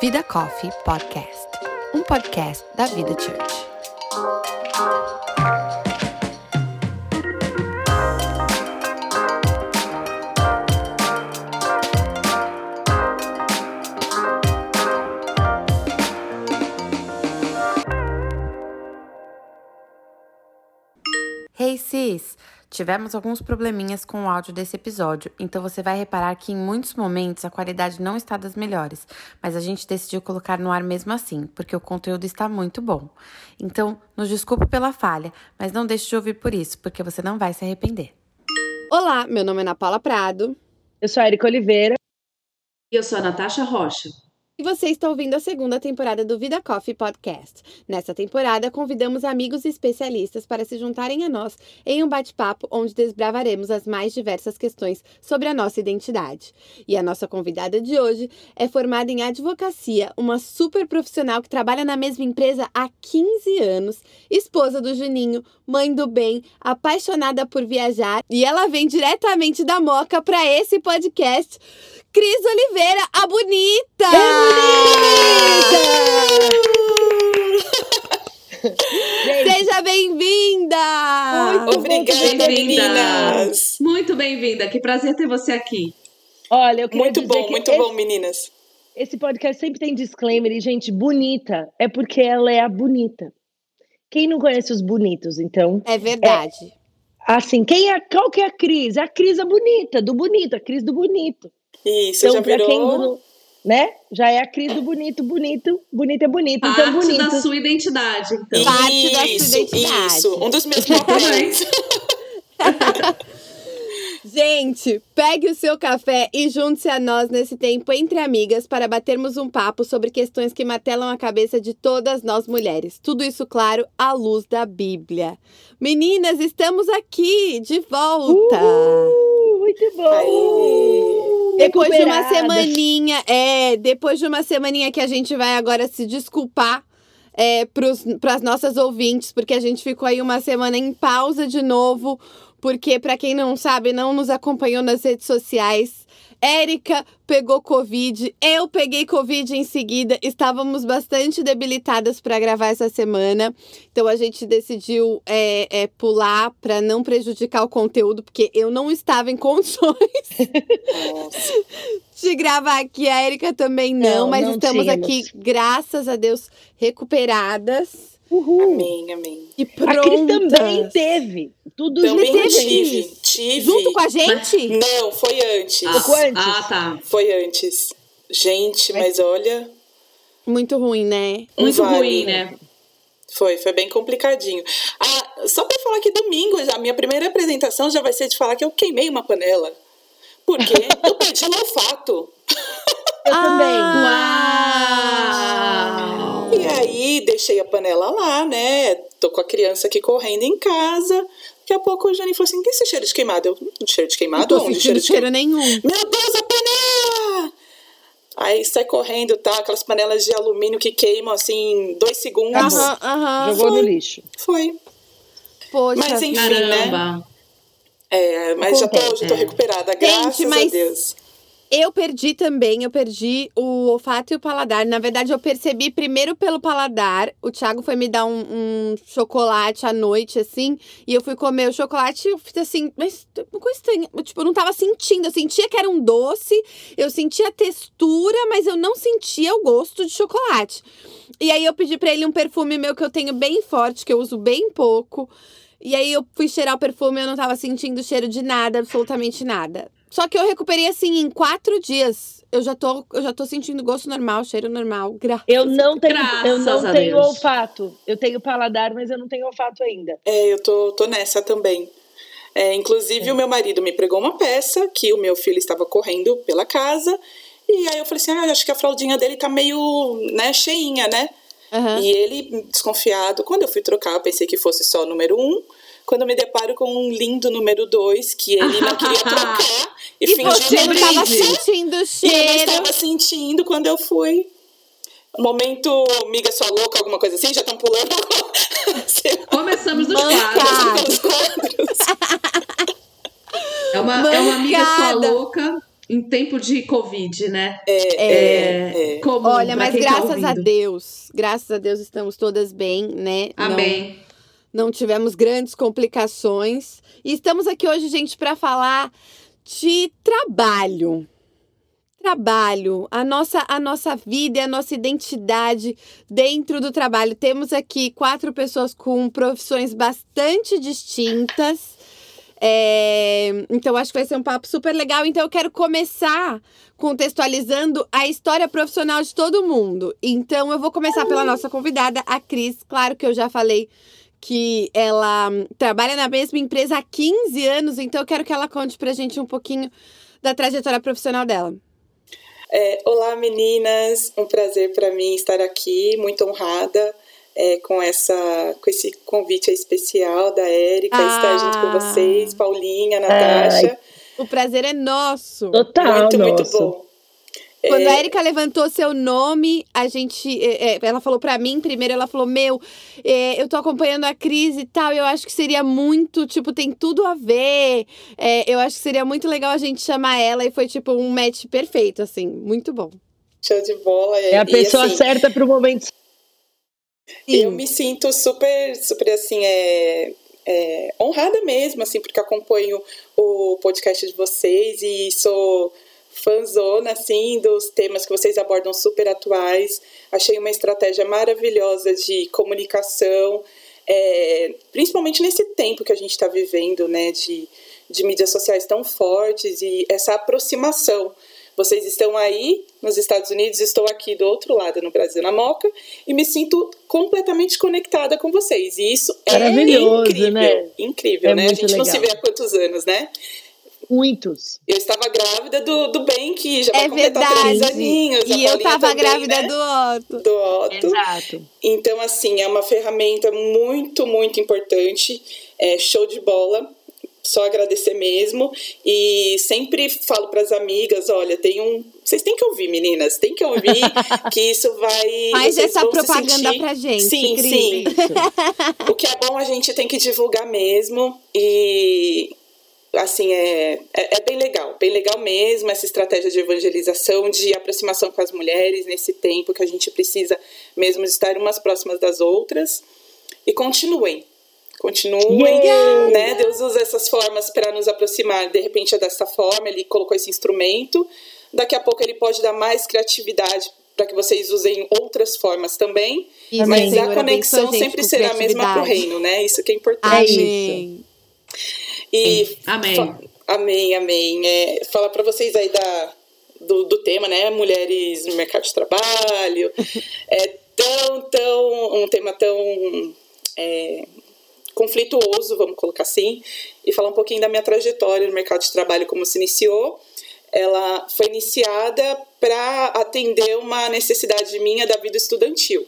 Vida Coffee Podcast, um podcast da Vida Church. Hey sis! Tivemos alguns probleminhas com o áudio desse episódio, então você vai reparar que em muitos momentos a qualidade não está das melhores, mas a gente decidiu colocar no ar mesmo assim, porque o conteúdo está muito bom. Então, nos desculpe pela falha, mas não deixe de ouvir por isso, porque você não vai se arrepender. Olá, meu nome é Ana Paula Prado. Eu sou a Erika Oliveira. E eu sou a Natasha Rocha. E você está ouvindo a segunda temporada do Vida Coffee Podcast. Nessa temporada, convidamos amigos e especialistas para se juntarem a nós em um bate-papo onde desbravaremos as mais diversas questões sobre a nossa identidade. E a nossa convidada de hoje é formada em advocacia, uma super profissional que trabalha na mesma empresa há 15 anos, esposa do Juninho, mãe do bem, apaixonada por viajar, e ela vem diretamente da Moca para esse podcast. Cris Oliveira, a bonita! Gente, Seja bem-vinda! Muito Obrigada, Bem-vinda. meninas. Muito bem-vinda. Que prazer ter você aqui. olha, eu queria Muito dizer bom, que muito esse, bom, meninas. Esse podcast sempre tem disclaimer e, gente, bonita é porque ela é a bonita. Quem não conhece os bonitos, então? É verdade. Assim, quem é, qual que é a Cris? É a Cris a bonita, do bonito, a Cris do bonito. Isso, Então, já virou. quem né? Já é a Cris do bonito, bonito, bonito é bonito. Parte então, bonito. da sua identidade, então. Parte da sua identidade. isso. Um dos meus papéis. Gente, pegue o seu café e junte-se a nós nesse tempo entre amigas para batermos um papo sobre questões que martelam a cabeça de todas nós mulheres. Tudo isso, claro, à luz da Bíblia. Meninas, estamos aqui de volta! Uh, muito bom. Aí. Depois de uma semaninha, é, depois de uma semaninha que a gente vai agora se desculpar é, para as nossas ouvintes, porque a gente ficou aí uma semana em pausa de novo, porque para quem não sabe, não nos acompanhou nas redes sociais. Érica pegou Covid, eu peguei Covid em seguida, estávamos bastante debilitadas para gravar essa semana, então a gente decidiu é, é, pular para não prejudicar o conteúdo, porque eu não estava em condições de gravar aqui. A Erika também não, Não, mas não estamos tínhamos. aqui, graças a Deus, recuperadas Uhul. Amém, amém. e A Cris também teve. Tudo Também teve? tive. Tive. Junto com a gente? Não, foi antes. Ah, pouco antes. ah, tá. Foi antes. Gente, mas olha. Muito ruim, né? Muito vale. ruim, né? Foi, foi bem complicadinho. Ah, só pra falar que domingo, já, a minha primeira apresentação já vai ser de falar que eu queimei uma panela. Porque eu perdi o olfato. Eu também. Uau! E aí, deixei a panela lá, né? Tô com a criança aqui correndo em casa. Daqui a pouco o Jani falou assim: que esse cheiro de queimado? Eu, cheiro de Não queimado? tô Onde? sentindo de cheiro nenhum. Meu Deus, a panela! Aí sai correndo, tá? Aquelas panelas de alumínio que queimam assim em dois segundos. Aham, aham. Jogou no lixo. Foi. Poxa. Mas enfim, né? Caramba. É, mas já tô, já tô É. recuperada, graças a mas- Deus. Eu perdi também, eu perdi o olfato e o paladar. Na verdade, eu percebi primeiro pelo paladar. O Thiago foi me dar um, um chocolate à noite, assim, e eu fui comer o chocolate e eu fiz assim, mas uma coisa estranha. Eu, Tipo, eu não tava sentindo. Eu sentia que era um doce, eu sentia a textura, mas eu não sentia o gosto de chocolate. E aí eu pedi pra ele um perfume meu que eu tenho bem forte, que eu uso bem pouco. E aí eu fui cheirar o perfume e eu não tava sentindo cheiro de nada, absolutamente nada. Só que eu recuperei assim em quatro dias. Eu já tô, eu já tô sentindo gosto normal, cheiro normal. Graças. Eu não tenho, eu Graças não a tenho Deus. olfato. Eu tenho paladar, mas eu não tenho olfato ainda. É, eu tô, tô nessa também. É, inclusive, o meu marido me pregou uma peça que o meu filho estava correndo pela casa. E aí eu falei assim: ah, acho que a fraldinha dele tá meio né, cheinha, né? Aham. E ele, desconfiado, quando eu fui trocar, eu pensei que fosse só o número um. Quando eu me deparo com um lindo número dois, que ele não queria trocar e, E fingiu você um não tava brinde. sentindo o E eu não cheiro. estava sentindo quando eu fui. Momento, amiga sua louca, alguma coisa assim, já estão pulando. Começamos os quadros. Os quadros. É uma, é uma amiga sua louca em tempo de Covid, né? É, É, comum Olha, mas tá graças a ouvindo. Deus, graças a Deus estamos todas bem, né? Amém. não tivemos grandes complicações. E estamos aqui hoje, gente, para falar de trabalho. Trabalho, a nossa, a nossa vida e a nossa identidade dentro do trabalho. Temos aqui quatro pessoas com profissões bastante distintas. É, então, acho que vai ser um papo super legal. Então, eu quero começar contextualizando a história profissional de todo mundo. Então, eu vou começar pela nossa convidada, a Cris. Claro que eu já falei que ela trabalha na mesma empresa há 15 anos, então eu quero que ela conte pra gente um pouquinho da trajetória profissional dela. É, olá meninas, um prazer para mim estar aqui, muito honrada é, com essa, com esse convite especial da Érica, Ah. estar junto com vocês, Paulinha, Natasha, O prazer é nosso. Total, muito muito nosso. bom. Quando É, a Erika levantou seu nome, a gente. é, é, ela falou pra mim primeiro, ela falou: Meu, é, eu tô acompanhando a crise e tal. Eu acho que seria muito, tipo, tem tudo a ver. É, eu acho que seria muito legal a gente chamar ela e foi, tipo, um match perfeito, assim. Muito bom. show de bola. É a e, pessoa assim, certa pro momento Eu me sinto super, super assim, é, é, honrada mesmo, assim, porque acompanho o podcast de vocês e sou fãzona, assim, dos temas que vocês abordam super atuais. Achei uma estratégia maravilhosa de comunicação, é, principalmente nesse tempo que a gente está vivendo, né, de, de mídias sociais tão fortes e essa aproximação. Vocês estão aí nos Estados Unidos, estou aqui do outro lado, no Brasil, na Moca, e me sinto completamente conectada com vocês. E isso é Maravilhoso, incrível, né? incrível, É né? A gente não se legal. vê há quantos anos, né? Muitos. Eu estava grávida do, do Ben, que já vai É completar três verdade. aninhos. E eu Paulinha tava também, grávida né? do Otto. do Otto. Exato. Então, assim, é uma ferramenta muito, muito importante. É show de bola. Só agradecer mesmo. E sempre falo para as amigas: olha, tem um. Vocês têm que ouvir, meninas. Tem que ouvir, que isso vai. Faz essa se propaganda sentir- pra gente, Sim, Cris. sim. O que é bom a gente tem que divulgar mesmo. E assim, é, é, é bem legal, bem legal mesmo essa estratégia de evangelização, de aproximação com as mulheres nesse tempo que a gente precisa mesmo estar umas próximas das outras. E continuem, continuem, Yeah! né? Deus usa essas formas para nos aproximar. De repente é dessa forma, ele colocou esse instrumento. Daqui a pouco ele pode dar mais criatividade para que vocês usem outras formas também. Isso, Mas a conexão sempre será a mesma para o reino, né? Isso que é importante. Amém. E Amém. amém, amém. É, falar para vocês aí da, do, do tema, né? Mulheres no mercado de trabalho. é tão, tão, um tema tão é, conflituoso, vamos colocar assim, e falar um pouquinho da minha trajetória no mercado de trabalho, como se iniciou. Ela foi iniciada para atender uma necessidade minha da vida estudantil.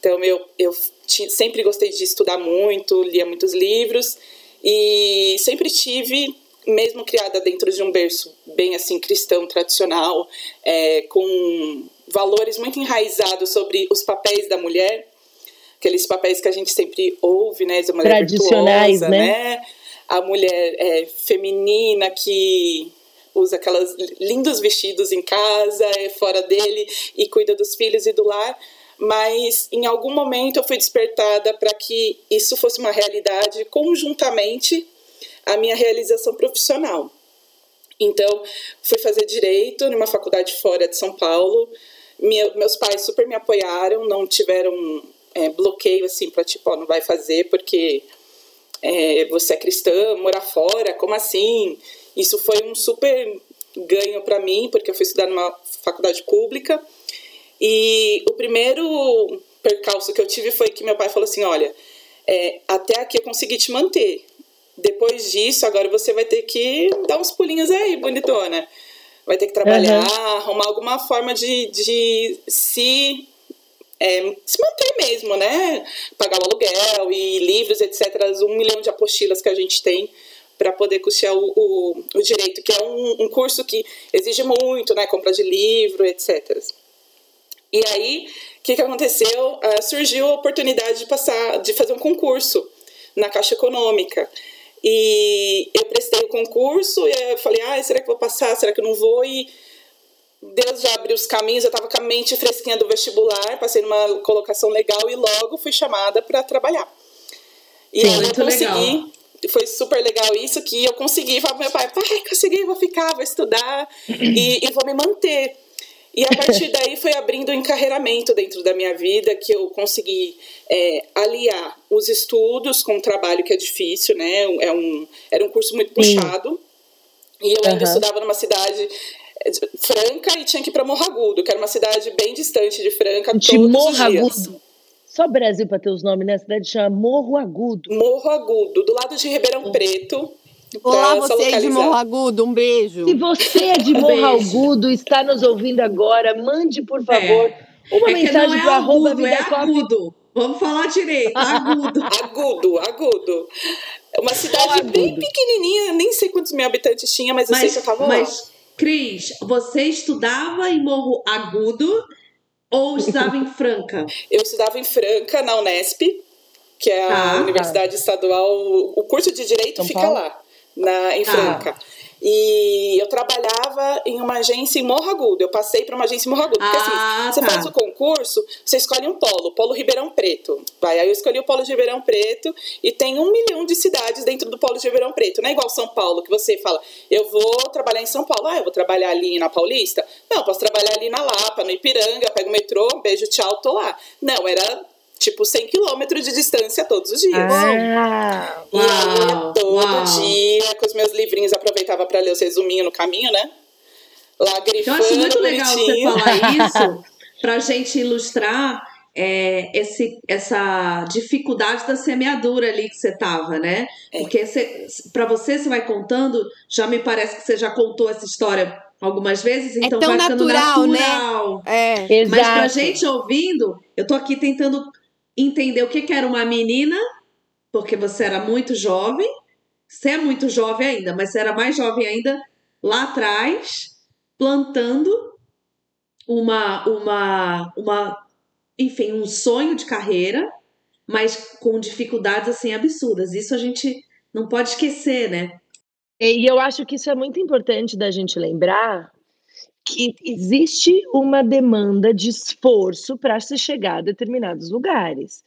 Então, eu, eu sempre gostei de estudar muito, lia muitos livros e sempre tive, mesmo criada dentro de um berço bem assim cristão, tradicional, é, com valores muito enraizados sobre os papéis da mulher, aqueles papéis que a gente sempre ouve, né, de uma mulher Tradicionais, virtuosa, né? né? A mulher é, feminina que usa aquelas lindos vestidos em casa, é fora dele e cuida dos filhos e do lar. Mas em algum momento eu fui despertada para que isso fosse uma realidade conjuntamente à minha realização profissional. Então, fui fazer direito numa faculdade fora de São Paulo. Meu- meus pais super me apoiaram, não tiveram é, bloqueio assim para tipo, ó, não vai fazer porque é, você é cristã, morar fora, como assim? Isso foi um super ganho para mim, porque eu fui estudar numa faculdade pública. E o primeiro percalço que eu tive foi que meu pai falou assim: olha, é, até aqui eu consegui te manter. Depois disso, agora você vai ter que dar uns pulinhos aí, bonitona. Vai ter que trabalhar, arrumar alguma forma de, de se é, se manter mesmo, né? Pagar o aluguel e livros, etc. Um milhão de apostilas que a gente tem para poder custear o, o, o direito, que é um, um curso que exige muito, né? Compra de livro, etc. E aí, o que, que aconteceu? Ah, surgiu a oportunidade de passar, de fazer um concurso na Caixa Econômica. E eu prestei o concurso e eu falei, ah, será que vou passar? Será que eu não vou? E Deus já abriu os caminhos, eu estava com a mente fresquinha do vestibular, passei numa colocação legal e logo fui chamada para trabalhar. E Sim, aí eu consegui, legal. foi super legal isso, que eu consegui, falei pro meu pai, pai, consegui, vou ficar, vou estudar e, e vou me manter. E a partir daí foi abrindo um encarreiramento dentro da minha vida, que eu consegui é, aliar os estudos com o trabalho que é difícil, né? É um, era um curso muito Sim. puxado. E eu ainda Aham. estudava numa cidade é, Franca e tinha que ir para Morro Agudo, que era uma cidade bem distante de Franca, De todos Morro os dias. Agudo. Só Brasil para ter os nomes, né? A cidade chama Morro Agudo. Morro Agudo, do lado de Ribeirão Preto. Olá, se você aí de. Morro Agudo, um beijo. Se você é de Um Morro beijo. Agudo, está nos ouvindo agora, mande, por favor, uma é que não mensagem é para arroba agudo, é agudo. Vamos falar direito, agudo. Agudo, agudo. É Uma cidade Agudo. bem pequenininha, nem sei quantos mil habitantes tinha, mas eu sei que eu tava lá. mas, Cris, você estudava em Morro Agudo ou estudava em Franca? Eu estudava em Franca, na Unesp, que é a Tá. Universidade Estadual. O curso de Direito São fica Paulo? lá, na, em Tá. Franca. E eu trabalhava em uma agência em Morro Agudo. Eu passei para uma agência em Morro Agudo. Porque Ah, assim, você tá. faz o concurso, você escolhe um polo, Polo Ribeirão Preto. Vai, aí eu escolhi o Polo de Ribeirão Preto e tem um milhão de cidades dentro do Polo de Ribeirão Preto. Não é igual São Paulo, que você fala, eu vou trabalhar em São Paulo. Ah, eu vou trabalhar ali na Paulista? Não, posso trabalhar ali na Lapa, no Ipiranga, pego o metrô, um beijo, tchau, tô lá. Não, era tipo 100 quilômetros de distância todos os dias. Ah, E aí eu Uau, todo uau. dia com os meus livrinhos, aproveitava para ler os resuminhos no caminho, né? Lá Eu grifando, acho muito legal você bonitinho. falar isso pra gente ilustrar é, esse, essa dificuldade da semeadura ali que você tava, né? É. Porque pra você, você vai contando, já me parece que você já contou essa história algumas vezes, então tão vai ficando natural, né? natural. É. exato. Mas pra gente ouvindo, eu tô aqui tentando entender o que, que era uma menina, porque você era muito jovem. Você é muito jovem ainda, mas você era mais jovem ainda lá atrás, plantando uma, uma, uma, enfim, um sonho de carreira, mas com dificuldades assim absurdas. Isso a gente não pode esquecer, né? E eu acho que isso é muito importante da gente lembrar que existe uma demanda de esforço para se chegar a determinados lugares.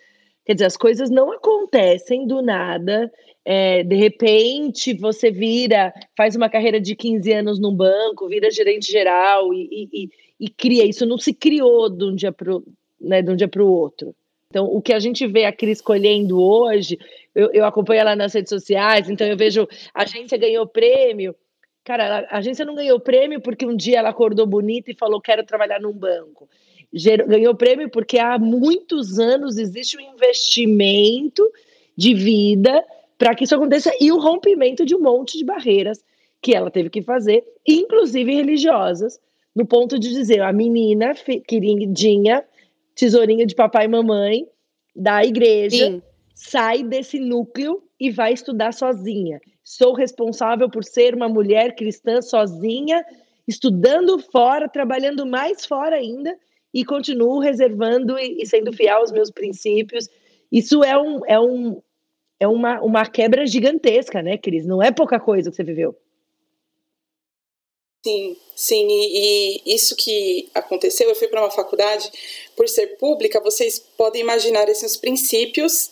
Quer dizer, as coisas não acontecem do nada. é, de repente, você vira, faz uma carreira de 15 anos num banco, vira gerente geral e, e- e- cria. Isso não se criou de um dia para né, um o outro. Então, o que a gente vê a Cris escolhendo hoje, eu, eu acompanho ela nas redes sociais, então eu vejo a agência ganhou prêmio. Cara, a agência não ganhou prêmio porque um dia ela acordou bonita e falou: quero trabalhar num banco. Ganhou prêmio porque há muitos anos existe um investimento de vida para que isso aconteça e o rompimento de um monte de barreiras que ela teve que fazer, inclusive religiosas, no ponto de dizer: a menina, queridinha, tesourinha de papai e mamãe da igreja, Sim. sai desse núcleo e vai estudar sozinha. Sou responsável por ser uma mulher cristã sozinha, estudando fora, trabalhando mais fora ainda, e continuo reservando e, e sendo fiel aos meus princípios. Isso é, um, é, um, é uma, uma quebra gigantesca, né, Cris? Não é pouca coisa que você viveu. Sim, sim, e, e isso que aconteceu, eu fui para uma faculdade, por ser pública, vocês podem imaginar esses princípios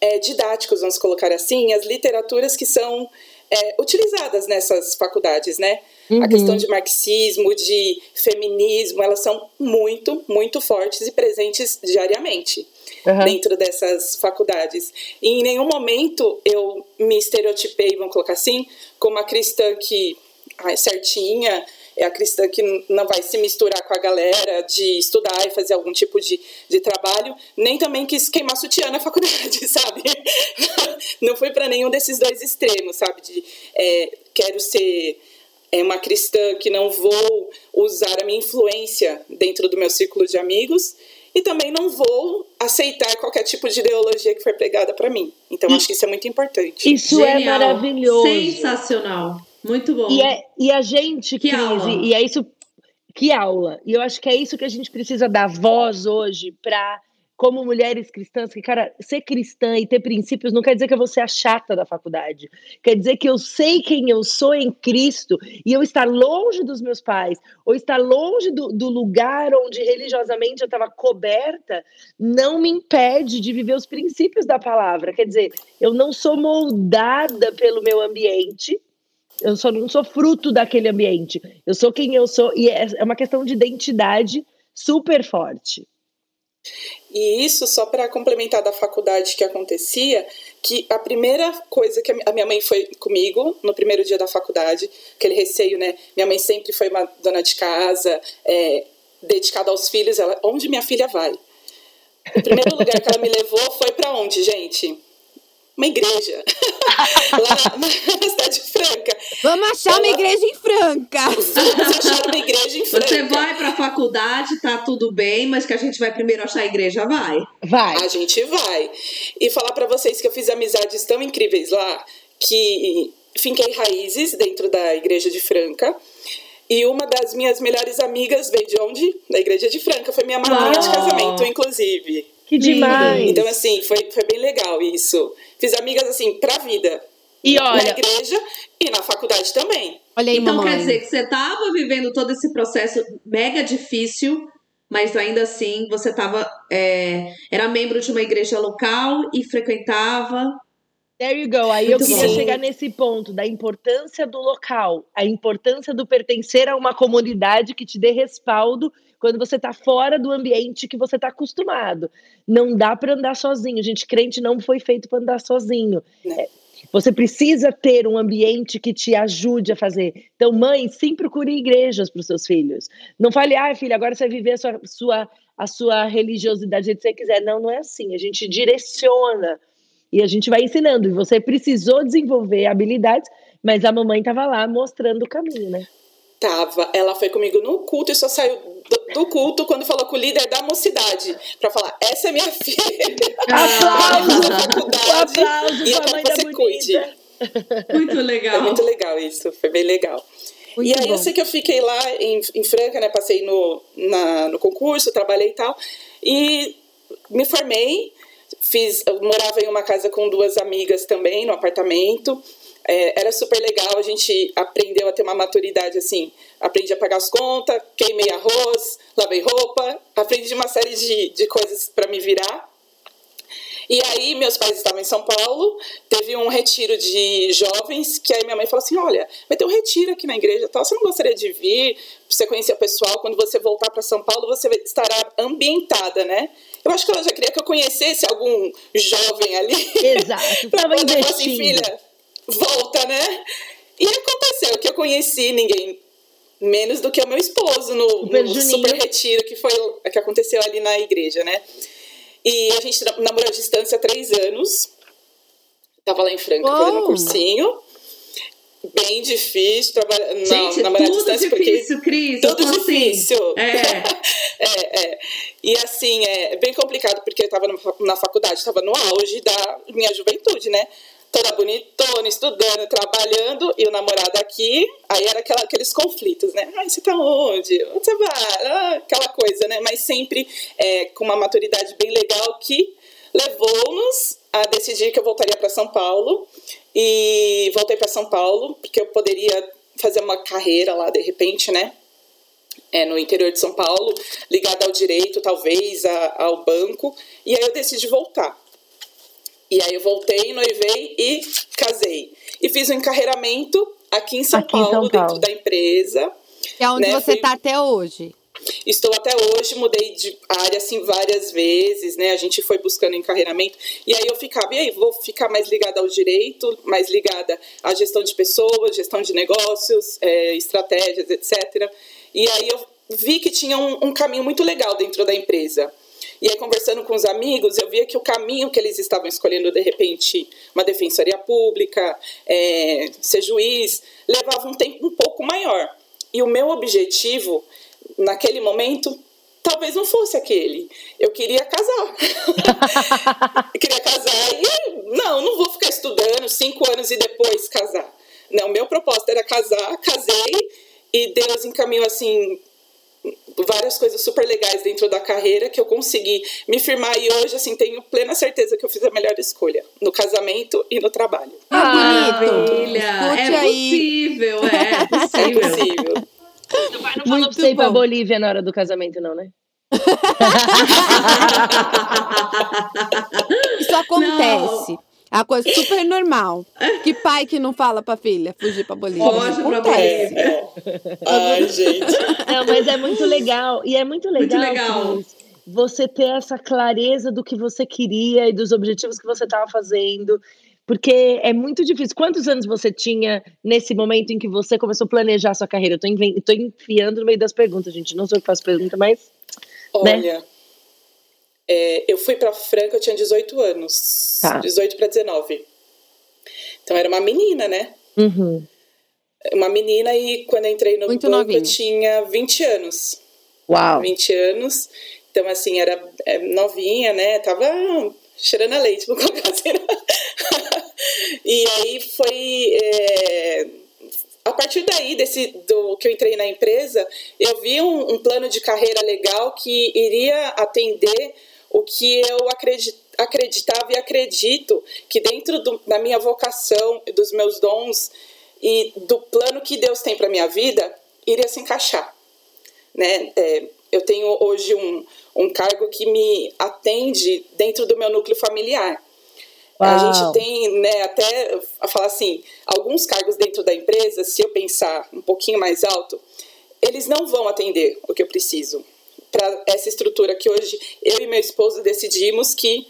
é, didáticos, vamos colocar assim, as literaturas que são é, utilizadas nessas faculdades, né? A questão de marxismo, de feminismo, elas são muito, muito fortes e presentes diariamente Aham. dentro dessas faculdades. E em nenhum momento eu me estereotipei, vamos colocar assim, como a cristã que ah, certinha, é a cristã que não vai se misturar com a galera de estudar e fazer algum tipo de, de trabalho, nem também quis queimar sutiã na faculdade, sabe? Não foi para nenhum desses dois extremos, sabe? De é, quero ser é uma cristã que não vou usar a minha influência dentro do meu círculo de amigos e também não vou aceitar qualquer tipo de ideologia que for pregada para mim. Então acho que isso é muito importante. Isso é Genial. maravilhoso. Sensacional. Muito bom. E, é, e a gente, Que Cris, aula. e é isso. Que aula! E eu acho que é isso que a gente precisa dar voz hoje para como mulheres cristãs, que, cara, ser cristã e ter princípios não quer dizer que eu vou ser a chata da faculdade. Quer dizer que eu sei quem eu sou em Cristo e eu estar longe dos meus pais, ou estar longe do, do lugar onde religiosamente eu estava coberta, não me impede de viver os princípios da palavra. Quer dizer, eu não sou moldada pelo meu ambiente, eu só não sou fruto daquele ambiente. Eu sou quem eu sou, e é, é uma questão de identidade super forte. E isso só para complementar da faculdade que acontecia, que a primeira coisa que a minha mãe foi comigo no primeiro dia da faculdade, aquele receio, né? Minha mãe sempre foi uma dona de casa, é, dedicada aos filhos. Ela, onde minha filha vai? O primeiro lugar que ela me levou foi para onde, gente? Uma igreja lá na, na, cidade de Franca. Vamos achar Ela... uma igreja em Franca. Vamos achar uma igreja em Franca. Você vai para a faculdade, tá tudo bem, mas que a gente vai primeiro achar a igreja, vai. Vai. A gente vai. E falar para vocês que eu fiz amizades tão incríveis lá que finquei raízes dentro da igreja de Franca. E uma das minhas melhores amigas veio de onde? Da igreja de Franca. Foi minha madrinha de casamento, inclusive. Que demais! Então, assim, foi, foi bem legal isso. Fiz amigas, assim, pra vida. E olha... Na igreja e na faculdade também. Olha aí, então mamãe. quer dizer que você estava vivendo todo esse processo mega difícil, mas ainda assim você estava é, era membro de uma igreja local e frequentava. There you go. Aí Muito eu queria bom. chegar nesse ponto da importância do local, a importância do pertencer a uma comunidade que te dê respaldo quando você está fora do ambiente que você está acostumado. Não dá para andar sozinho. Gente, crente não foi feito para andar sozinho. É, você precisa ter um ambiente que te ajude a fazer. Então, mãe, sim procure igrejas para os seus filhos. Não fale, ah, filha, agora você vai viver a sua, sua, a sua religiosidade do que você quiser. Não, não é assim. A gente direciona e a gente vai ensinando. E você precisou desenvolver habilidades, mas a mamãe estava lá mostrando o caminho, né? Tava. Ela foi comigo no culto e só saiu do, do culto quando falou com o líder da mocidade para falar: essa é minha filha. Aplausos! aplauso e eu quero que você cuide. Muito legal. Foi muito legal isso, foi bem legal. Muito e aí bom. eu sei que eu fiquei lá em, em Franca, né? Passei no, na, no concurso, trabalhei e tal. E me formei, fiz, morava em uma casa com duas amigas também, no apartamento. É, era super legal, a gente aprendeu a ter uma maturidade assim. Aprendi a pagar as contas, queimei arroz, lavei roupa, aprendi uma série de, de coisas para me virar. E aí, meus pais estavam em São Paulo, teve um retiro de jovens, que aí minha mãe falou assim: Olha, vai ter um retiro aqui na igreja tal, você não gostaria de vir, você conhecer o pessoal, quando você voltar para São Paulo, você estará ambientada, né? Eu acho que ela já queria que eu conhecesse algum jovem ali. Exato, para poder falar assim, filha, volta, né? E aconteceu que eu conheci ninguém menos do que o meu esposo no, no super retiro que foi que aconteceu ali na igreja, né? E a gente namorou à distância há três anos. Tava lá em Franca fazendo um cursinho. Bem difícil trabalhar. Gente, namorar tudo distância difícil, Cris. Tudo assim. difícil. É. é, é. E assim, é bem complicado, porque eu estava na faculdade, estava no auge da minha juventude, né? Toda bonitona, estudando, trabalhando, e o namorado aqui, aí era aquela, aqueles conflitos, né? Ai, você tá onde? Onde você vai? Ah, aquela coisa, né? Mas sempre é, com uma maturidade bem legal que levou-nos a decidir que eu voltaria para São Paulo. E voltei para São Paulo, porque eu poderia fazer uma carreira lá de repente, né? É, no interior de São Paulo, ligada ao direito, talvez, a, ao banco. E aí eu decidi voltar. E aí eu voltei, noivei e casei. E fiz um encarreiramento aqui em São, aqui Paulo, em São Paulo, dentro da empresa. É onde né? você está até hoje. Estou até hoje, mudei de área assim várias vezes, né? A gente foi buscando encarreiramento. E aí eu ficava, e aí, vou ficar mais ligada ao direito, mais ligada à gestão de pessoas, gestão de negócios, é, estratégias, etc. E aí eu vi que tinha um, um caminho muito legal dentro da empresa. E aí, conversando com os amigos, eu via que o caminho que eles estavam escolhendo, de repente, uma defensoria pública, é, ser juiz, levava um tempo um pouco maior. E o meu objetivo, naquele momento, talvez não fosse aquele. Eu queria casar. eu queria casar e, não, não vou ficar estudando cinco anos e depois casar. Não, meu propósito era casar, casei e Deus encaminhou assim várias coisas super legais dentro da carreira que eu consegui me firmar e hoje assim tenho plena certeza que eu fiz a melhor escolha no casamento e no trabalho. Ah, bonito. Filha, é aí. possível, é possível. É possível. Seu pai não falou Muito pra você ir pra bom. Bolívia na hora do casamento, não, né? Isso acontece. É uma coisa super normal. Que pai que não fala pra filha fugir pra Bolívia? Foge pra. Bolívia. Ai, gente. Não, mas é muito legal. E é muito legal, legal. Cris, você ter essa clareza do que você queria e dos objetivos que você estava fazendo. Porque é muito difícil. Quantos anos você tinha nesse momento em que você começou a planejar a sua carreira? Eu tô, tô enfiando no meio das perguntas, gente. Não sou eu que faço pergunta, mas. Olha, é, eu fui pra Franca, eu tinha 18 anos. Tá. 18 para 19. Então era uma menina, né? Uhum. Uma menina e quando eu entrei no Muito banco eu tinha 20 anos. Uau. 20 anos. Então, assim, era é, novinha, né? Tava cheirando a leite, vou colocar assim. e aí foi. é, a partir daí, desse, do que eu entrei na empresa, eu vi um, um plano de carreira legal que iria atender o que eu acredi- acreditava e acredito que dentro do- da minha vocação, dos meus dons e do plano que Deus tem para minha vida, iria se encaixar né? É, eu tenho hoje um, um cargo que me atende dentro do meu núcleo familiar. A Uau. gente tem, né, até a falar assim, alguns cargos dentro da empresa, se eu pensar um pouquinho mais alto, eles não vão atender o que eu preciso para essa estrutura que hoje eu e meu esposo decidimos que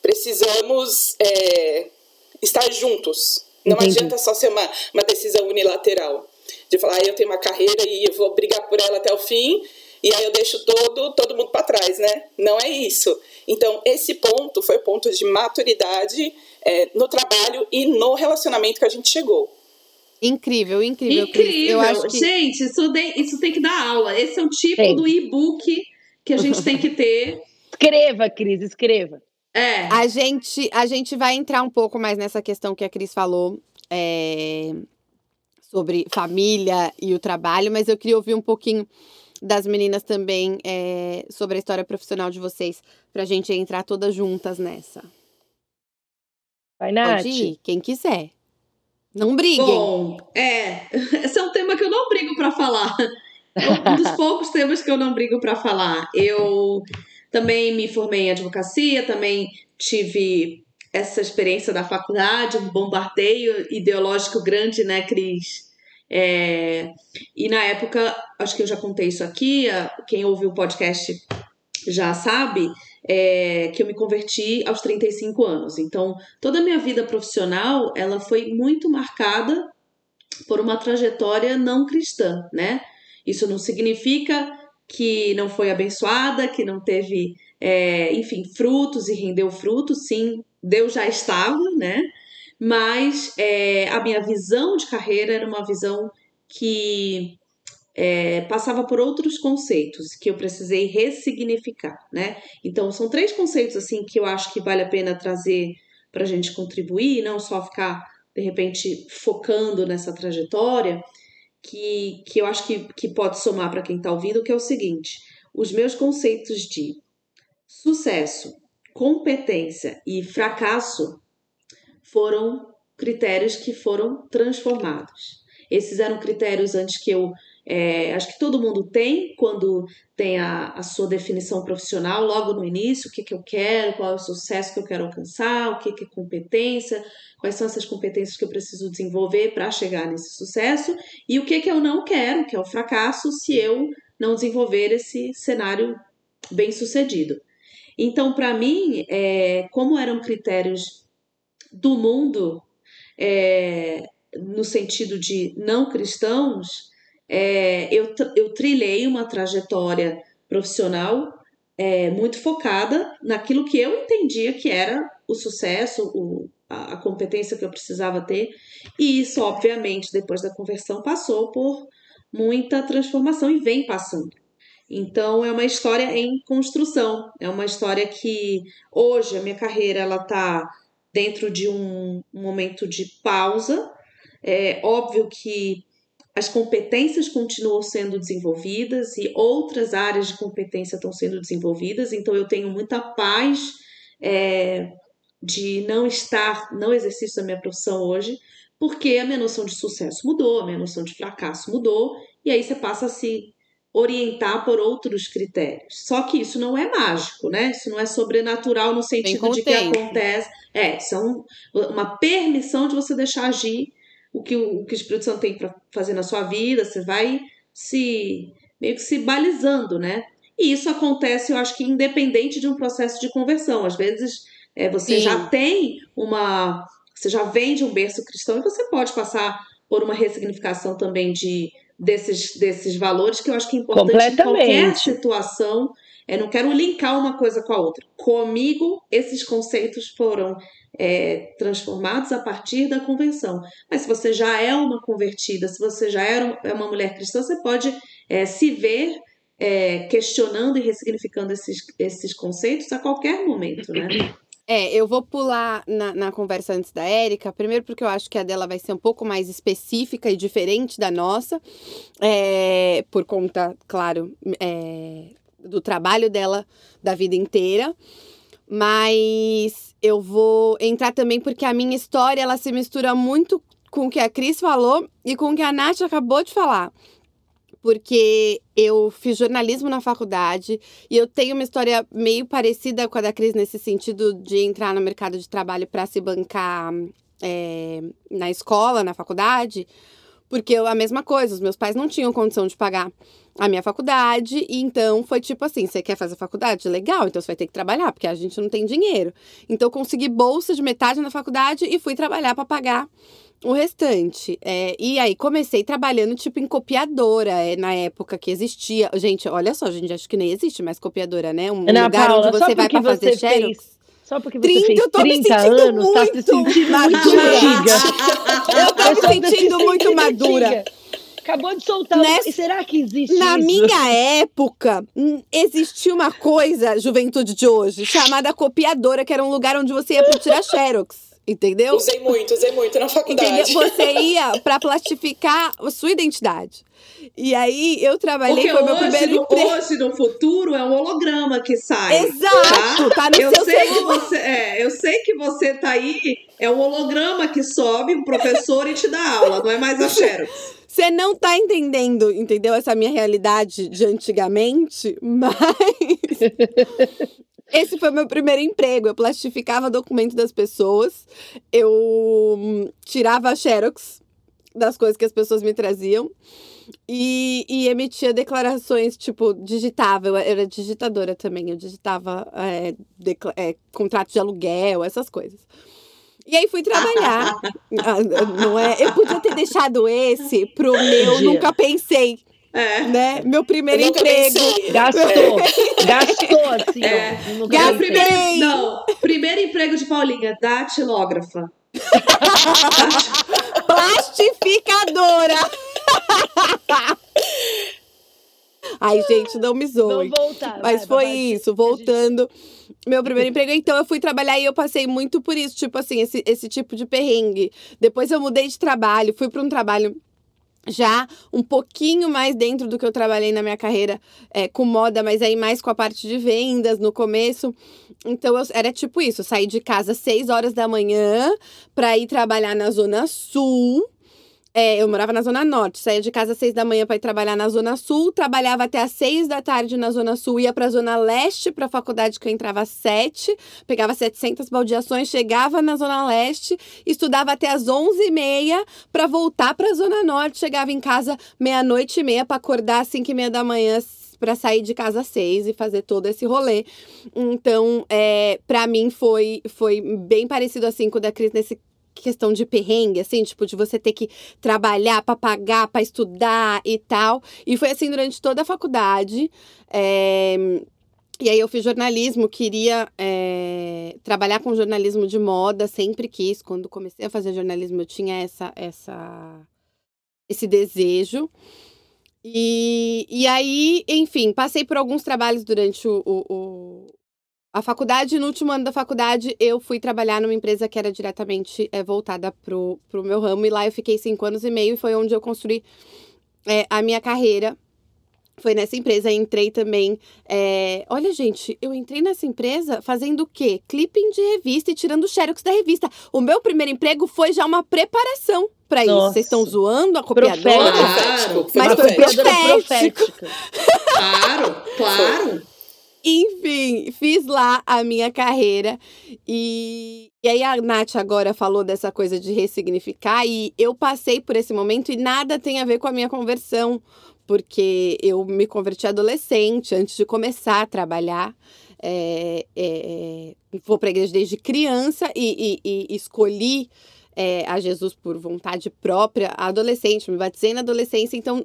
precisamos é, estar juntos. Não Entendi. adianta só ser uma, uma decisão unilateral. De falar, ah, eu tenho uma carreira e eu vou brigar por ela até o fim, e aí eu deixo todo, todo mundo para trás, né? Não é isso. Então, esse ponto foi o ponto de maturidade é, no trabalho e no relacionamento que a gente chegou. Incrível, incrível, Cris. Incrível. Eu acho que Gente, isso, tem- isso tem que dar aula. Esse é o tipo Tem. do e-book que a gente tem que ter. Escreva, Cris, escreva. É. a gente, a gente vai entrar um pouco mais nessa questão que a Cris falou é, sobre família e o trabalho, mas eu queria ouvir um pouquinho das meninas também é, sobre a história profissional de vocês, pra gente entrar todas juntas nessa. Vai, Nath. Pode ir, quem quiser. Não briguem. Bom, é. Esse é um tema que eu não brigo pra falar. Um dos poucos temas que eu não brigo pra falar. Eu também me formei em advocacia, também tive essa experiência da faculdade, um bombardeio ideológico grande, né, Cris? É, e na época, acho que eu já contei isso aqui, quem ouviu o podcast já sabe, é, que eu me converti aos 35 anos. Então, toda a minha vida profissional, ela foi muito marcada por uma trajetória não cristã, né? Isso não significa que não foi abençoada, que não teve, é, enfim, frutos e rendeu frutos. Sim, Deus já estava, né? Mas é, a minha visão de carreira era uma visão que é, passava por outros conceitos que eu precisei ressignificar, né? Então, são três conceitos assim que eu acho que vale a pena trazer para a gente contribuir, não só ficar de repente focando nessa trajetória, que, que eu acho que, que pode somar para quem está ouvindo, que é o seguinte: os meus conceitos de sucesso, competência e fracasso foram critérios que foram transformados. Esses eram critérios antes que eu é, acho que todo mundo tem quando tem a, a sua definição profissional logo no início, o que, que eu quero, qual é o sucesso que eu quero alcançar, o que, que é competência, quais são essas competências que eu preciso desenvolver para chegar nesse sucesso, e o que, que eu não quero, que é o fracasso, se eu não desenvolver esse cenário bem sucedido. Então, para mim, é, como eram critérios do mundo, é, no sentido de não cristãos, é, eu, eu trilhei uma trajetória profissional é, muito focada naquilo que eu entendia que era o sucesso, o, a, a competência que eu precisava ter, e isso, obviamente, depois da conversão, passou por muita transformação e vem passando. Então é uma história em construção, é uma história que hoje a minha carreira ela está dentro de um, um momento de pausa. É óbvio que as competências continuam sendo desenvolvidas e outras áreas de competência estão sendo desenvolvidas, então eu tenho muita paz é, de não estar, não exercício da minha profissão hoje, porque a minha noção de sucesso mudou, a minha noção de fracasso mudou, e aí você passa a se orientar por outros critérios. Só que isso não é mágico, né? Isso não é sobrenatural no sentido de que acontece. É, são uma permissão de você deixar agir o que o, o que o Espírito Santo tem para fazer na sua vida, você vai se meio que se balizando, né? E isso acontece, eu acho que independente de um processo de conversão. Às vezes é, você Sim. já tem uma. Você já vem de um berço cristão e você pode passar por uma ressignificação também de desses, desses valores que eu acho que é importante em qualquer situação. É, não quero linkar uma coisa com a outra. Comigo, esses conceitos foram é, transformados a partir da convenção. Mas se você já é uma convertida, se você já é uma mulher cristã, você pode é, se ver é, questionando e ressignificando esses, esses conceitos a qualquer momento, né? É, eu vou pular na, na conversa antes da Érica, primeiro porque eu acho que a dela vai ser um pouco mais específica e diferente da nossa, é, por conta, claro, é, do trabalho dela da vida inteira. Mas eu vou entrar também porque a minha história ela se mistura muito com o que a Cris falou e com o que a Nath acabou de falar porque eu fiz jornalismo na faculdade e eu tenho uma história meio parecida com a da Cris nesse sentido de entrar no mercado de trabalho para se bancar é, na escola, na faculdade, porque eu, a mesma coisa, os meus pais não tinham condição de pagar a minha faculdade, e então foi tipo assim: você quer fazer faculdade? Legal, então você vai ter que trabalhar, porque a gente não tem dinheiro. Então eu consegui bolsa de metade na faculdade e fui trabalhar para pagar o restante. É, e aí comecei trabalhando tipo em copiadora, é, na época que existia. Gente, olha só, gente, acho que nem existe mais copiadora, né? Um Ana lugar Paula, onde você vai para fazer xerox. Fez... Só porque você 30, fez 30 anos, muito tá se sentindo madura. muito Eu tô me sentindo muito madura. Acabou de soltar. Nessa... E será que existe Na isso? minha época, hum, existia uma coisa, juventude de hoje, chamada copiadora, que era um lugar onde você ia para tirar xerox. Entendeu? Usei muito, usei muito na faculdade. Entendeu? Você ia para plastificar a sua identidade. E aí eu trabalhei, Porque foi meu primeiro no, emprego. Hoje, no futuro, é um holograma que sai. Exato, tá, tá no eu seu sei celular. Que você, é, eu sei que você tá aí, é um holograma que sobe, um professor e te dá aula, não é mais a Xerox. Você não tá entendendo, entendeu? Essa minha realidade de antigamente, mas. Esse foi meu primeiro emprego. Eu plastificava documento das pessoas, eu hum, tirava xerox das coisas que as pessoas me traziam e, e emitia declarações, tipo, digitava. Eu era digitadora também, eu digitava é, é, contrato de aluguel, essas coisas. E aí fui trabalhar. Ah, não é? Eu podia ter deixado esse pro meu, nunca pensei. É. Né? Meu primeiro emprego. Pensei. Gastou. Gastou, assim. É. Gastei. Primeiro, não, primeiro emprego de Paulinha, datilógrafa. Plastificadora. Ai, gente, não me zoe. Vamos voltar. Mas vai, foi isso, voltando. Gente... Meu primeiro emprego, então eu fui trabalhar e eu passei muito por isso, tipo assim, esse, esse tipo de perrengue. Depois eu mudei de trabalho, fui para um trabalho já um pouquinho mais dentro do que eu trabalhei na minha carreira é, com moda, mas aí mais com a parte de vendas no começo. Então eu, era tipo isso: eu saí de casa às 6 horas da manhã para ir trabalhar na Zona Sul é, eu morava na Zona Norte, saía de casa às seis da manhã para ir trabalhar na Zona Sul, trabalhava até às seis da tarde na Zona Sul, ia para a Zona Leste, para a faculdade que eu entrava às sete, pegava 700 baldeações, chegava na Zona Leste, estudava até às onze e meia para voltar para a Zona Norte, chegava em casa meia-noite e meia para acordar às cinco e meia da manhã, para sair de casa às seis e fazer todo esse rolê. Então, é, para mim foi, foi bem parecido assim com o da Cris nesse questão de perrengue, assim, tipo, de você ter que trabalhar para pagar, para estudar e tal. E foi assim durante toda a faculdade. É... E aí eu fiz jornalismo, queria é, trabalhar com jornalismo de moda, sempre quis. Quando comecei a fazer jornalismo, eu tinha essa, essa, esse desejo. E, e aí, enfim, passei por alguns trabalhos durante o, o, a faculdade, no último ano da faculdade, eu fui trabalhar numa empresa que era diretamente é, voltada pro, pro meu ramo. E lá eu fiquei cinco anos e meio e foi onde eu construí é, a minha carreira foi nessa empresa, entrei também. É... Olha, gente, eu entrei nessa empresa fazendo o quê? Clipping de revista e tirando xerox da revista. O meu primeiro emprego foi já uma preparação para isso. Vocês estão zoando a copiadora? Claro, mas foi profético. Claro, claro. Enfim, fiz lá a minha carreira e, e aí a Nath agora falou dessa coisa de ressignificar e eu passei por esse momento e nada tem a ver com a minha conversão, porque eu me converti adolescente antes de começar a trabalhar. É, é, vou para a igreja desde criança e, e, e escolhi é, a Jesus por vontade própria, adolescente, me batizei na adolescência, então.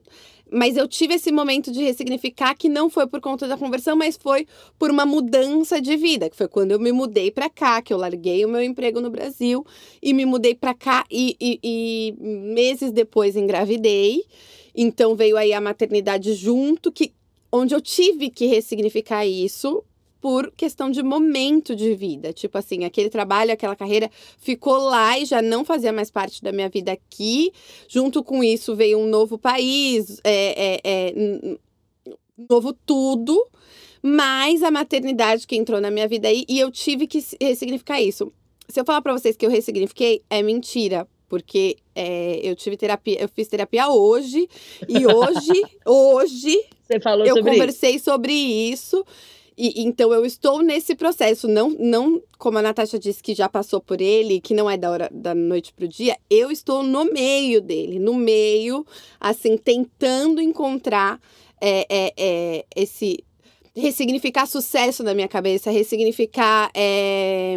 Mas eu tive esse momento de ressignificar que não foi por conta da conversão, mas foi por uma mudança de vida, que foi quando eu me mudei para cá, que eu larguei o meu emprego no Brasil e me mudei para cá e, e, e meses depois engravidei. Então veio aí a maternidade junto, que onde eu tive que ressignificar isso por questão de momento de vida. Tipo assim, aquele trabalho, aquela carreira ficou lá e já não fazia mais parte da minha vida aqui. Junto com isso veio um novo país, é, é, é novo tudo. Mas a maternidade que entrou na minha vida aí, e eu tive que ressignificar isso. Se eu falar para vocês que eu ressignifiquei, é mentira, porque é, eu tive terapia, eu fiz terapia hoje, e hoje, hoje, Você falou eu sobre conversei isso. sobre isso. E, então eu estou nesse processo, não, não como a Natasha disse que já passou por ele, que não é da hora da noite pro dia, eu estou no meio dele, no meio, assim, tentando encontrar é, é, é, esse ressignificar sucesso na minha cabeça, ressignificar é,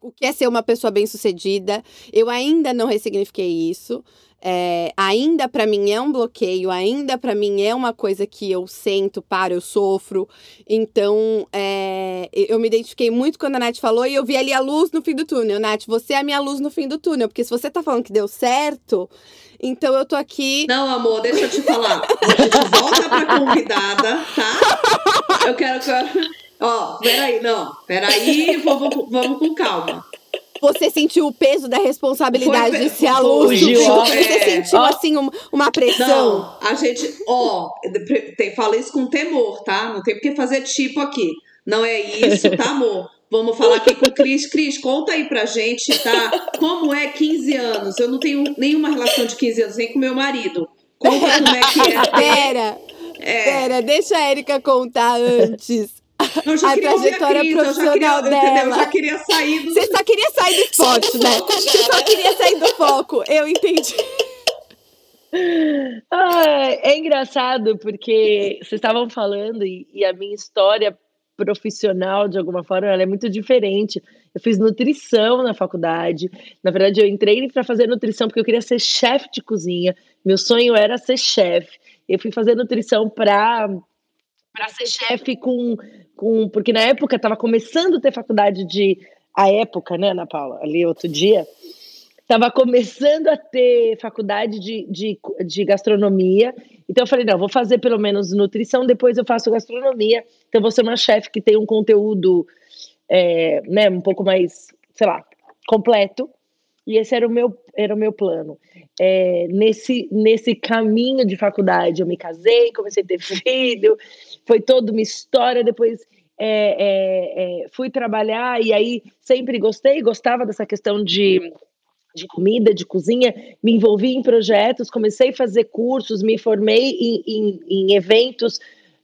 o que é ser uma pessoa bem-sucedida. Eu ainda não ressignifiquei isso. É, ainda para mim é um bloqueio, ainda para mim é uma coisa que eu sento, paro, eu sofro. Então, é, eu me identifiquei muito quando a Nath falou e eu vi ali a luz no fim do túnel. Nath, você é a minha luz no fim do túnel, porque se você tá falando que deu certo, então eu tô aqui. Não, amor, deixa eu te falar. Volta pra convidada, tá? Eu quero que. Ó, peraí, não. Peraí, vamos, vamos com calma. Você sentiu o peso da responsabilidade Foi- de ser a luz. Fugiu, do fim do ó. túnel? Você É. sentiu, Ó. assim, um- uma pressão? Não, a gente, ó, tem, fala isso com temor, tá? Não tem porque fazer tipo aqui. Não é isso, tá, amor? Vamos falar aqui com o Cris. Cris, conta aí pra gente, tá? Como é 15 anos? Eu não tenho nenhuma relação de 15 anos, nem com meu marido. Conta como é que é. Pera, É, pera, deixa a Erika contar antes. Eu já a queria trajetória Cris, eu já queria, profissional entendeu? Eu dela. já queria sair do... Você só queria sair do né? foco já, Você só né? queria sair do foco. Eu entendi. Ah, é engraçado porque vocês estavam falando e, e a minha história profissional, de alguma forma, ela é muito diferente. Eu fiz nutrição na faculdade. Na verdade, eu entrei para fazer nutrição porque eu queria ser chefe de cozinha. Meu sonho era ser chefe. Eu fui fazer nutrição para para ser chefe com, com porque na época estava começando a ter faculdade de a época, né, Ana Paula, ali outro dia, estava começando a ter faculdade de, de, de gastronomia. Então eu falei, não, vou fazer pelo menos nutrição, depois eu faço gastronomia. Então vou ser uma chefe que tem um conteúdo é, né, um pouco mais, sei lá, completo. E esse era o meu, era o meu plano. É, nesse, nesse caminho de faculdade, eu me casei, comecei a ter filho, foi toda uma história. Depois é, é, é, fui trabalhar e aí sempre gostei, gostava dessa questão de, de comida, de cozinha, me envolvi em projetos, comecei a fazer cursos, me formei em, em, em eventos,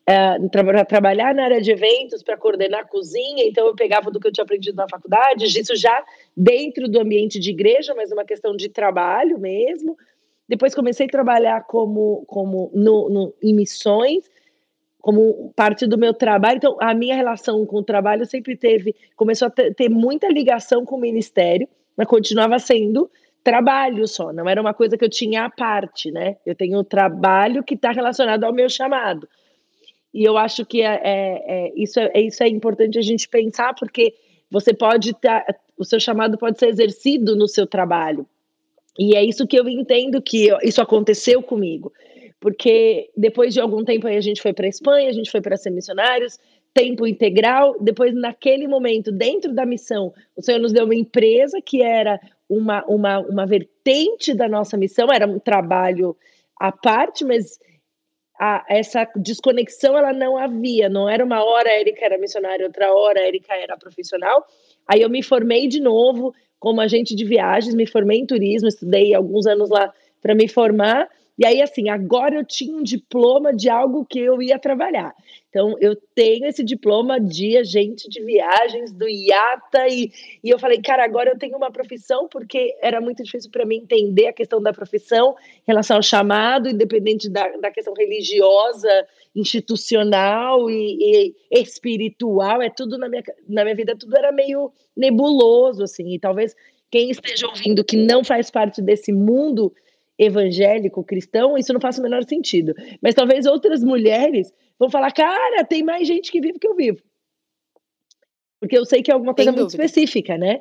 uh, tra trabalhar na área de eventos para coordenar cozinha, então eu pegava do que eu tinha aprendido na faculdade, isso já dentro do ambiente de igreja, mas uma questão de trabalho mesmo. Depois comecei a trabalhar como, como no, no, em missões, como parte do meu trabalho. Então, a minha relação com o trabalho sempre teve, começou a ter muita ligação com o ministério, mas continuava sendo trabalho só, não era uma coisa que eu tinha à parte, né? Eu tenho um trabalho que está relacionado ao meu chamado. E eu acho que é, é, é, isso, é, isso é importante a gente pensar, porque você pode estar, tá, o seu chamado pode ser exercido no seu trabalho. E é isso que eu entendo que isso aconteceu comigo. Porque depois de algum tempo aí a gente foi para Espanha, a gente foi para ser missionários, tempo integral. Depois, naquele momento, dentro da missão, o Senhor nos deu uma empresa que era uma, uma, uma vertente da nossa missão, era um trabalho à parte, mas a, essa desconexão ela não havia, não era uma hora a Erika era missionária, outra hora a Erika era profissional. Aí eu me formei de novo como agente de viagens, me formei em turismo, estudei alguns anos lá para me formar. E aí, assim, agora eu tinha um diploma de algo que eu ia trabalhar. Então, eu tenho esse diploma de agente de viagens do IATA e, e eu falei, cara, agora eu tenho uma profissão, porque era muito difícil para mim entender a questão da profissão em relação ao chamado, independente da, da questão religiosa, institucional e, e espiritual, é tudo na minha, na minha vida, tudo era meio nebuloso, assim, e talvez quem esteja ouvindo que não faz parte desse mundo evangélico, cristão, isso não faz o menor sentido. Mas talvez outras mulheres vão falar, cara, tem mais gente que vive que eu vivo. Porque eu sei que é alguma coisa muito específica, né?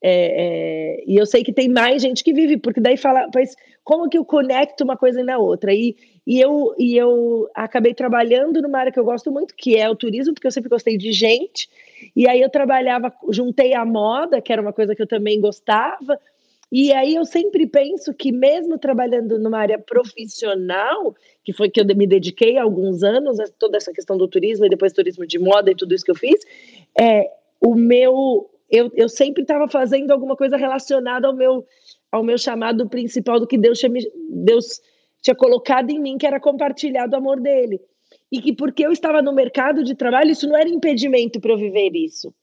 É, é, e eu sei que tem mais gente que vive, porque daí fala, mas como que eu conecto uma coisa na outra? E, e, eu, e eu acabei trabalhando numa área que eu gosto muito, que é o turismo, porque eu sempre gostei de gente. E aí eu trabalhava, juntei a moda, que era uma coisa que eu também gostava, e aí eu sempre penso que mesmo trabalhando numa área profissional, que foi que eu me dediquei há alguns anos, toda essa questão do turismo e depois turismo de moda e tudo isso que eu fiz, é, o meu eu, eu sempre estava fazendo alguma coisa relacionada ao meu ao meu chamado principal do que Deus tinha, Deus tinha colocado em mim, que era compartilhar do amor dele. E que porque eu estava no mercado de trabalho, isso não era impedimento para eu viver isso.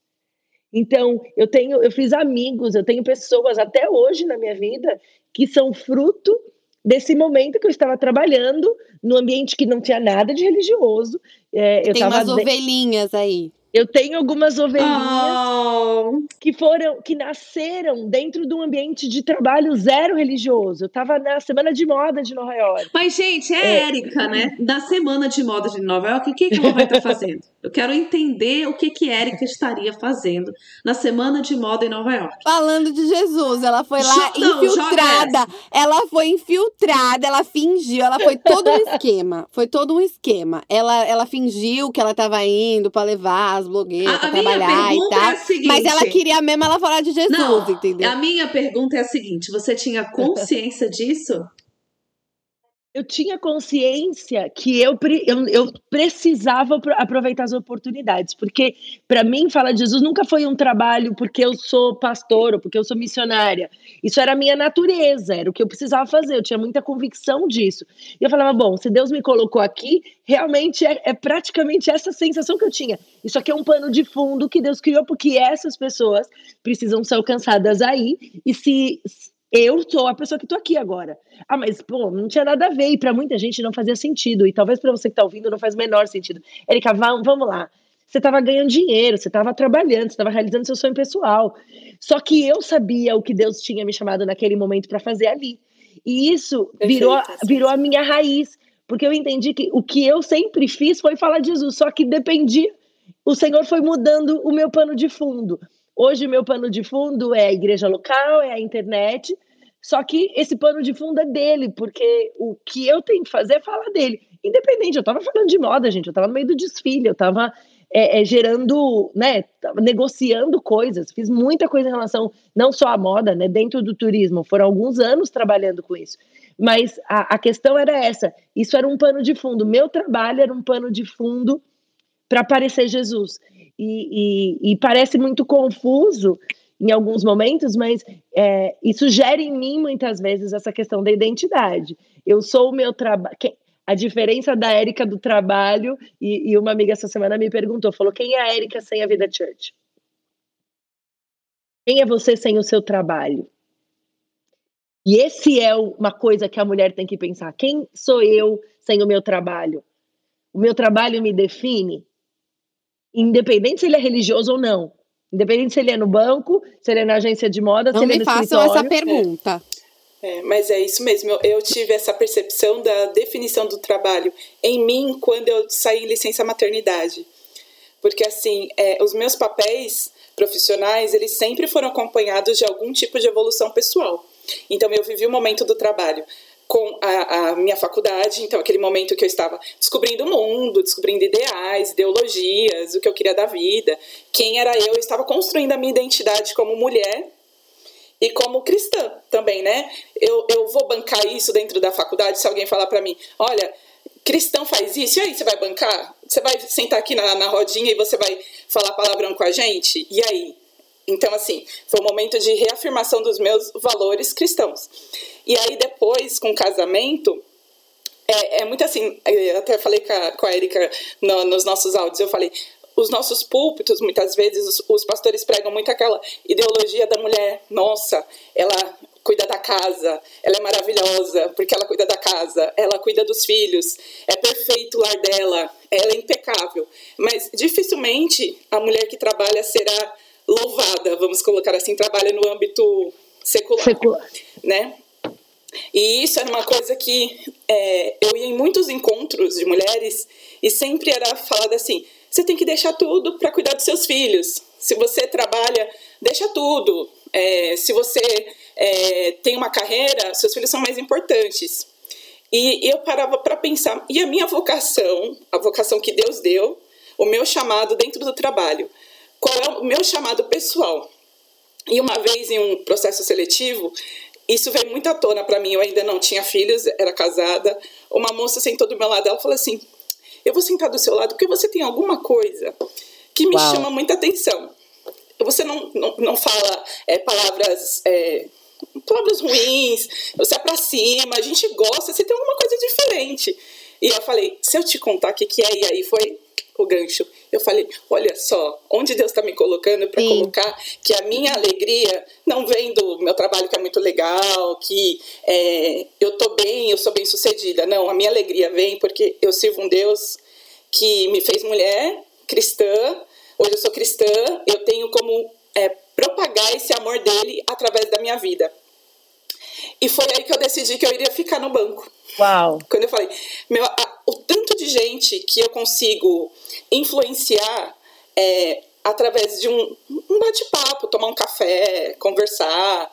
Então, eu tenho, eu fiz amigos, eu tenho pessoas até hoje na minha vida que são fruto desse momento que eu estava trabalhando no ambiente que não tinha nada de religioso. É, eu Tem umas de... ovelhinhas aí. Eu tenho algumas ovelhinhas oh. que foram, que nasceram dentro de um ambiente de trabalho zero religioso. Eu estava na semana de moda de Nova York. Mas, gente, é, é. Érica, né? Da semana de moda de Nova York, o que, que ela vai estar tá fazendo? Eu quero entender o que que Érica estaria fazendo na semana de moda em Nova York. Falando de Jesus, ela foi lá Não, infiltrada. Ela foi infiltrada, ela fingiu, ela foi todo um esquema. Foi todo um esquema. Ela, ela fingiu que ela estava indo para levar as blogueiras a, a trabalhar e tal. É seguinte, mas ela queria mesmo ela falar de Jesus, não, entendeu? A minha pergunta é a seguinte: você tinha consciência disso? Eu tinha consciência que eu, eu, eu, precisava aproveitar as oportunidades, porque para mim falar de Jesus nunca foi um trabalho porque eu sou pastor ou porque eu sou missionária. Isso era a minha natureza, era o que eu precisava fazer, eu tinha muita convicção disso. E eu falava, bom, se Deus me colocou aqui, realmente é, é praticamente essa sensação que eu tinha. Isso aqui é um pano de fundo que Deus criou porque essas pessoas precisam ser alcançadas aí, e se eu sou a pessoa que estou aqui agora. Ah, mas, pô, não tinha nada a ver. E para muita gente não fazia sentido. E talvez para você que está ouvindo não faz o menor sentido. Erika, vamos lá. Você estava ganhando dinheiro, você estava trabalhando, você estava realizando seu sonho pessoal. Só que eu sabia o que Deus tinha me chamado naquele momento para fazer ali. E isso virou, virou a minha raiz. Porque eu entendi que o que eu sempre fiz foi falar de Jesus. Só que dependia. O Senhor foi mudando o meu pano de fundo. Hoje, meu pano de fundo é a igreja local, é a internet. Só que esse pano de fundo é dele, porque o que eu tenho que fazer é falar dele. Independente, eu estava falando de moda, gente, eu estava no meio do desfile, eu estava é, é, gerando, né, negociando coisas, fiz muita coisa em relação, não só à moda, né, dentro do turismo, foram alguns anos trabalhando com isso. Mas a, a questão era essa, isso era um pano de fundo, meu trabalho era um pano de fundo para parecer Jesus e, e, e parece muito confuso em alguns momentos, mas é, isso gera em mim muitas vezes essa questão da identidade. Eu sou o meu trabalho. A diferença da Érica do trabalho, e, e, uma amiga essa semana me perguntou: falou, quem é a Érica sem a vida church? Quem é você sem o seu trabalho? E esse é uma coisa que a mulher tem que pensar: quem sou eu sem o meu trabalho? O meu trabalho me define? Independente se ele é religioso ou não. Independente se ele é no banco, se ele é na agência de moda, não se ele é no escritório. Não me façam essa pergunta. É. é, mas é isso mesmo. Eu, eu, tive essa percepção da definição do trabalho em mim quando eu saí em licença maternidade. Porque, assim, é, os meus papéis profissionais, eles sempre foram acompanhados de algum tipo de evolução pessoal. Então, eu vivi o momento do trabalho com a, a, minha faculdade, então aquele momento que eu estava descobrindo o mundo, descobrindo ideais, ideologias, o que eu queria da vida, quem era eu, eu estava construindo a minha identidade como mulher e como cristã também, né? Eu, eu vou bancar isso dentro da faculdade se alguém falar para mim, olha, cristão faz isso, e aí você vai bancar? Você vai sentar aqui na, na rodinha e você vai falar palavrão com a gente? E aí? Então, assim, foi um momento de reafirmação dos meus valores cristãos. E aí, depois, com o casamento, é, é muito assim, eu até falei com a, com a Erika no, nos nossos áudios, eu falei, os nossos púlpitos, muitas vezes, os, os, pastores pregam muito aquela ideologia da mulher, nossa, ela cuida da casa, ela é maravilhosa porque ela cuida da casa, ela cuida dos filhos, é perfeito o lar dela, ela é impecável. Mas dificilmente a mulher que trabalha será louvada, vamos colocar assim, trabalha no âmbito secular, secular. né? E isso era uma coisa que é, eu ia em muitos encontros de mulheres e sempre era falado assim: você tem que deixar tudo para cuidar dos seus filhos. Se você trabalha, deixa tudo. É, se você é, tem uma carreira, seus filhos são mais importantes. E eu parava para pensar: e a minha vocação, a vocação que Deus deu, o meu chamado dentro do trabalho? Qual é o meu chamado pessoal? E uma vez em um processo seletivo, isso veio muito à tona para mim. Eu ainda não tinha filhos, era casada. Uma moça sentou do meu lado, ela falou assim: Eu vou sentar do seu lado porque você tem alguma coisa que me Uau. chama muita atenção. Você não, não, não fala é, palavras. É, palavras ruins, você é pra cima, a gente gosta, você tem alguma coisa diferente. E eu falei, se eu te contar o que, que é, e aí foi o gancho. Eu falei, olha só, onde Deus está me colocando para colocar que a minha alegria não vem do meu trabalho que é muito legal, que é, eu tô bem, eu sou bem sucedida. Não, a minha alegria vem porque eu sirvo um Deus que me fez mulher, cristã. Hoje eu sou cristã, eu tenho como é, propagar esse amor dele através da minha vida. E foi aí que eu decidi que eu iria ficar no banco. Uau! Quando eu falei, meu, a, o tanto de gente que eu consigo influenciar é, através de um, um bate-papo, tomar um café, conversar.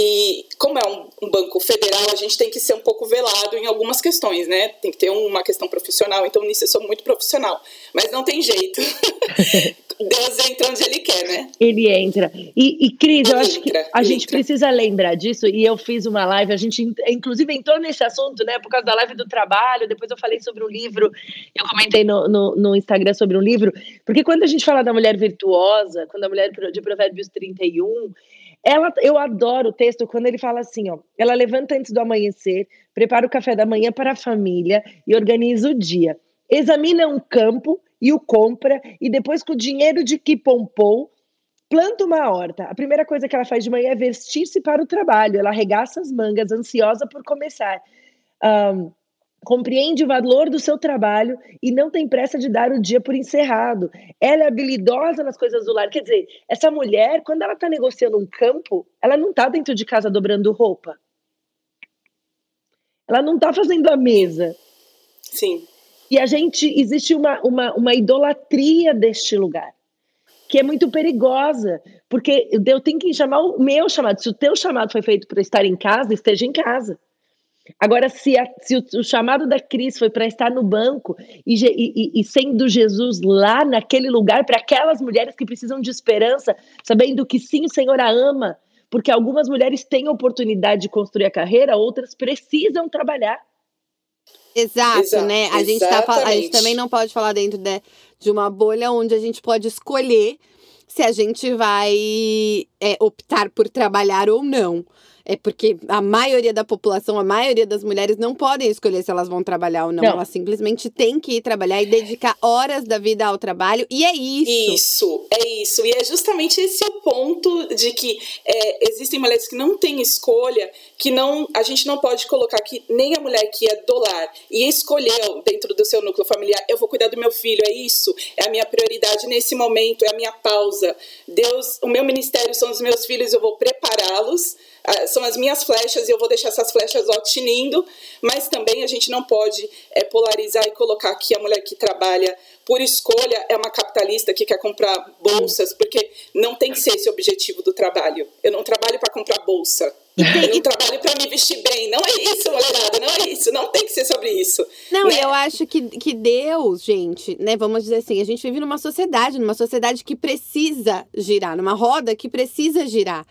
E como é um, banco federal, a gente tem que ser um pouco velado em algumas questões, né? Tem que ter uma questão profissional, então nisso eu sou muito profissional. Mas não tem jeito. Deus entra onde ele quer, né? Ele entra. E, e Cris, eu acho que a gente entra. precisa lembrar disso, e eu fiz uma live, a gente inclusive entrou nesse assunto, né? Por causa da live do trabalho, depois eu falei sobre um livro, eu comentei no, no, no Instagram sobre um livro, porque quando a gente fala da mulher virtuosa, quando a mulher de Provérbios 31, ela, eu adoro o texto quando ele fala assim, ó, ela levanta antes do amanhecer, prepara o café da manhã para a família e organiza o dia. Examina um campo e o compra, e depois, com o dinheiro de que pompou, planta uma horta. A primeira coisa que ela faz de manhã é vestir-se para o trabalho. Ela arregaça as mangas, ansiosa por começar. Um, compreende o valor do seu trabalho e não tem pressa de dar o dia por encerrado. Ela é habilidosa nas coisas do lar. Quer dizer, essa mulher, quando ela está negociando um campo, ela não está dentro de casa dobrando roupa. Ela não está fazendo a mesa. Sim. E a gente, existe uma, uma, uma idolatria deste lugar, que é muito perigosa, porque eu tenho que chamar o meu chamado. Se o teu chamado foi feito para estar em casa, esteja em casa. Agora, se, a, se o, o, chamado da Cris foi para estar no banco e, e, e, sendo Jesus lá naquele lugar para aquelas mulheres que precisam de esperança, sabendo que sim, o Senhor a ama, porque algumas mulheres têm oportunidade de construir a carreira, outras precisam trabalhar. Exato, Exato, né? A gente, tá, a gente também não pode falar dentro de, de uma bolha onde a gente pode escolher se a gente vai é, optar por trabalhar ou não. É porque a maioria da população, a maioria das mulheres não podem escolher se elas vão trabalhar ou não. não. Elas simplesmente têm que ir trabalhar e dedicar horas da vida ao trabalho. E é isso. Isso, é isso. E é justamente esse o ponto de que é, existem mulheres que não têm escolha, que não a gente não pode colocar que nem a mulher que é do lar e escolheu dentro do seu núcleo familiar, eu vou cuidar do meu filho, é isso, é a minha prioridade nesse momento, é a minha pausa. Deus, o meu ministério são os meus filhos, eu vou prepará-los são as minhas flechas e eu vou deixar essas flechas ó, tinindo, mas também a gente não pode é, polarizar e colocar que a mulher que trabalha por escolha é uma capitalista que quer comprar bolsas, porque não tem que ser esse o objetivo do trabalho. Eu não trabalho para comprar bolsa. Eu não trabalho para me vestir bem. Não é isso, mulherada, não é isso. Não tem que ser sobre isso. Não, né? eu acho que, que Deus, gente, né? Vamos dizer assim, a gente vive numa sociedade, numa sociedade que precisa girar, numa roda que precisa girar.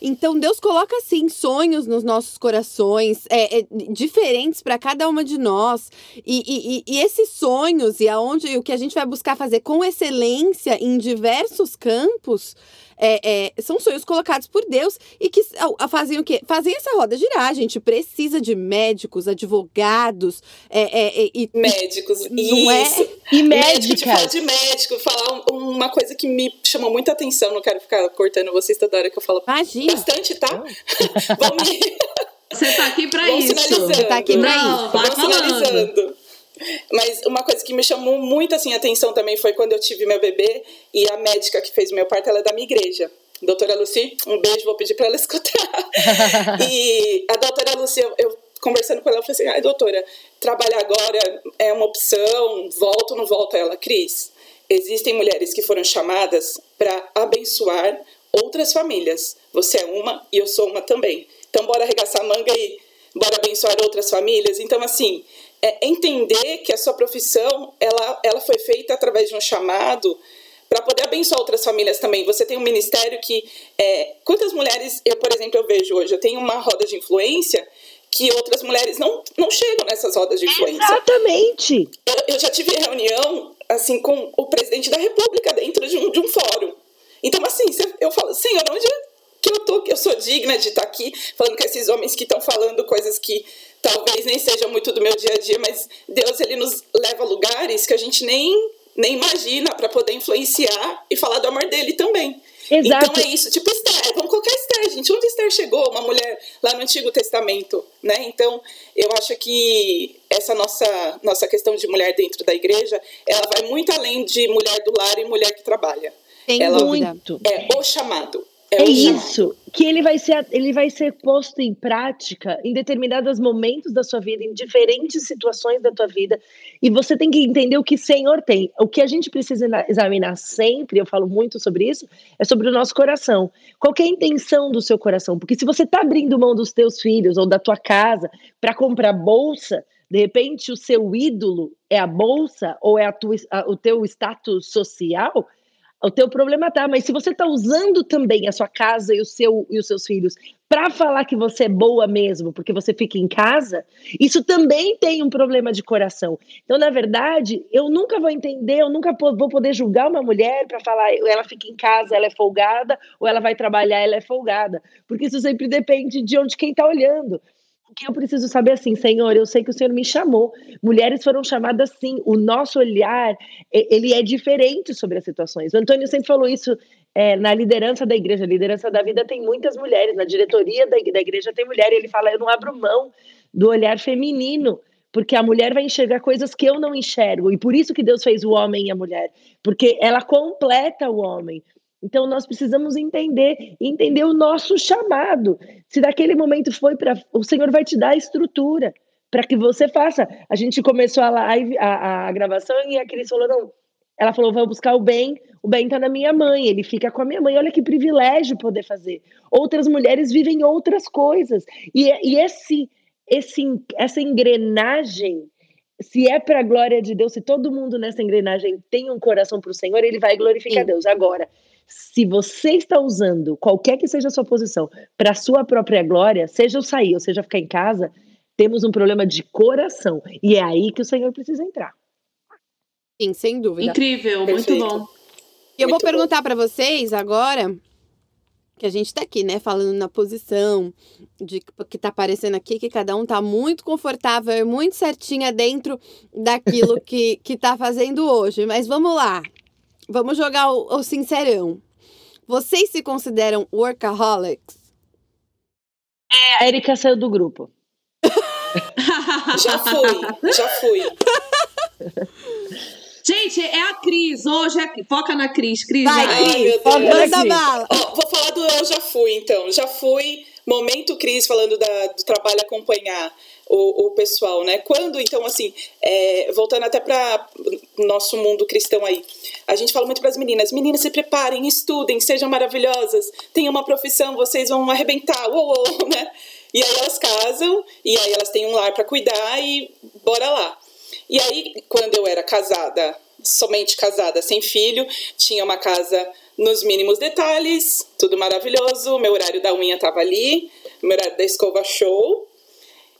Então Deus coloca assim sonhos nos nossos corações, é, é diferentes para cada uma de nós. E, e, e, esses sonhos e aonde o que a gente vai buscar fazer com excelência em diversos campos é, é, são sonhos colocados por Deus e que fazem o quê? Fazem essa roda girar. A gente precisa de médicos, advogados é, é, é e médicos. Não isso. é? E médicos. Falar de médico, falar uma coisa que me chamou muita atenção. Não quero ficar cortando vocês toda hora que eu falo Imagina. bastante, tá? Vamos. Você tá aqui pra Vamos isso. Você tá aqui pra Não, isso. vai Vamos finalizando. Mas uma coisa que me chamou muito assim, atenção também foi quando eu tive meu bebê e a médica que fez o meu parto, ela é da minha igreja. Doutora Luci, um beijo, vou pedir para ela escutar. e a doutora Luci, eu, eu conversando com ela, eu falei assim: ai, doutora, trabalhar agora é uma opção, volto ou não volto? Ela, Cris, existem mulheres que foram chamadas para abençoar outras famílias. Você é uma e eu sou uma também. Então, bora arregaçar a manga e bora abençoar outras famílias. Então, assim, é entender que a sua profissão ela, ela foi feita através de um chamado para poder abençoar outras famílias também. Você tem um ministério que é, quantas mulheres eu por exemplo eu vejo hoje eu tenho uma roda de influência que outras mulheres não, não chegam nessas rodas de influência. Exatamente. Eu, eu já tive reunião assim com o presidente da República dentro de um, de um fórum. Então assim eu falo Senhor onde que eu tô que eu sou digna de estar aqui falando com esses homens que estão falando coisas que talvez nem seja muito do meu dia a dia, mas Deus ele nos leva a lugares que a gente nem nem imagina para poder influenciar e falar do amor dele também. Exato. Então é isso, tipo Esther, vamos colocar Esther, gente. Onde Esther chegou? Uma mulher lá no Antigo Testamento, né? Então, eu acho que essa nossa nossa questão de mulher dentro da igreja, ela vai muito além de mulher do lar e mulher que trabalha. Tem ela muito. É o chamado. É, o isso, que ele vai, ser, ele vai ser posto em prática em determinados momentos da sua vida, em diferentes situações da tua vida, e você tem que entender o que o Senhor tem. O que a gente precisa examinar sempre, eu falo muito sobre isso, é sobre o nosso coração. Qual é a intenção do seu coração? Porque se você está abrindo mão dos teus filhos ou da tua casa para comprar bolsa, de repente o seu ídolo é a bolsa ou é a tua, a, o teu status social, o teu problema tá, mas se você tá usando também a sua casa e, o seu, e os seus filhos para falar que você é boa mesmo, porque você fica em casa, isso também tem um problema de coração. Então, na verdade, eu nunca vou entender, eu nunca vou poder julgar uma mulher para falar ela fica em casa, ela é folgada, ou ela vai trabalhar, ela é folgada, porque isso sempre depende de onde quem está olhando. O que eu preciso saber assim, Senhor, eu sei que o Senhor me chamou. Mulheres foram chamadas sim. O nosso olhar, ele é diferente sobre as situações. O Antônio sempre falou isso é, na liderança da igreja. A liderança da vida tem muitas mulheres. Na diretoria da, da igreja tem mulher. E ele fala, eu não abro mão do olhar feminino. Porque a mulher vai enxergar coisas que eu não enxergo. E por isso que Deus fez o homem e a mulher. Porque ela completa o homem. Então nós precisamos entender, entender o nosso chamado. Se daquele momento foi para, o Senhor vai te dar a estrutura para que você faça. A gente começou a live, a, a gravação e a Cris falou não, ela falou vou buscar o bem, o bem está na minha mãe, ele fica com a minha mãe. Olha que privilégio poder fazer. Outras mulheres vivem outras coisas e, e esse, esse, essa engrenagem se é para a glória de Deus, se todo mundo nessa engrenagem tem um coração para o Senhor, ele vai glorificar Sim. Deus. Agora, se você está usando qualquer que seja a sua posição para sua própria glória, seja o sair ou seja ficar em casa, temos um problema de coração. E é aí que o Senhor precisa entrar. Sim, sem dúvida. Incrível, Perfeito. muito bom. E eu vou perguntar para vocês agora, que a gente está aqui, né, falando na posição de que está aparecendo aqui, que cada um está muito confortável e muito certinha dentro daquilo que que tá fazendo hoje. Mas vamos lá. Vamos jogar o, o sincerão. Vocês se consideram workaholics? É, a Erika saiu do grupo. já fui, já fui. Gente, é a Cris. Hoje é... Foca na Cris. Cris, vai. vai. Cris, manda bala. Oh, vou falar do eu já fui, então. Já fui. Momento Cris falando da, do trabalho acompanhar o, o pessoal, né? Quando, então, assim, é, voltando até para nosso mundo cristão aí, a gente fala muito para as meninas: meninas, se preparem, estudem, sejam maravilhosas, tenham uma profissão, vocês vão arrebentar, uou, uou, né? E aí elas casam, e aí elas têm um lar para cuidar e bora lá. E aí, quando eu era casada, somente casada, sem filho, tinha uma casa nos mínimos detalhes, tudo maravilhoso. Meu horário da unha tava ali, meu horário da escova show.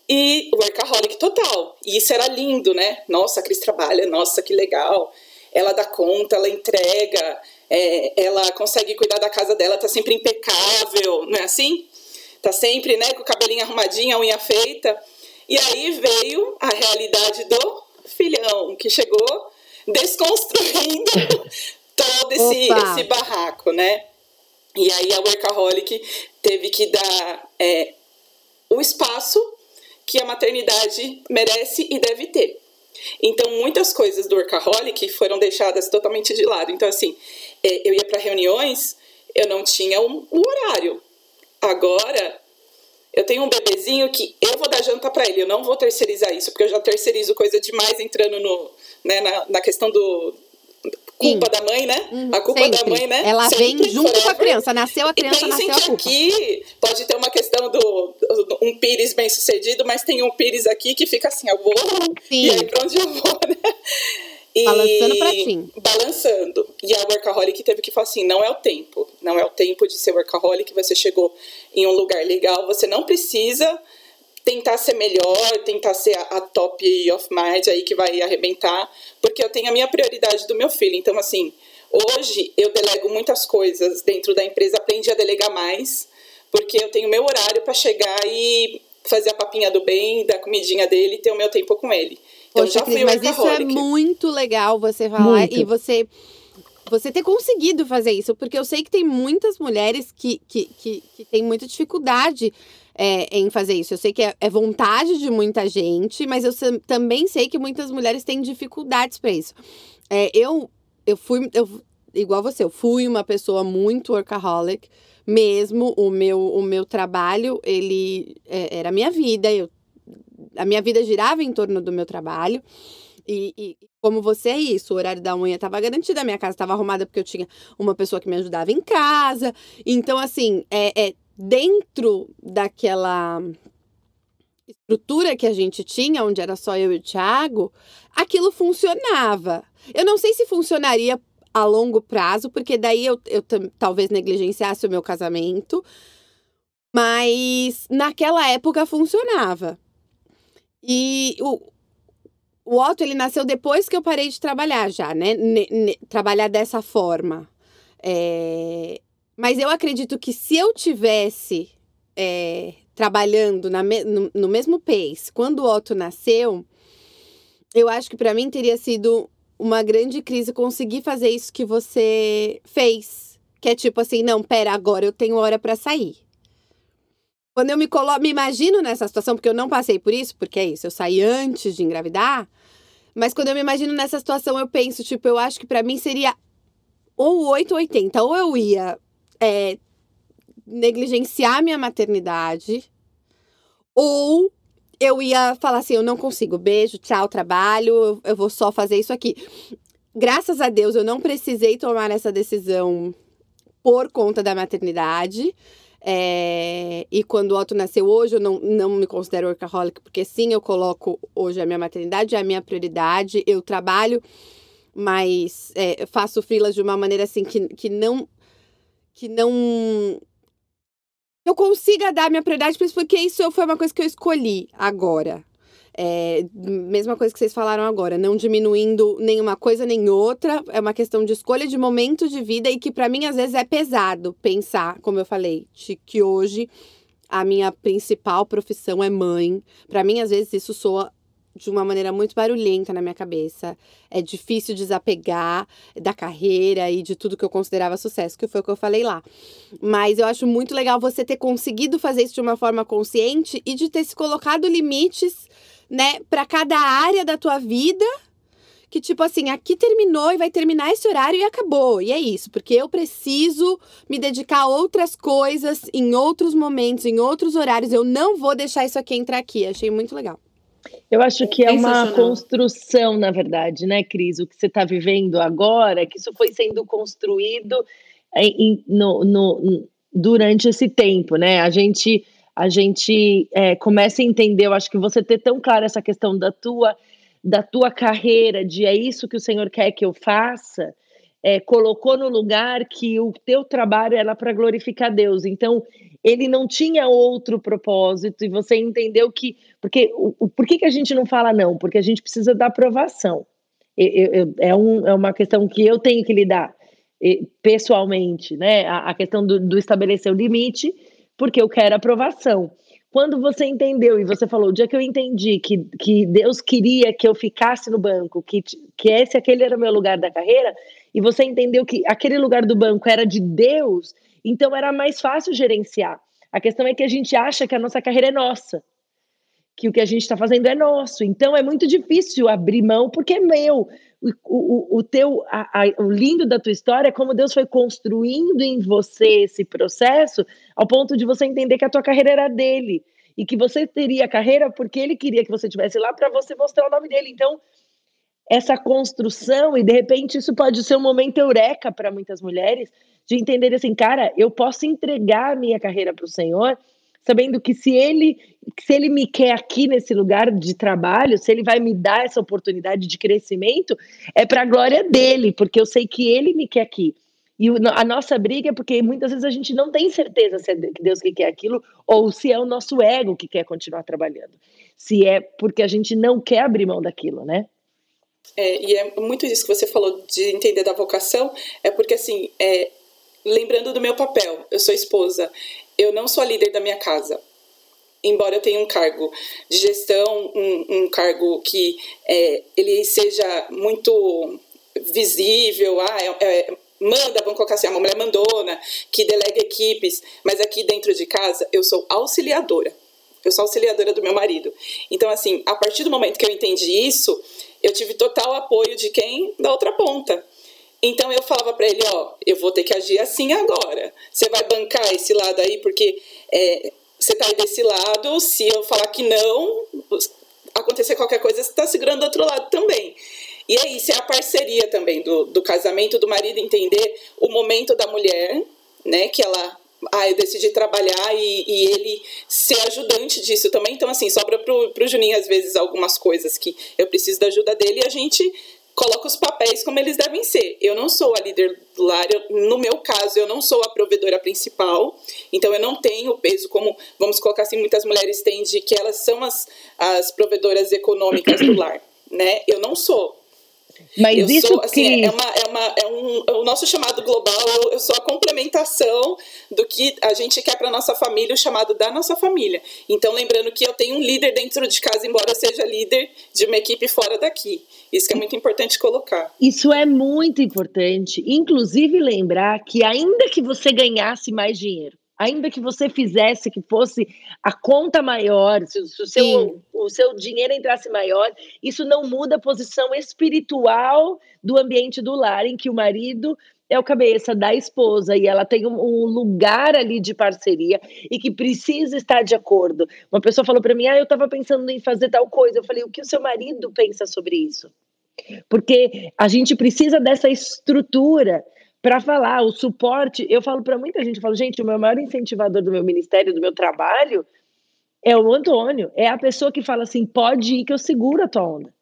E workaholic total. E isso era lindo, né? Nossa, a Cris trabalha, nossa, que legal. Ela dá conta, ela entrega, é, ela consegue cuidar da casa dela, tá sempre impecável, não é assim? Tá sempre, né, com o cabelinho arrumadinho, a unha feita. E aí veio a realidade do filhão, que chegou desconstruindo todo esse, esse barraco, né? E aí a Workaholic teve que dar é, o espaço que a maternidade merece e deve ter. Então, muitas coisas do Workaholic foram deixadas totalmente de lado. Então, assim, é, eu ia para reuniões, eu não tinha um, um horário. Agora, eu tenho um bebezinho que eu vou dar janta para ele, eu não vou terceirizar isso, porque eu já terceirizo coisa demais entrando no, né, na, na questão do, culpa Sim. da mãe, né? Uhum, a culpa sempre. da mãe, né? Ela sempre, vem junto forever. com a criança. Nasceu a criança, e nasceu a culpa. aqui pode ter uma questão do, do, um pires bem sucedido, mas tem um pires aqui que fica assim, eu vou, Sim. e aí pra onde eu vou, né? E balançando pra ti. Balançando. E a workaholic teve que falar assim, não é o tempo. Não é o tempo de ser workaholic, você chegou em um lugar legal, você não precisa tentar ser melhor, tentar ser a, a, top of mind aí que vai arrebentar, porque eu tenho a minha prioridade do meu filho. Então, assim, hoje eu delego muitas coisas dentro da empresa, aprendi a delegar mais, porque eu tenho meu horário para chegar e fazer a papinha do bem, dar comidinha dele e ter o meu tempo com ele. Então, Poxa, já fui Cris, mas isso é muito legal você falar muito. e você você ter conseguido fazer isso, porque eu sei que tem muitas mulheres que, que, que, que têm muita dificuldade é, em fazer isso. Eu sei que é, é, vontade de muita gente, mas eu também sei que muitas mulheres têm dificuldades para isso. É, eu, eu fui, eu, igual você, eu fui uma pessoa muito workaholic mesmo. O meu, o meu trabalho, ele é, era a minha vida. Eu, a minha vida girava em torno do meu trabalho. E, e, como você é isso, o horário da unha estava garantido, a minha casa estava arrumada porque eu tinha uma pessoa que me ajudava em casa. Então, assim, é, é dentro daquela estrutura que a gente tinha, onde era só eu e o Thiago, aquilo funcionava. Eu não sei se funcionaria a longo prazo, porque daí eu, eu talvez negligenciasse o meu casamento, mas naquela época funcionava. E o, o Otto, ele nasceu depois que eu parei de trabalhar já, né? trabalhar dessa forma. É, mas eu acredito que se eu tivesse é, trabalhando me, no, no, mesmo pace quando o Otto nasceu, eu acho que para mim teria sido uma grande crise conseguir fazer isso que você fez. Que é tipo assim, não, pera, agora eu tenho hora para sair. Quando eu me coloco, me imagino nessa situação, porque eu não passei por isso, porque é isso, eu saí antes de engravidar. Mas quando eu me imagino nessa situação, eu penso, tipo, eu acho que para mim seria ou 8 ou 80. Ou eu ia é, negligenciar minha maternidade, ou eu ia falar assim: eu não consigo, beijo, tchau, trabalho, eu vou só fazer isso aqui. Graças a Deus, eu não precisei tomar essa decisão por conta da maternidade. É, e quando o Otto nasceu hoje, eu não, não me considero workaholic, porque sim, eu coloco hoje a minha maternidade, é a minha prioridade. Eu trabalho, mas é, faço frilas de uma maneira assim que, que não que não eu consiga dar minha prioridade para isso, porque isso foi uma coisa que eu escolhi agora. É, mesma coisa que vocês falaram agora, não diminuindo nenhuma coisa nem outra, é uma questão de escolha de momento de vida e que para mim às vezes é pesado pensar, como eu falei, de que hoje a minha principal profissão é mãe. Para mim às vezes isso soa de uma maneira muito barulhenta na minha cabeça. É difícil desapegar da carreira e de tudo que eu considerava sucesso, que foi o que eu falei lá. Mas eu acho muito legal você ter conseguido fazer isso de uma forma consciente e de ter se colocado limites, né, para cada área da tua vida. Que tipo assim, aqui terminou e vai terminar esse horário e acabou. E é isso, porque eu preciso me dedicar a outras coisas em outros momentos, em outros horários. Eu não vou deixar isso aqui entrar aqui. Achei muito legal. Eu acho que é uma construção, na verdade, né, Cris? O que você está vivendo agora, que isso foi sendo construído em, no, no, durante esse tempo, né? A gente, a gente é, começa a entender, eu acho que você ter tão claro essa questão da tua, da tua carreira, de é isso que o Senhor quer que eu faça, é, colocou no lugar que o teu trabalho era para glorificar Deus. Então, ele não tinha outro propósito e você entendeu que. Porque, o, por que, que a gente não fala não? Porque a gente precisa da aprovação. é, um, é uma questão que eu tenho que lidar pessoalmente, né? A, a questão do, do estabelecer o limite, porque eu quero aprovação. Quando você entendeu e você falou, o dia que eu entendi que, que Deus queria que eu ficasse no banco, que, que esse aquele era o meu lugar da carreira, e você entendeu que aquele lugar do banco era de Deus, então era mais fácil gerenciar. A questão é que a gente acha que a nossa carreira é nossa, que o que a gente está fazendo é nosso. Então é muito difícil abrir mão porque é meu. O, o, o teu, a, a, o lindo da tua história é como Deus foi construindo em você esse processo, ao ponto de você entender que a tua carreira era dele e que você teria carreira porque ele queria que você estivesse lá para você mostrar o nome dele. Então essa construção, e de repente isso pode ser um momento eureka para muitas mulheres, de entender assim, cara, eu posso entregar a minha carreira para o Senhor, sabendo que se ele, se ele me quer aqui nesse lugar de trabalho, se ele vai me dar essa oportunidade de crescimento, é para a glória dele, porque eu sei que ele me quer aqui. E a nossa briga é porque muitas vezes a gente não tem certeza se é Deus que quer aquilo ou se é o nosso ego que quer continuar trabalhando. Se é porque a gente não quer abrir mão daquilo, né? É, e é muito isso que você falou de entender da vocação, é porque assim, é, lembrando do meu papel, eu sou esposa, eu não sou a líder da minha casa. Embora eu tenha um cargo de gestão, um, um cargo que é, ele seja muito visível, ah, é, é, manda, vamos colocar assim, uma mulher mandona, que delega equipes, mas aqui dentro de casa eu sou auxiliadora. Eu sou auxiliadora do meu marido. Então, assim, a partir do momento que eu entendi isso, eu tive total apoio de quem? Da outra ponta. Então eu falava para ele, ó, eu vou ter que agir assim agora. Você vai bancar esse lado aí, porque é, você tá aí desse lado, se eu falar que não, acontecer qualquer coisa, você tá segurando do outro lado também. E é isso, é a parceria também do, do casamento, do marido entender o momento da mulher, né, que ela ah, eu decidi trabalhar e, e, ele ser ajudante disso também. Então, assim, sobra pro, pro Juninho, às vezes, algumas coisas que eu preciso da ajuda dele e a gente coloca os papéis como eles devem ser. Eu não sou a líder do lar, eu, no meu caso, eu não sou a provedora principal, então eu não tenho o peso como, vamos colocar assim, muitas mulheres têm de que elas são as, as provedoras econômicas do lar, né? Eu não sou. Mas eu isso sou, assim, é, uma, é, uma, é, um, é o nosso chamado global, eu, eu, sou a complementação do que a gente quer para nossa família, o chamado da nossa família. Então, lembrando que eu tenho um líder dentro de casa, embora seja líder de uma equipe fora daqui. Isso que é muito importante colocar. Isso é muito importante. Inclusive, lembrar que ainda que você ganhasse mais dinheiro, ainda que você fizesse que fosse a conta maior, se, se o, seu, o seu dinheiro entrasse maior, isso não muda a posição espiritual do ambiente do lar, em que o marido é o cabeça da esposa e ela tem um, um, lugar ali de parceria e que precisa estar de acordo. Uma pessoa falou para mim: "Ah, eu estava pensando em fazer tal coisa". Eu falei: "O que o seu marido pensa sobre isso?" Porque a gente precisa dessa estrutura para falar, o suporte. Eu falo para muita gente, eu falo, gente, o meu maior incentivador do meu ministério, do meu trabalho, é o Antônio. É a pessoa que fala assim: pode ir que eu seguro a tua onda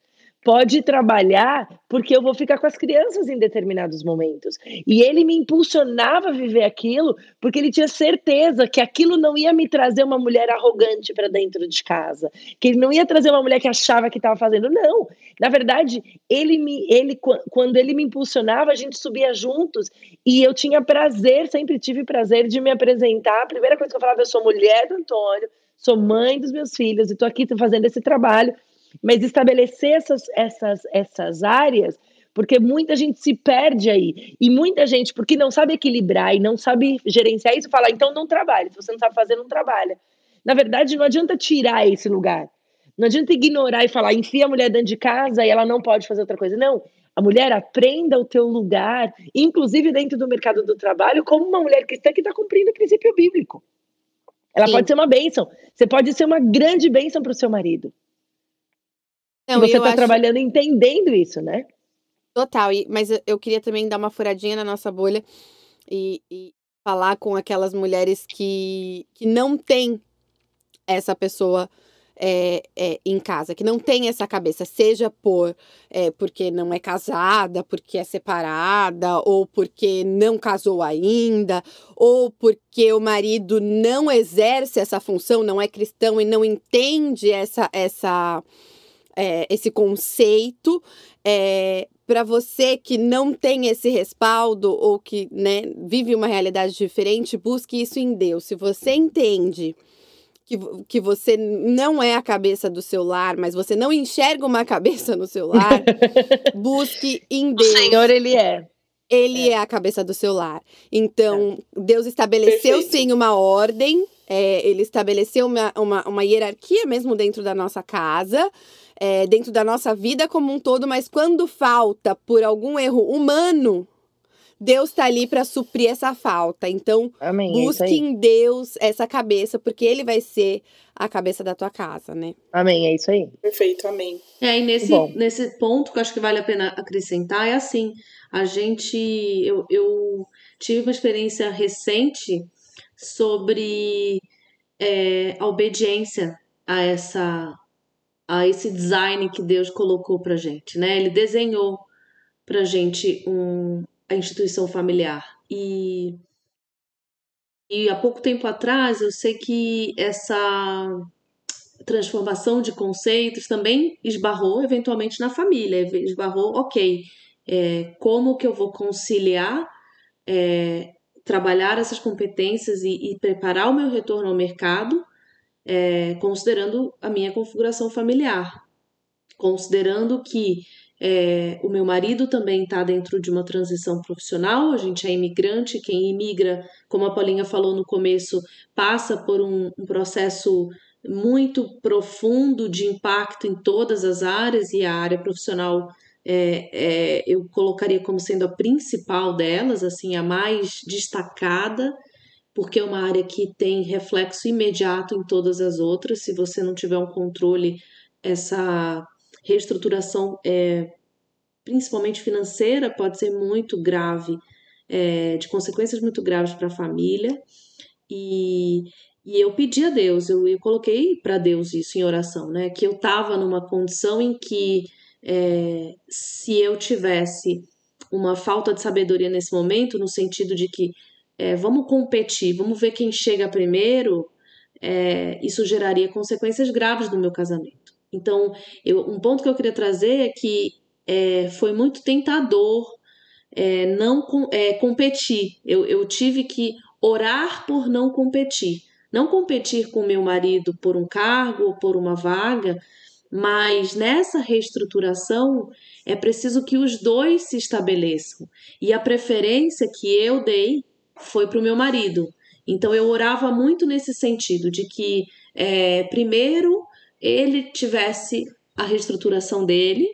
pode trabalhar porque eu vou ficar com as crianças em determinados momentos. E ele me impulsionava a viver aquilo porque ele tinha certeza que aquilo não ia me trazer uma mulher arrogante para dentro de casa, que ele não ia trazer uma mulher que achava que estava fazendo. Não. Na verdade, ele me ele quando ele me impulsionava, a gente subia juntos e eu tinha prazer, sempre tive prazer de me apresentar. A primeira coisa que eu falava, eu sou mulher do Antônio, sou mãe dos meus filhos e estou aqui fazendo esse trabalho mas estabelecer essas, essas, essas áreas, porque muita gente se perde aí. E muita gente, porque não sabe equilibrar e não sabe gerenciar isso, fala, então não trabalhe. Se você não sabe fazer, não trabalha. Na verdade, não adianta tirar esse lugar. Não adianta ignorar e falar, enfia a mulher dentro de casa e ela não pode fazer outra coisa. Não. A mulher aprenda o teu lugar, inclusive dentro do mercado do trabalho, como uma mulher cristã que está cumprindo o princípio bíblico. Ela Sim. pode ser uma bênção. Você pode ser uma grande bênção para o seu marido. Não, você está acho... trabalhando entendendo isso, né? Total, e, mas eu queria também dar uma furadinha na nossa bolha e, e falar com aquelas mulheres que, que não têm essa pessoa é, é, em casa, que não tem essa cabeça, seja por é, porque não é casada, porque é separada, ou porque não casou ainda, ou porque o marido não exerce essa função, não é cristão e não entende essa, essa, é, esse conceito. É, para você que não tem esse respaldo ou que né, vive uma realidade diferente, busque isso em Deus. Se você entende que, que você não é a cabeça do seu lar, mas você não enxerga uma cabeça no seu lar, busque em Deus. O Senhor, Ele é. Ele é. é a cabeça do seu lar. Então, é. Deus estabeleceu Perfeito. sim uma ordem, é, ele estabeleceu uma, uma, uma hierarquia mesmo dentro da nossa casa. É, dentro da nossa vida como um todo, mas quando falta por algum erro humano, Deus está ali para suprir essa falta. Então, Amém, é busque em Deus essa cabeça, porque Ele vai ser a cabeça da tua casa, né? Amém, é isso aí. Perfeito, amém. É, e nesse, nesse ponto que eu acho que vale a pena acrescentar é assim: a gente. Eu, eu tive uma experiência recente sobre é, a obediência a essa a esse design que Deus colocou pra gente, né? Ele desenhou pra gente um, a instituição familiar. E, e há pouco tempo atrás eu sei que essa transformação de conceitos também esbarrou eventualmente na família, esbarrou, ok, é, como que eu vou conciliar é, trabalhar essas competências e, e, preparar o meu retorno ao mercado, é, considerando a minha configuração familiar, considerando que é, o meu marido também está dentro de uma transição profissional, a gente é imigrante, quem imigra, como a Paulinha falou no começo, passa por um, um processo muito profundo de impacto em todas as áreas e a área profissional é, é, eu colocaria como sendo a principal delas, assim, a mais destacada, porque é uma área que tem reflexo imediato em todas as outras. Se você não tiver um controle, essa reestruturação, é, principalmente financeira, pode ser muito grave, é, de consequências muito graves para a família. E, e eu pedi a Deus, eu, eu coloquei para Deus isso em oração, né? Que eu estava numa condição em que é, se eu tivesse uma falta de sabedoria nesse momento, no sentido de que é, vamos competir, vamos ver quem chega primeiro, é, isso geraria consequências graves no meu casamento. Então, eu, um ponto que eu queria trazer é que é, foi muito tentador é, não com, é, competir. Eu, eu tive que orar por não competir. Não competir com meu marido por um cargo ou por uma vaga, mas nessa reestruturação é preciso que os dois se estabeleçam. E a preferência que eu dei foi para o meu marido. Então eu orava muito nesse sentido, de que é, primeiro ele tivesse a reestruturação dele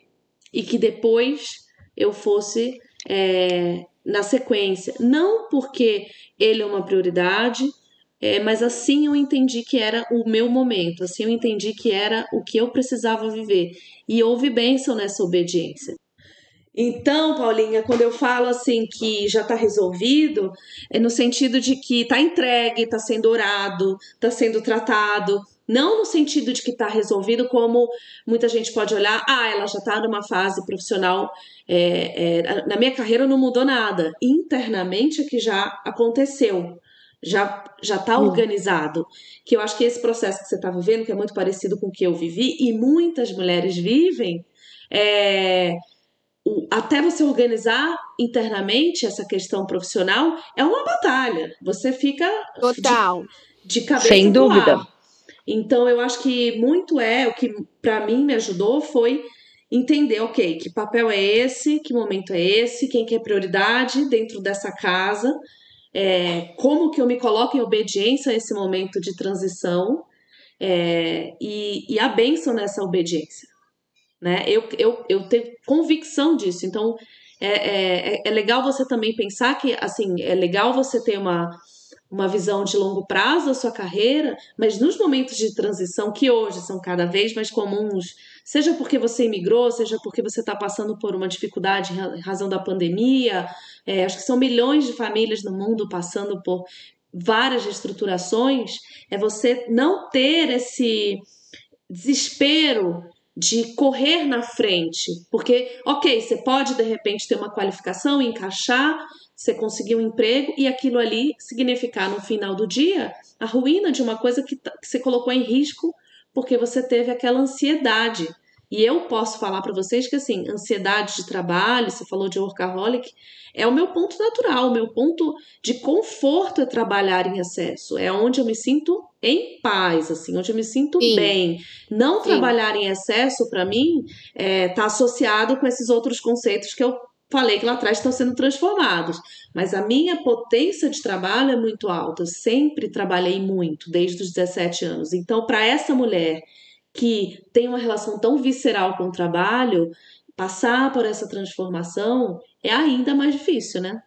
e que depois eu fosse é, na sequência. Não porque ele é uma prioridade, é, mas assim eu entendi que era o meu momento, assim eu entendi que era o que eu precisava viver. E houve bênção nessa obediência. Então, Paulinha, quando eu falo assim que já está resolvido, é no sentido de que está entregue, está sendo orado, está sendo tratado, não no sentido de que está resolvido, como muita gente pode olhar, ah, ela já está numa fase profissional, é, é, na minha carreira não mudou nada. Internamente é que já aconteceu, já já está hum. organizado. Que eu acho que esse processo que você está vivendo, que é muito parecido com o que eu vivi, e muitas mulheres vivem, é, o, até você organizar internamente essa questão profissional, é uma batalha. Você fica Total. De, de cabeça Sem dúvida. Ar. Então, eu acho que muito é o que para mim me ajudou foi entender, ok, que papel é esse, que momento é esse, quem que é prioridade dentro dessa casa, é, como que eu me coloco em obediência a esse momento de transição é, e, e a benção nessa obediência. Né? Eu, eu, eu tenho convicção disso, então é, é, é legal você também pensar que assim é legal você ter uma uma visão de longo prazo da sua carreira, mas nos momentos de transição que hoje são cada vez mais comuns, seja porque você imigrou, seja porque você está passando por uma dificuldade em razão da pandemia, é, acho que são milhões de famílias no mundo passando por várias reestruturações, é você não ter esse desespero de correr na frente, porque, ok, você pode de repente ter uma qualificação, encaixar, você conseguir um emprego e aquilo ali significar no final do dia a ruína de uma coisa que, que você colocou em risco porque você teve aquela ansiedade. E eu posso falar para vocês que assim, ansiedade de trabalho, você falou de workaholic, é o meu ponto natural, o meu ponto de conforto é trabalhar em excesso. É onde eu me sinto em paz, assim, onde eu me sinto Sim. bem. Não Sim. trabalhar em excesso, para mim, é, tá associado com esses outros conceitos que eu falei que lá atrás estão sendo transformados. Mas a minha potência de trabalho é muito alta. Eu sempre trabalhei muito, desde os 17 anos. Então, para essa mulher que tem uma relação tão visceral com o trabalho, passar por essa transformação é ainda mais difícil, né?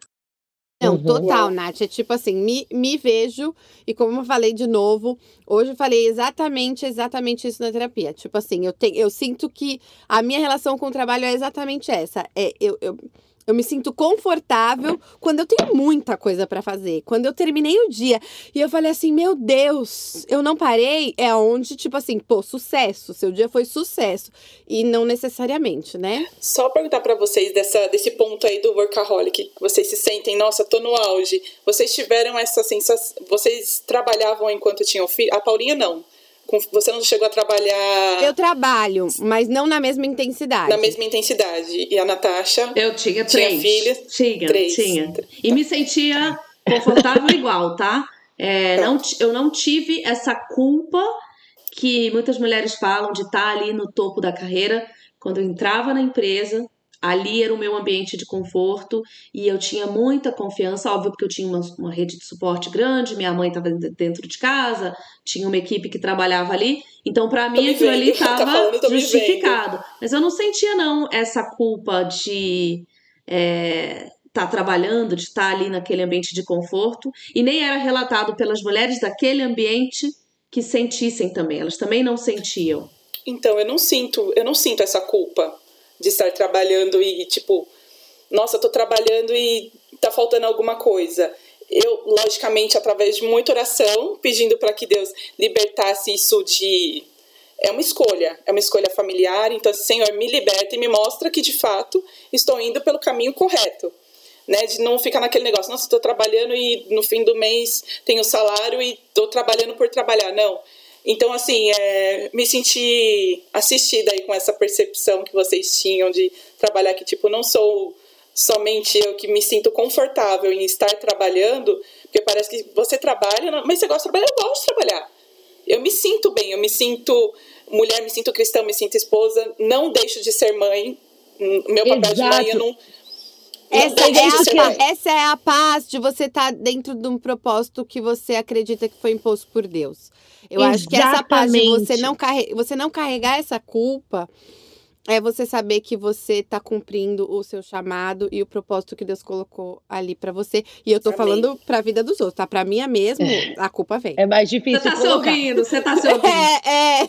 Não, uhum. total, Nath. É tipo assim, me, me vejo, e como eu falei de novo, hoje eu falei exatamente, exatamente isso na terapia. Tipo assim, eu, te, eu sinto que a minha relação com o trabalho é exatamente essa. É, eu, eu eu me sinto confortável quando eu tenho muita coisa para fazer. Quando eu terminei o dia e eu falei assim, meu Deus, eu não parei, é onde, tipo assim, pô, sucesso. Seu dia foi sucesso. E não necessariamente, né? Só perguntar para vocês dessa, desse ponto aí do workaholic, que vocês se sentem, nossa, tô no auge. Vocês tiveram essa sensação. Vocês trabalhavam enquanto tinham filho? A Paulinha não. Você não chegou a trabalhar. Eu trabalho, mas não na mesma intensidade. Na mesma intensidade. E a Natasha? Eu tinha três. Tinha filhas? Tinha, três. tinha. E me sentia confortável igual, tá? É, não, eu não tive essa culpa que muitas mulheres falam de estar ali no topo da carreira. Quando eu entrava na empresa, Ali era o meu ambiente de conforto e eu tinha muita confiança, óbvio, porque eu tinha uma, uma rede de suporte grande, minha mãe estava dentro de casa, tinha uma equipe que trabalhava ali, então para mim aquilo ali estava tá justificado. Mas eu não sentia não essa culpa de é, estar tá trabalhando, de estar tá ali naquele ambiente de conforto e nem era relatado pelas mulheres daquele ambiente que sentissem também. Elas também não sentiam. Então eu não sinto, eu não sinto essa culpa de estar trabalhando e, tipo, nossa, tô trabalhando e tá faltando alguma coisa. Eu, logicamente, através de muita oração, pedindo para que Deus libertasse isso de. É uma escolha, é uma escolha familiar. Então, Senhor, me liberta e me mostra que de fato estou indo pelo caminho correto. Né, de não ficar naquele negócio, nossa, estou trabalhando e no fim do mês tenho salário e estou trabalhando por trabalhar. Não, então, assim, é, me senti assistida aí com essa percepção que vocês tinham de trabalhar que, tipo, não sou somente eu que me sinto confortável em estar trabalhando, porque parece que você trabalha, mas você gosta de trabalhar, eu gosto de trabalhar. Eu me sinto bem, eu me sinto mulher, me sinto cristã, me sinto esposa, não deixo de ser mãe. Meu papel Exato. de mãe eu não essa é, a, essa é a paz de você estar tá dentro de um propósito que você acredita que foi imposto por Deus. Eu Exatamente. acho que essa parte de você não, carre... você não carregar essa culpa é você saber que você está cumprindo o seu chamado e o propósito que Deus colocou ali para você. E eu tô Amém. falando para a vida dos outros, tá? Para minha mesmo, é. a culpa vem. É mais difícil Você tá colocar. se ouvindo, você tá se ouvindo. É, é.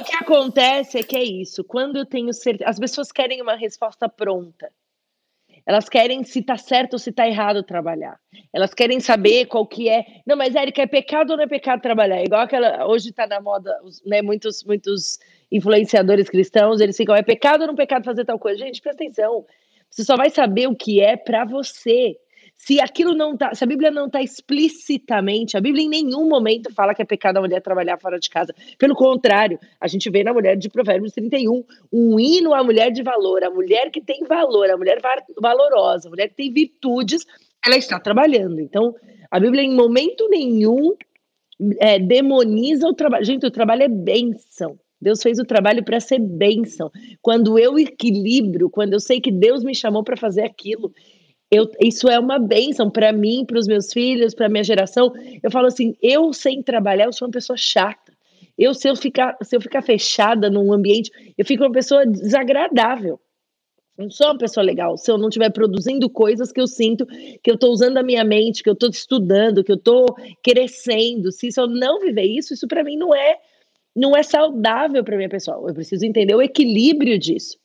o que acontece é que é isso. Quando eu tenho certeza, as pessoas querem uma resposta pronta. Elas querem se tá certo ou se tá errado trabalhar. Elas querem saber qual que é. Não, mas Érica, é pecado ou não é pecado trabalhar? Igual aquela. Hoje tá na moda, né? Muitos, muitos influenciadores cristãos, eles ficam, é pecado ou não é pecado fazer tal coisa? Gente, presta atenção. Você só vai saber o que é para você. Se aquilo não tá, se a Bíblia não tá explicitamente, a Bíblia em nenhum momento fala que é pecado a mulher trabalhar fora de casa. Pelo contrário, a gente vê na mulher de Provérbios 31 um hino à mulher de valor, a mulher que tem valor, a mulher valorosa, a mulher que tem virtudes, ela está trabalhando. Então, a Bíblia em momento nenhum é, demoniza o trabalho. Gente, o trabalho é bênção. Deus fez o trabalho para ser bênção. Quando eu equilibro, quando eu sei que Deus me chamou para fazer aquilo, eu, isso é uma bênção para mim, para os meus filhos, para minha geração. Eu falo assim, eu sem trabalhar, eu sou uma pessoa chata. Eu se eu ficar, se eu ficar fechada num ambiente, eu fico uma pessoa desagradável. Não sou uma pessoa legal. Se eu não estiver produzindo coisas que eu sinto, que eu estou usando a minha mente, que eu estou estudando, que eu estou crescendo, se eu não viver isso, isso para mim não é não é saudável para minha pessoa. Eu preciso entender o equilíbrio disso.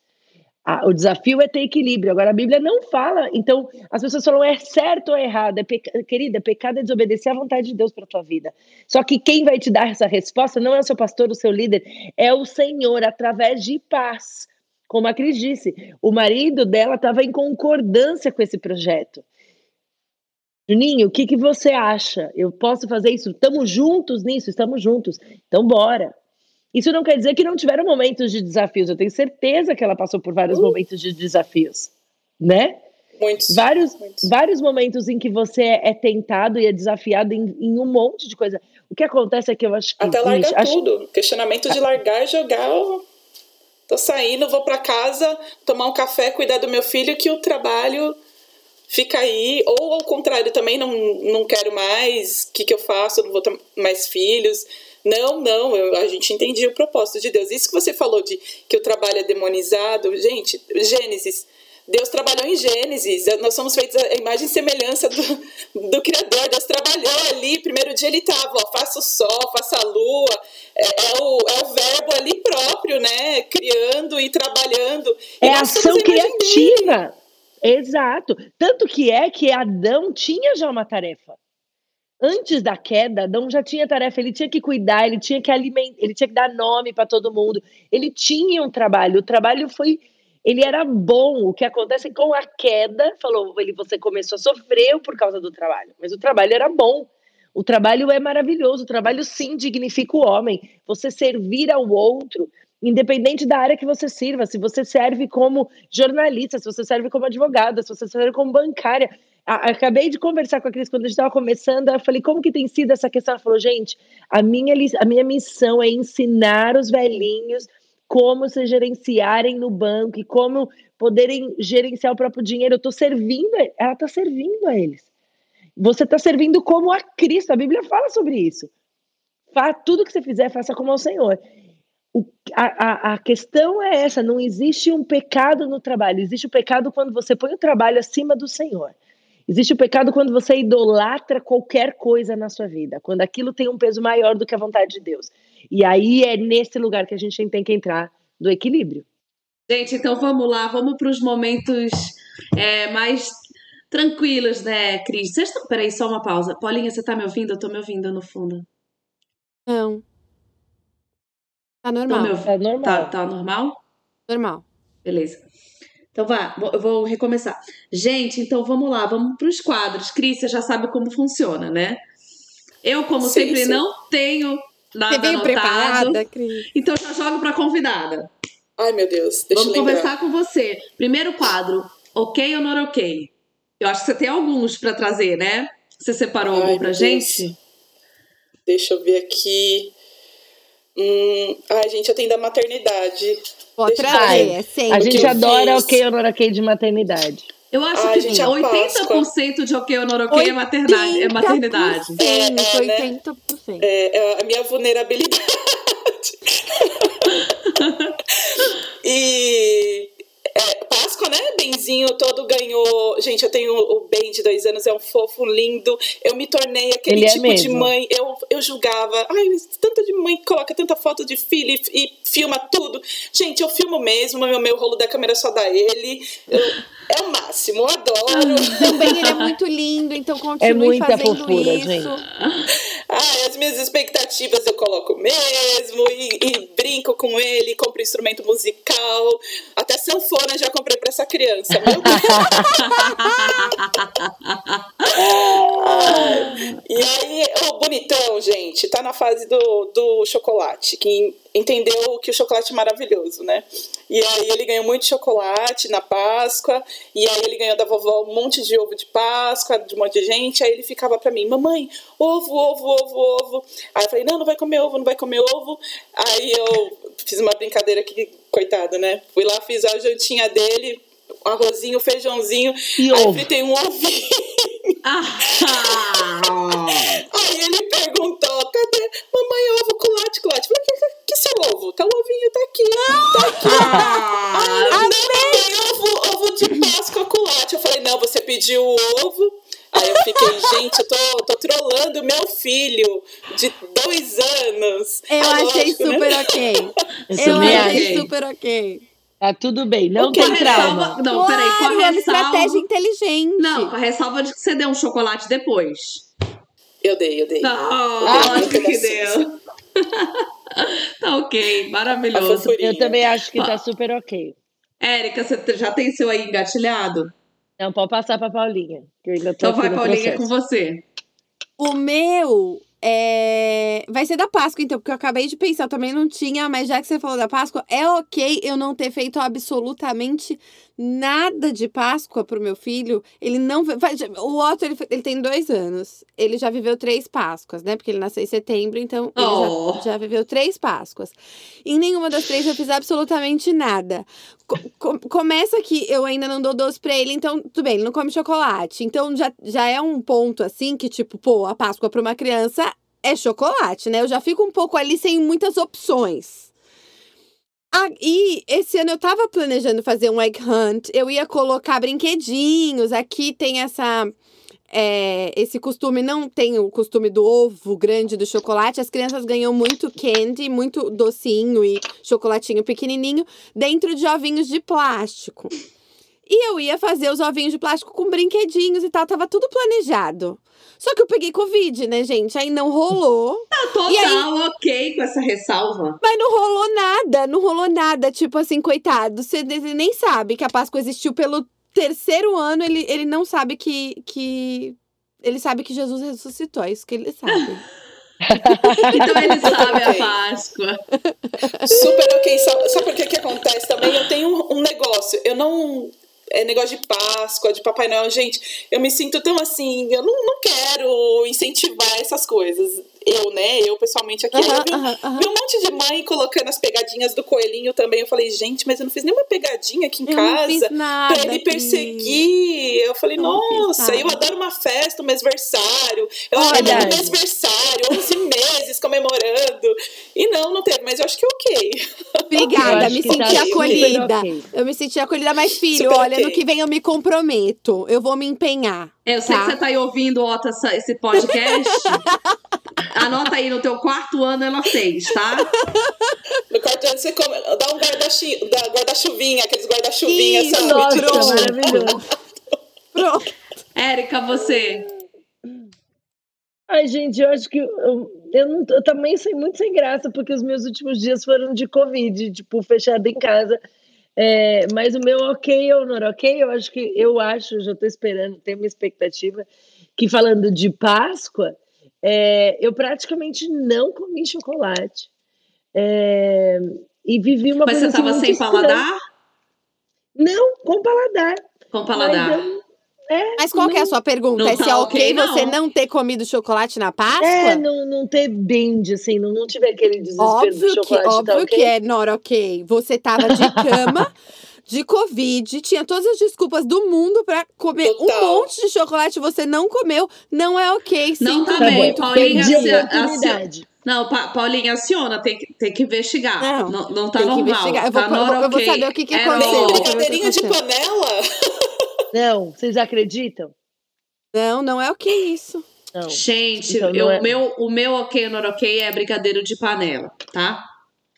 O desafio é ter equilíbrio. Agora, a Bíblia não fala. Então, as pessoas falam é certo ou errado. É peca... Querida, pecado é desobedecer à vontade de Deus para tua vida. Só que quem vai te dar essa resposta não é o seu pastor, o seu líder, é o Senhor, através de paz. Como a Cris disse, o marido dela estava em concordância com esse projeto. Juninho, o que, que você acha? Eu posso fazer isso? Estamos juntos nisso? Estamos juntos. Então, bora. Isso não quer dizer que não tiveram momentos de desafios. Eu tenho certeza que ela passou por vários uh. momentos de desafios, né? Muitos. Vários, muitos. vários momentos em que você é tentado e é desafiado em, em, um monte de coisa. O que acontece é que eu acho que. Até largar acho... tudo. Questionamento de largar e jogar. Tô saindo, vou para casa, tomar um café, cuidar do meu filho, que o trabalho fica aí, ou ao contrário, também não, não quero mais, o que, que eu faço, não vou ter mais filhos. Não, não, eu, a gente entendia o propósito de Deus. Isso que você falou de que o trabalho é demonizado, gente, Gênesis. Deus trabalhou em Gênesis, nós somos feitos a imagem e semelhança do, do Criador. Deus trabalhou ali, primeiro dia ele estava, faça o sol, faça a lua, é, é, o, é o verbo ali próprio, né? Criando e trabalhando. É e ação criativa. Exato. Tanto que é que Adão tinha já uma tarefa. Antes da queda, Adão já tinha tarefa, ele tinha que cuidar, ele tinha que alimentar, ele tinha que dar nome para todo mundo. Ele tinha um trabalho. O trabalho foi ele era bom. O que acontece com a queda, falou, ele você começou a sofrer por causa do trabalho, mas o trabalho era bom. O trabalho é maravilhoso, o trabalho sim dignifica o homem. Você servir ao outro, independente da área que você sirva, se você serve como jornalista, se você serve como advogada, se você serve como bancária. Acabei de conversar com a Cris quando a gente estava começando, eu falei, como que tem sido essa questão? Ela falou, gente, a minha, a minha missão é ensinar os velhinhos como se gerenciarem no banco e como poderem gerenciar o próprio dinheiro. Eu estou servindo, ela está servindo a eles. Você está servindo como a Cristo, a Bíblia fala sobre isso. Faz tudo que você fizer, faça como ao Senhor. O, a, a, a, questão é essa: não existe um pecado no trabalho, existe o pecado quando você põe o trabalho acima do Senhor. Existe o pecado quando você idolatra qualquer coisa na sua vida, quando aquilo tem um peso maior do que a vontade de Deus. E aí é nesse lugar que a gente tem que entrar do equilíbrio. Gente, então vamos lá, vamos para os momentos é, mais tranquilos, né, Cris? Vocês estão... Peraí, só uma pausa. Paulinha, você está me ouvindo? Eu estou me ouvindo no fundo. Não. Tá normal. Meu... Tá normal. Tá, tá normal? Normal. Beleza. Então vá, eu vou recomeçar. Gente, então vamos lá, vamos para os quadros. Cris, você já sabe como funciona, né? Eu, como sim, sempre, sim. não tenho nada você anotado. preparada, Cris. Então já jogo para convidada. Ai, meu Deus, deixa Vamos eu conversar com você. Primeiro quadro, ok ou não ok? Eu acho que você tem alguns para trazer, né? Você separou Ai, algum pra gente? Deixa eu ver aqui. Hum, ai, gente, eu tenho da maternidade. Pode trazer, é sempre. A gente adora fiz. ok ou não ok de maternidade. Eu acho ai, que gente, 80% de ok ou não ok é maternidade. É maternidade. É, é, 80%. Né? É, é a minha vulnerabilidade. e é, Páscoa, né? Benzinho todo ganhou. Gente, eu tenho o Ben de dois anos, é um fofo lindo. Eu me tornei aquele Ele é tipo é de mãe. Eu, eu julgava. Ai, tanta de mãe que coloca tanta foto de filho e, e filma tudo. Gente, eu filmo mesmo, meu, meu rolo da câmera só dá ele. Eu, é o máximo, eu adoro. Também ele é muito lindo, então continue é muita fazendo fofura, isso. Gente. Ai, as minhas expectativas eu coloco mesmo e, e brinco com ele, compro instrumento musical. Até sanfona já comprei pra essa criança. E aí, o bonitão, gente, tá na fase do, do chocolate, que entendeu que o chocolate é maravilhoso, né? E aí ele ganhou muito chocolate na Páscoa, e aí ele ganhou da vovó um monte de ovo de Páscoa, de um monte de gente, aí ele ficava para mim, mamãe, ovo, ovo, ovo, ovo. Aí eu falei, não, não vai comer ovo, não vai comer ovo. Aí eu fiz uma brincadeira aqui, coitado, né? Fui lá, fiz a jantinha dele, arrozinho, feijãozinho, e aí ovo. fritei um ovinho. Ah. aí ele perguntou, cadê? Mamãe, ovo com latte, com latte. Falei, que, que seu ovo? Tá o ovinho, tá aqui, tá aqui. Ah, ah, não, ovo, ovo de Páscoa com latte. Eu falei, não, você pediu o ovo. Aí eu fiquei, gente, eu tô, tô trolando meu filho de dois anos. Eu é achei lógico, super né? ok. eu achei super ok. Tá tudo bem, não a tem trauma. ressalva- Não, peraí, com a Claro, é uma estratégia ressalva. inteligente. Não, com a ressalva de que você deu um chocolate depois. Eu dei, eu dei. Não, Ah, lógico que deu. tá ok, A maravilhoso. Eu também acho que tá super ok. Érica, você já tem seu aí engatilhado? Não, pode passar pra Paulinha. Que eu ainda tô Então vai, Paulinha, processo. com você. O meu é... vai ser da Páscoa, então, porque eu acabei de pensar, eu também não tinha, mas já que você falou da Páscoa, é ok eu não ter feito absolutamente nada de Páscoa pro meu filho. Ele não. O Otto, ele, ele tem dois anos. Ele já viveu três Páscoas, né? Porque ele nasceu em setembro, então ele Oh. já, já viveu três Páscoas. Em nenhuma das três eu fiz absolutamente nada. Co- começa que eu ainda não dou doce pra ele, então tudo bem, ele não come chocolate. Então já, já é um ponto assim que, tipo, pô, a Páscoa pra uma criança é chocolate, né? Eu já fico um pouco ali sem muitas opções. Ah, e esse ano eu tava planejando fazer um egg hunt. Eu ia colocar brinquedinhos. Aqui tem essa. é, esse costume, não tem o costume do ovo grande do chocolate. As crianças ganham muito candy, muito docinho e chocolatinho pequenininho dentro de ovinhos de plástico. E eu ia fazer os ovinhos de plástico com brinquedinhos e tal, tava tudo planejado. Só que eu peguei Covid, né, gente? Aí não rolou. Tá total E aí? ok com essa ressalva. Mas não rolou nada, não rolou nada. Tipo assim, coitado, você ele nem sabe que a Páscoa existiu pelo terceiro ano, ele, ele não sabe que, que. Ele sabe que Jesus ressuscitou, é isso que ele sabe. Então ele sabe a. Páscoa. Super ok. Sabe, sabe por que que acontece também? Eu tenho um, um negócio. Eu não. É negócio de Páscoa, de Papai Noel. Gente, eu me sinto tão assim. Eu não, não quero incentivar essas coisas. Eu, né? Eu pessoalmente aqui. eu Aham, vi, um, aham, aham. vi um monte de mãe colocando as pegadinhas do coelhinho também. Eu falei, gente, mas eu não fiz nenhuma pegadinha aqui em Eu não casa. fiz nada. Pra ele perseguir. Eu falei, não nossa, eu adoro uma festa, um mêsversário. Eu Olha. adoro um Verdade. mêsversário, 11 meses comemorando. E não, não teve, mas eu acho que é ok. Obrigada, me senti tá acolhida. ok. Eu me senti acolhida, mas filho, Super olha, ok. no que vem eu me comprometo. Eu vou me empenhar. Eu sei Tá. que você tá aí ouvindo, Otto, essa- esse podcast. Anota aí, no teu quarto ano ela fez, tá? No quarto ano você come, dá um guarda-chuvinha, aqueles guarda-chuvinha, sabe? Nossa, Pronto. maravilhoso. Pronto. Érica, você. Ai, gente, eu acho que eu, eu, não, eu também sei muito sem graça, porque os meus últimos dias foram de Covid, tipo, fechada em casa. É, mas o meu ok ou não ok, eu acho que eu acho, já estou esperando, tenho uma expectativa, que falando de Páscoa, é, eu praticamente não comi chocolate. É, e vivi uma Mas coisa você tava assim, sem muito estranha. paladar? Não, com paladar. Com paladar. Mas é, Mas qual que é a não- sua pergunta? não é se tá é ok, não. você não ter comido chocolate na Páscoa? É, não, não ter binge, assim, não, não tiver aquele desespero do Óbvio que, chocolate, tá óbvio ok? que é not ok. Você tava de cama, de Covid, tinha todas as desculpas do mundo pra comer Total. um monte de chocolate, você não comeu, não é ok. Não Sinto tá Tá bem, muito. bom, Paulinha, perdi a se- a- oportunidade. Não, Pa- Paulinha, aciona, tem que, tem que investigar. Não, Não, não tá tem que normal. investigar. Eu vou- tá eu vou- not eu vou saber o que que aconteceu. O que brincadeirinha de panela. Não, vocês acreditam? Não, não é ok isso. Não. Gente, Então, não eu- é- meu, o meu ok not ok é brigadeiro de panela, tá?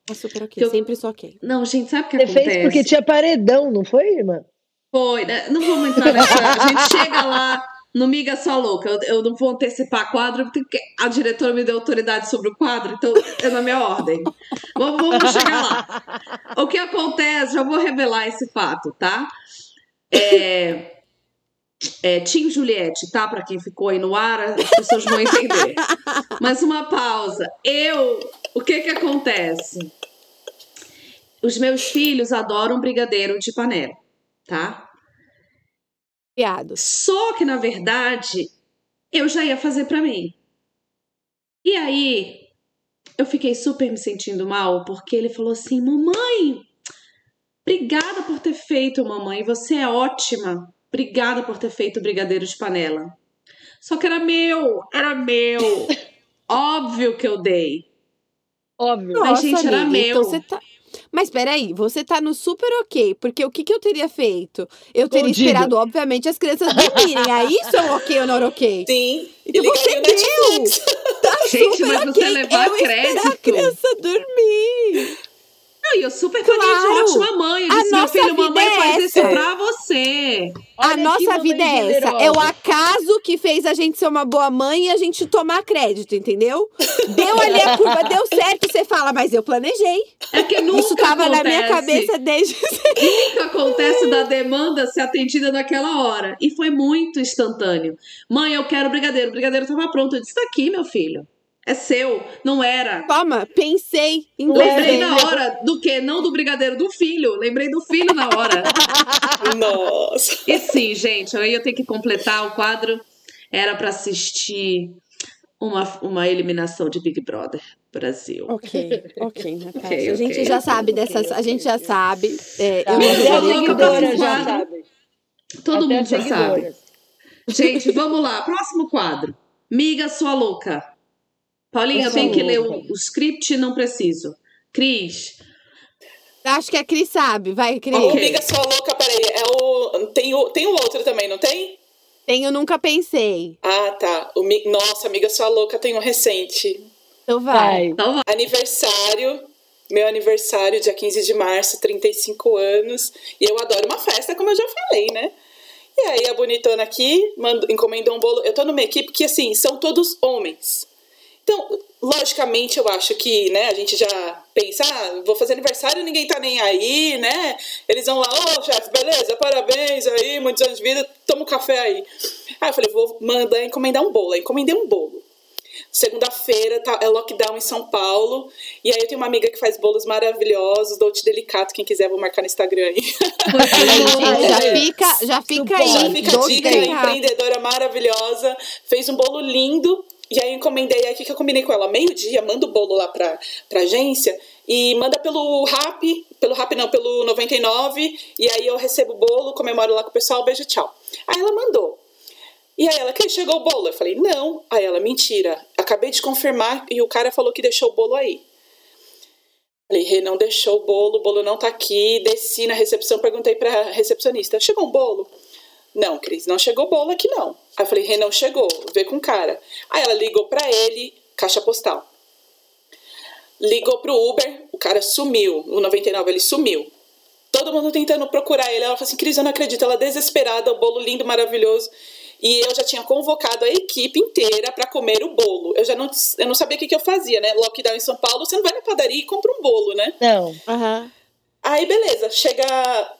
É super ok, Eu- sempre sou ok. Não, gente, sabe o que Você acontece? fez porque tinha paredão, não foi, irmã? Foi, né? Não vamos entrar nessa. A gente chega lá no Miga Só Louca. Eu, eu não vou antecipar quadro, porque a diretora me deu autoridade sobre o quadro, então é na minha ordem. Vamos, vamos chegar lá. O que acontece, já vou revelar esse fato, tá? É. É, Tim Juliette, tá? Pra quem ficou aí no ar, as pessoas vão entender. Mas uma pausa. Eu, o que que acontece? Os meus filhos adoram brigadeiro de panela, tá? Piados. Só que, na verdade, eu já ia fazer pra mim. E aí, eu fiquei super me sentindo mal, porque ele falou assim: Mamãe, obrigada por ter feito, mamãe. Você é ótima. Obrigada por ter feito o brigadeiro de panela. Só que era meu, era meu. Óbvio que eu dei. Óbvio. Ai, gente, era amiga, meu. Então você tá... Mas peraí, você tá no super ok, porque o que, que eu teria feito? Eu teria esperado, obviamente, as crianças dormirem. Aí isso é um ok ou não ok? Sim. E Então você Netflix. Tá Gente, super mas ok. você levar eu esperar a crédito. criança dormir. Não, e eu super falei de Claro. ótima mãe. Eu A disse, meu nossa filho, mamãe é faz isso essa. pra você. a Olha que nossa vida é essa. É o acaso que fez a gente ser uma boa mãe e a gente tomar crédito, entendeu? Deu ali a curva, deu certo, você fala, mas eu planejei. É que nunca Isso tava acontece. na minha cabeça desde Nunca acontece da demanda ser atendida naquela hora. E foi muito instantâneo. Mãe, eu quero brigadeiro. O brigadeiro tava pronto. Eu disse, tá aqui, meu filho. É seu. Não era. Toma, pensei em Lembrei na hora do quê? Não do brigadeiro, do filho. Lembrei do filho na hora. Nossa. E sim, gente, aí eu tenho que completar o quadro. Era pra assistir uma, uma eliminação de Big Brother Brasil. Ok, ok, Natasha. Ok, a gente ok. já sabe dessas. A gente já sabe. É, Tá, eu Me até gostaria a coloca que pra seguidora um já sabe. Todo Até mundo já sabe. Gente, vamos lá. Próximo quadro. Miga sua louca. Paulinha, Eu eu tenho que ler o, o script, não preciso. Cris, Acho que a Cris sabe. Vai, Cris. Ok. Amiga sua louca, peraí. É o... Tem, o... tem o outro também, não tem? Tenho Nunca Pensei. Ah, tá. O mi... Nossa, amiga sua louca tem um recente. Então vai. Vai. então vai. Aniversário. Meu aniversário, dia 15 de março, 35 anos. E eu adoro uma festa, como eu já falei, né? E aí a bonitona aqui mandou, encomendou um bolo. Eu tô numa equipe que, assim, são todos homens. Então, logicamente, eu acho que, né, a gente já pensa, ah, vou fazer aniversário ninguém tá nem aí, né? Eles vão lá, ô chefe, beleza, parabéns aí, muitos anos de vida, toma um café aí. Aí eu falei, vou mandar encomendar um bolo. Aí encomendei um bolo. Segunda-feira tá, é lockdown em São Paulo. E aí eu tenho uma amiga que faz bolos maravilhosos, Dolce Delicato. Quem quiser, vou marcar no Instagram aí. Já fica, já fica aí. Já fica a dica, empreendedora maravilhosa. Fez um bolo lindo. E aí encomendei, o que eu combinei com ela? Meio-dia, manda o bolo lá pra, pra agência e manda pelo Rap, pelo Rap não, pelo 99, e aí eu recebo o bolo, comemoro lá com o pessoal, beijo, tchau. Aí ela mandou. E aí ela, que chegou o bolo? Eu falei, não. Aí ela, mentira, acabei de confirmar e o cara falou que deixou o bolo aí. Falei, Rê, não deixou o bolo, o bolo não tá aqui. Desci na recepção, perguntei pra recepcionista, chegou um bolo? Não, Cris, não chegou bolo aqui não. Aí eu falei, não chegou, vê com o cara. Aí ela ligou pra ele, caixa postal. Ligou pro Uber, o cara sumiu. O 99 ele sumiu. Todo mundo tentando procurar ele. Ela falou assim: Cris, eu não acredito. Ela desesperada, o bolo lindo, maravilhoso. E eu já tinha convocado a equipe inteira para comer o bolo. Eu já não, eu não sabia o que, que eu fazia, né? Lockdown em São Paulo, você não vai na padaria e compra um bolo, né? Não. Aham. Aí, beleza, chega.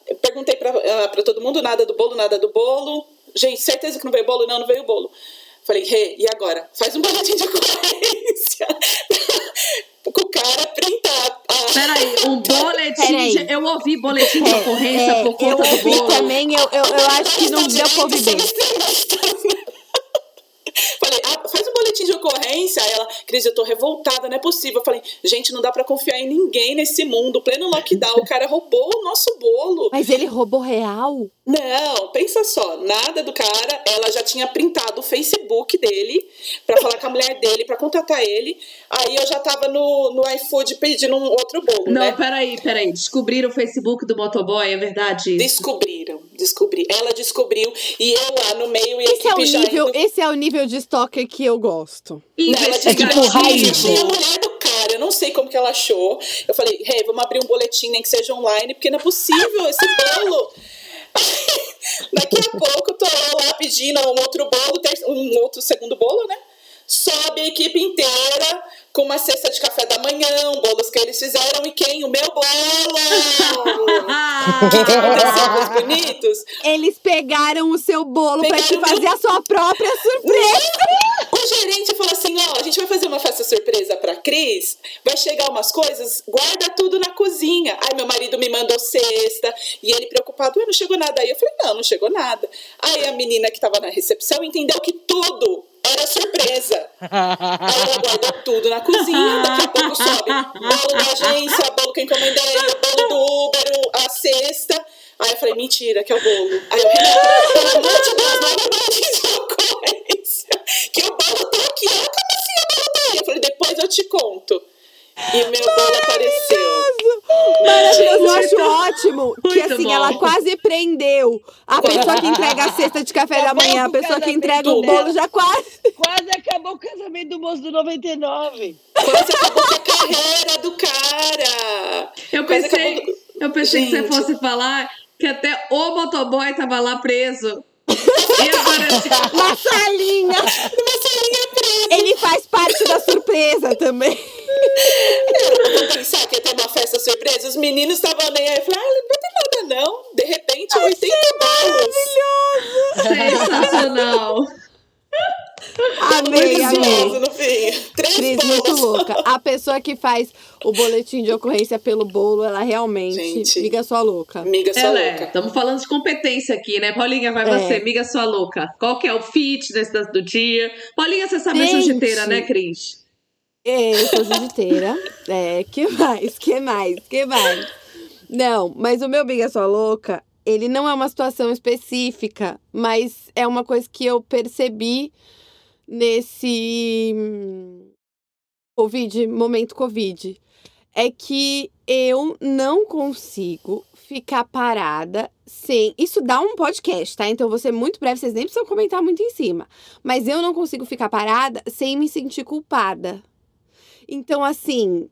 Eu perguntei pra, ah, pra todo mundo: nada do bolo, nada do bolo. Gente, certeza que não veio bolo? Não, não veio bolo. Falei, Rê, e agora? Faz um boletim de ocorrência com o cara printar. Ah, Peraí, um boletim. Peraí. de- Eu ouvi boletim de ocorrência É, por eu conta do ouvi bolo. também, eu, eu, eu acho que não deu pra ouvir bem. Falei, ah, faz um boletim de ocorrência. Aí ela, Cris, eu tô revoltada, não é possível. Eu falei, gente, não dá pra confiar em ninguém nesse mundo. Pleno lockdown, o cara roubou o nosso bolo. Mas ele roubou real? Não, pensa só, nada do cara. Ela já tinha printado o Facebook dele pra falar com a mulher dele, pra contratar ele. Aí eu já tava no, no iFood pedindo um outro bolo, Não, né? peraí, peraí. Descobriram o Facebook do motoboy, é verdade? Descobriram, descobri. Ela descobriu e eu lá no meio e a Esse é, o equipe já nível, indo... esse é o nível de stalker que eu gosto. Não, ela que tipo raiz. a mulher do cara, eu não sei como que ela achou. Eu falei, hey, vamos abrir um boletim, nem que seja online, porque não é possível esse bolo. Daqui a pouco tô lá pedindo um outro bolo, um outro segundo bolo, né? Sobe a equipe inteira com uma cesta de café da manhã, um bolos que eles fizeram e quem? O meu bolo! Que bonitos? Eles pegaram o seu bolo pra te fazer a sua própria surpresa. O gerente falou assim: ó, a gente vai fazer uma festa surpresa pra Cris, vai chegar umas coisas, guarda tudo na cozinha. Aí meu marido me mandou cesta, e ele preocupado, não chegou nada aí. Eu falei: não, não chegou nada. Aí a menina que tava na recepção entendeu que tudo era surpresa. Aí ela guardou tudo na cozinha, daqui a pouco sobe bolo da agência, bolo que encomendei, bolo do Uber, a cesta. Aí eu falei, mentira, que é o bolo. Aí eu, Renata, pelo amor de Deus, não é de ocorrência. Que o bolo tá aqui. Ela, como assim o bolo tá aí? Eu falei, depois eu te conto. E meu bolo apareceu. Maravilhoso. Eu acho ótimo que Muito assim, bom. ela quase prendeu a pessoa que entrega a cesta de café da Acabou manhã, a pessoa que entrega o dela. bolo já quase. Quase acabou o casamento do moço do 99. Quase acabou a carreira do cara. Eu Quase pensei, acabou- eu pensei que você fosse falar que até o motoboy tava lá preso. E agora, tipo, Na salinha. Ele faz parte da surpresa também. Vou pensar que ia ter uma festa surpresa. Os meninos estavam nem aí. Eu falei, ah, não tem nada não. De repente, 80 bolos. sensacional. Amei, amei. No fim. Três Cris, bolos. muito louca. A pessoa que faz o boletim de ocorrência pelo bolo, ela realmente Gente. liga sua louca. Amiga, sua Ela é. louca. Estamos falando de competência aqui, né? Paulinha, vai É. você, amiga sua louca. Qual que é o fitness do- do dia? Paulinha, você sabe a Gente. jiu-jiteira, né, Cris? É, eu sou jiu-jiteira. É, que mais? Que mais? Que mais? Não, mas o meu Biga Sua Louca, ele não é uma situação específica, mas é uma coisa que eu percebi nesse Covid, momento Covid. É que eu não consigo ficar parada sem. Isso dá um podcast, tá? Então ser muito breve, vocês nem precisam comentar muito em cima. Mas eu não consigo ficar parada sem me sentir culpada. Então, assim,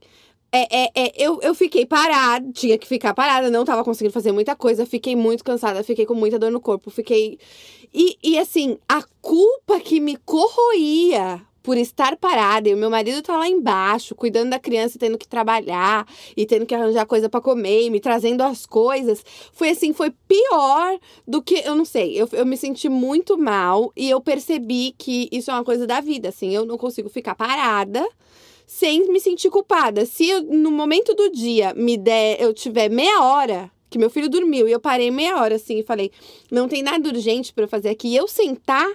é, é, é, eu, eu fiquei parada, tinha que ficar parada, não tava conseguindo fazer muita coisa, fiquei muito cansada, fiquei com muita dor no corpo, fiquei. E, e assim, a culpa que me corroía por estar parada, e o meu marido tá lá embaixo, cuidando da criança, tendo que trabalhar, e tendo que arranjar coisa para comer, e me trazendo as coisas, foi assim, foi pior do que, eu não sei, eu, eu me senti muito mal, e eu percebi que isso é uma coisa da vida, assim, eu não consigo ficar parada sem me sentir culpada. Se eu, no momento do dia me der, eu tiver meia hora, que meu filho dormiu, e eu parei meia hora assim e falei, não tem nada urgente pra eu fazer aqui, e eu sentar,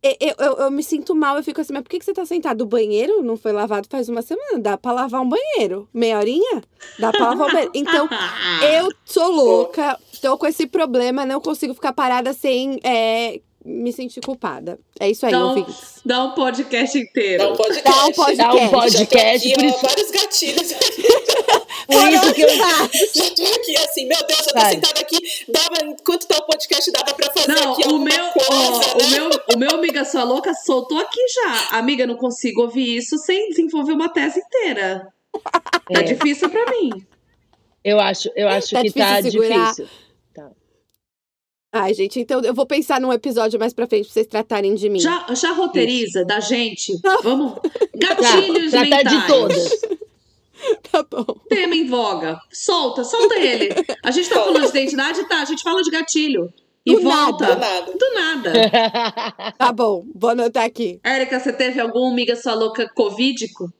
eu, eu, eu me sinto mal, eu fico assim, mas por que, que você tá sentado? O banheiro não foi lavado faz uma semana, dá pra lavar um banheiro? Meia horinha? Dá pra lavar um banheiro. Então, eu sou louca, tô com esse problema, não consigo ficar parada sem é, me sentir culpada. É isso aí, Então, ouvintes. Dá um podcast inteiro. Dá um podcast. Dá um podcast. Dá um podcast, aqui, por ó, vários gatilhos. por isso que eu. Já tô aqui assim, meu Deus, eu tô Vai. sentada aqui. Dava, enquanto tá o podcast, dava pra fazer Não, aqui o meu, coisa, ó, né? o meu, o meu amiga sua louca soltou aqui já. Amiga, não consigo ouvir isso sem desenvolver uma tese inteira. Tá É, difícil pra mim. eu acho, eu acho Tá que tá difícil segurar. difícil. Ai, gente, então eu vou pensar num episódio mais pra frente pra vocês tratarem de mim. Já, já roteiriza da gente. Vamos. Gatilhos Já, tá mentais. de todas. Tá bom. Tema em voga. Solta, solta ele. A gente tá falando de identidade, tá? A gente fala de gatilho. E Do volta. Do nada. Do nada. Tá bom, vou anotar aqui. Érica, você teve algum amiga sua louca covídico?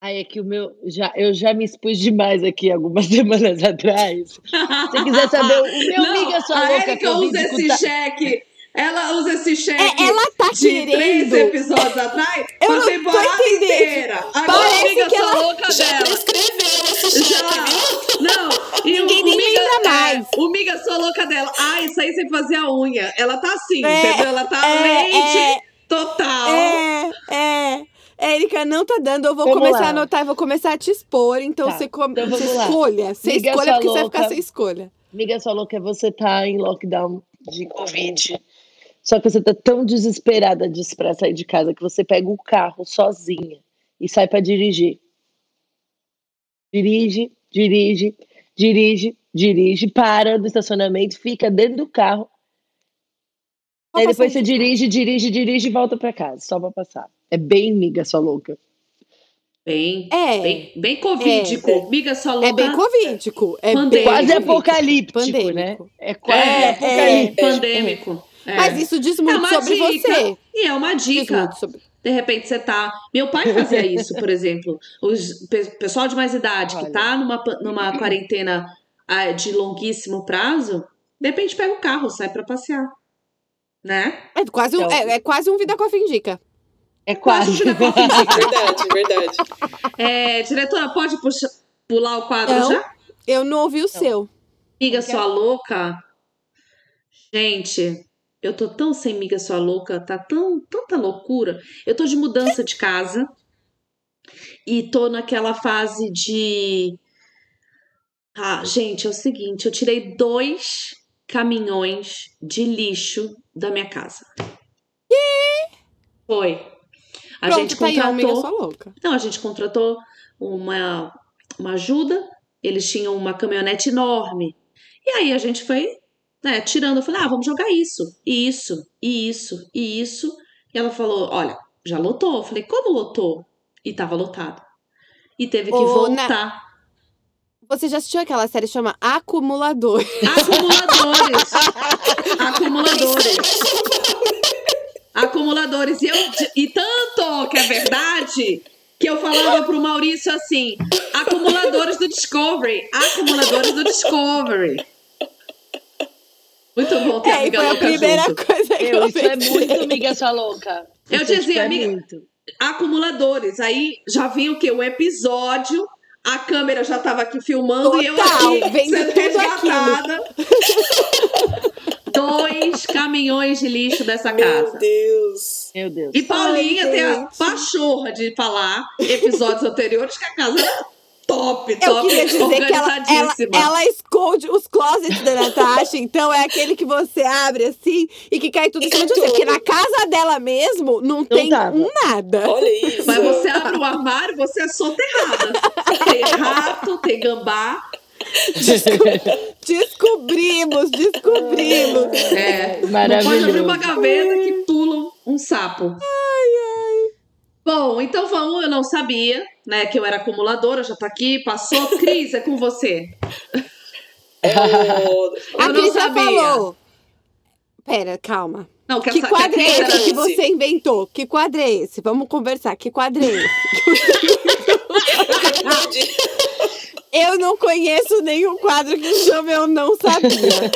Aí é que o meu. Já, eu já me expus demais aqui algumas semanas atrás. Se quiser saber, o meu Não, amiga sua a louca Érica usa esse cheque. Ela usa esse cheque É, ela tá de três querendo. episódios atrás Eu não temporada inteira. Agora Parece amiga que ela- louca Já dela. prescreveu esse cheque, Já. viu? Não, e Ninguém o, nem o miga, lembra é, mais. o miga sua louca dela. Ah, isso aí sem fazer a unha. Ela tá assim, É, entendeu? Ela tá é, lente é. total. É, é. Érica, não tá dando. Eu vou Vamos começar lá. a anotar e vou começar a te expor. Então Tá, você, com... então você escolha. Você Liga escolha porque você vai louca. ficar sem escolha. Amiga sua louca é você tá em lockdown de Covid. Só que você tá tão desesperada de pra sair de casa que você pega o carro sozinha e sai pra dirigir. Dirige, dirige, dirige, dirige, para no estacionamento, fica dentro do carro. Aí depois você dirige, dirige, dirige e volta pra casa, só pra passar. É bem amiga sua louca. Bem, É. bem, bem covídico. Miga sua louca. É bem covídico. É Pandêmico. Quase apocalíptico, Pandêmico. né? É quase É, apocalíptico. pandêmico. É. Mas isso diz é muito uma sobre dica. você. E é uma dica. sobre. De repente você tá. Meu pai fazia isso, por exemplo. O pessoal de mais idade que tá numa, numa quarentena de longuíssimo prazo, de repente pega o carro, sai pra passear. Né? É quase um, Então- é, é quase um Vida Coffee Indica. É quase. Indica. Verdade, verdade. É, diretora, pode puxa- pular o quadro Não. já? Eu não ouvi o seu. Miga sua louca. Gente, eu tô tão sem miga sua louca, tá tão tanta loucura. Eu tô de mudança de casa e tô naquela fase de Ah, gente, é o seguinte, eu tirei dois caminhões de lixo da minha casa. Foi. A Pronto, gente tá aí, contratou. sua louca. Não, a gente contratou uma, uma ajuda. Eles tinham uma caminhonete enorme. E aí a gente foi, né, tirando. Eu falei, ah, vamos jogar isso, e isso, e isso, e isso. E ela falou, olha, já lotou. Eu falei, como lotou? E tava lotado. E teve que Ô, Na- voltar. Você já assistiu aquela série que chama Acumulador? Acumuladores. Acumuladores. Acumuladores. E, eu, e tanto que é verdade que eu falava pro Maurício assim: acumuladores do Discovery. Acumuladores do Discovery. Muito bom ter É, amiga foi a louca primeira junto. coisa que eu, Eu, isso é pensei. muito amiga sua louca. Eu Isso, dizia, é amiga- muito. Acumuladores. Aí já vinha o quê? O episódio. A câmera já tava aqui filmando e eu Total, aqui sendo resgatada. Dois caminhões de lixo dessa Meu casa. Deus. Meu Deus. E Paulinha Ai, tem a pachorra de falar episódios anteriores que a casa era top, Eu top, queria dizer que ela, ela, ela esconde os closets da Natasha, então é aquele que você abre assim e que cai tudo em cima de você. Porque na casa dela mesmo não, tem tava. um nada. Olha isso. Mas você abre o armário, você é soterrada. tem rato, tem gambá. Descobrimos, descobrimos. É, não Maravilhoso. pode abrir uma gaveta que pula um sapo. Bom, então vamos, eu não sabia, né, que eu era acumuladora, já tá aqui, passou. Cris, é com você. Oh, A Eu não Cris já sabia. falou. Pera, calma. Não, quero Que sa- quadro quer é esse que você inventou? Que quadro é esse? Vamos conversar. Que quadro é esse? Eu não conheço nenhum quadro que chama Eu Não Sabia.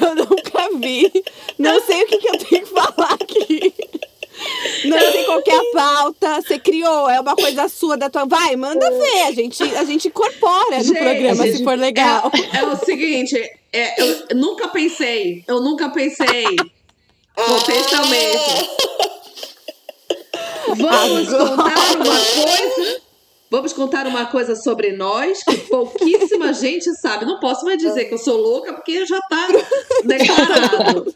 Eu nunca vi. Não sei o que, que eu tenho que falar aqui. Não sei qual que é a pauta. Você criou, é uma coisa sua da tua. Vai, manda ver. A gente, a gente incorpora no Gente, programa, gente, se for legal. É, é o seguinte, é, eu nunca pensei, eu nunca pensei. Contextualmente. Vamos Agora. contar uma coisa. Vamos contar uma coisa sobre nós que pouquíssima gente sabe. Não posso mais dizer que eu sou louca porque já tá declarado.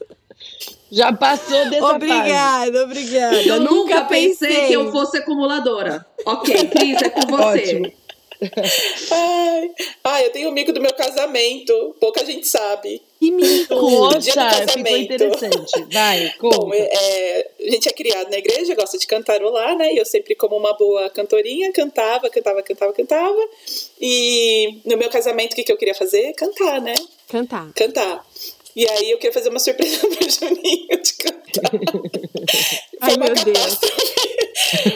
Já passou dessa. Obrigada, obrigada. Eu nunca pensei que eu fosse acumuladora. Ok, Cris, é com você. Ótimo. Ai, ai, eu tenho um mico do meu casamento. Pouca gente sabe. Que mico. Dia do Nossa, casamento. interessante. Vai, Bom, conta. é, a gente é criado na igreja, gosta de cantarolar, né? E eu sempre, como uma boa cantorinha, cantava, cantava, cantava, cantava. E no meu casamento, o que, que eu queria fazer? Cantar, né? Cantar. Cantar. E aí eu queria fazer uma surpresa pro Juninho de cantar. Ai, meu Deus.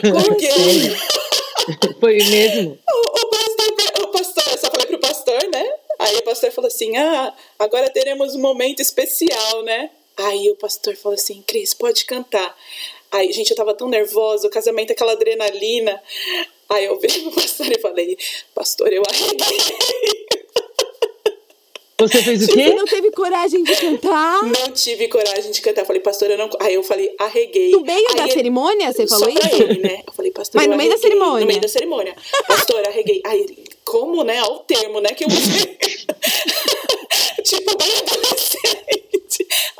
Porque Foi mesmo? o, o pastor, o pastor, eu só falei pro pastor, né? Aí o pastor falou assim: ah, agora teremos um momento especial, né? Aí o pastor falou assim: Cris, pode cantar. Aí, gente, eu tava tão nervosa, o casamento, aquela adrenalina. Aí eu virei pro pastor e falei: Pastor, eu arreguei. Você fez o Você quê? não teve coragem de cantar? Não tive coragem de cantar. Falei, pastor, eu não. Aí eu falei, arreguei. No meio Aí da ele- cerimônia, você falou Só pra isso? ele, né? Eu falei, pastor, Mas eu no meio da cerimônia. No meio da cerimônia. Pastor, arreguei. Aí ele, como, né? Olha o termo, né? Que eu usei. tipo, bem adolescente.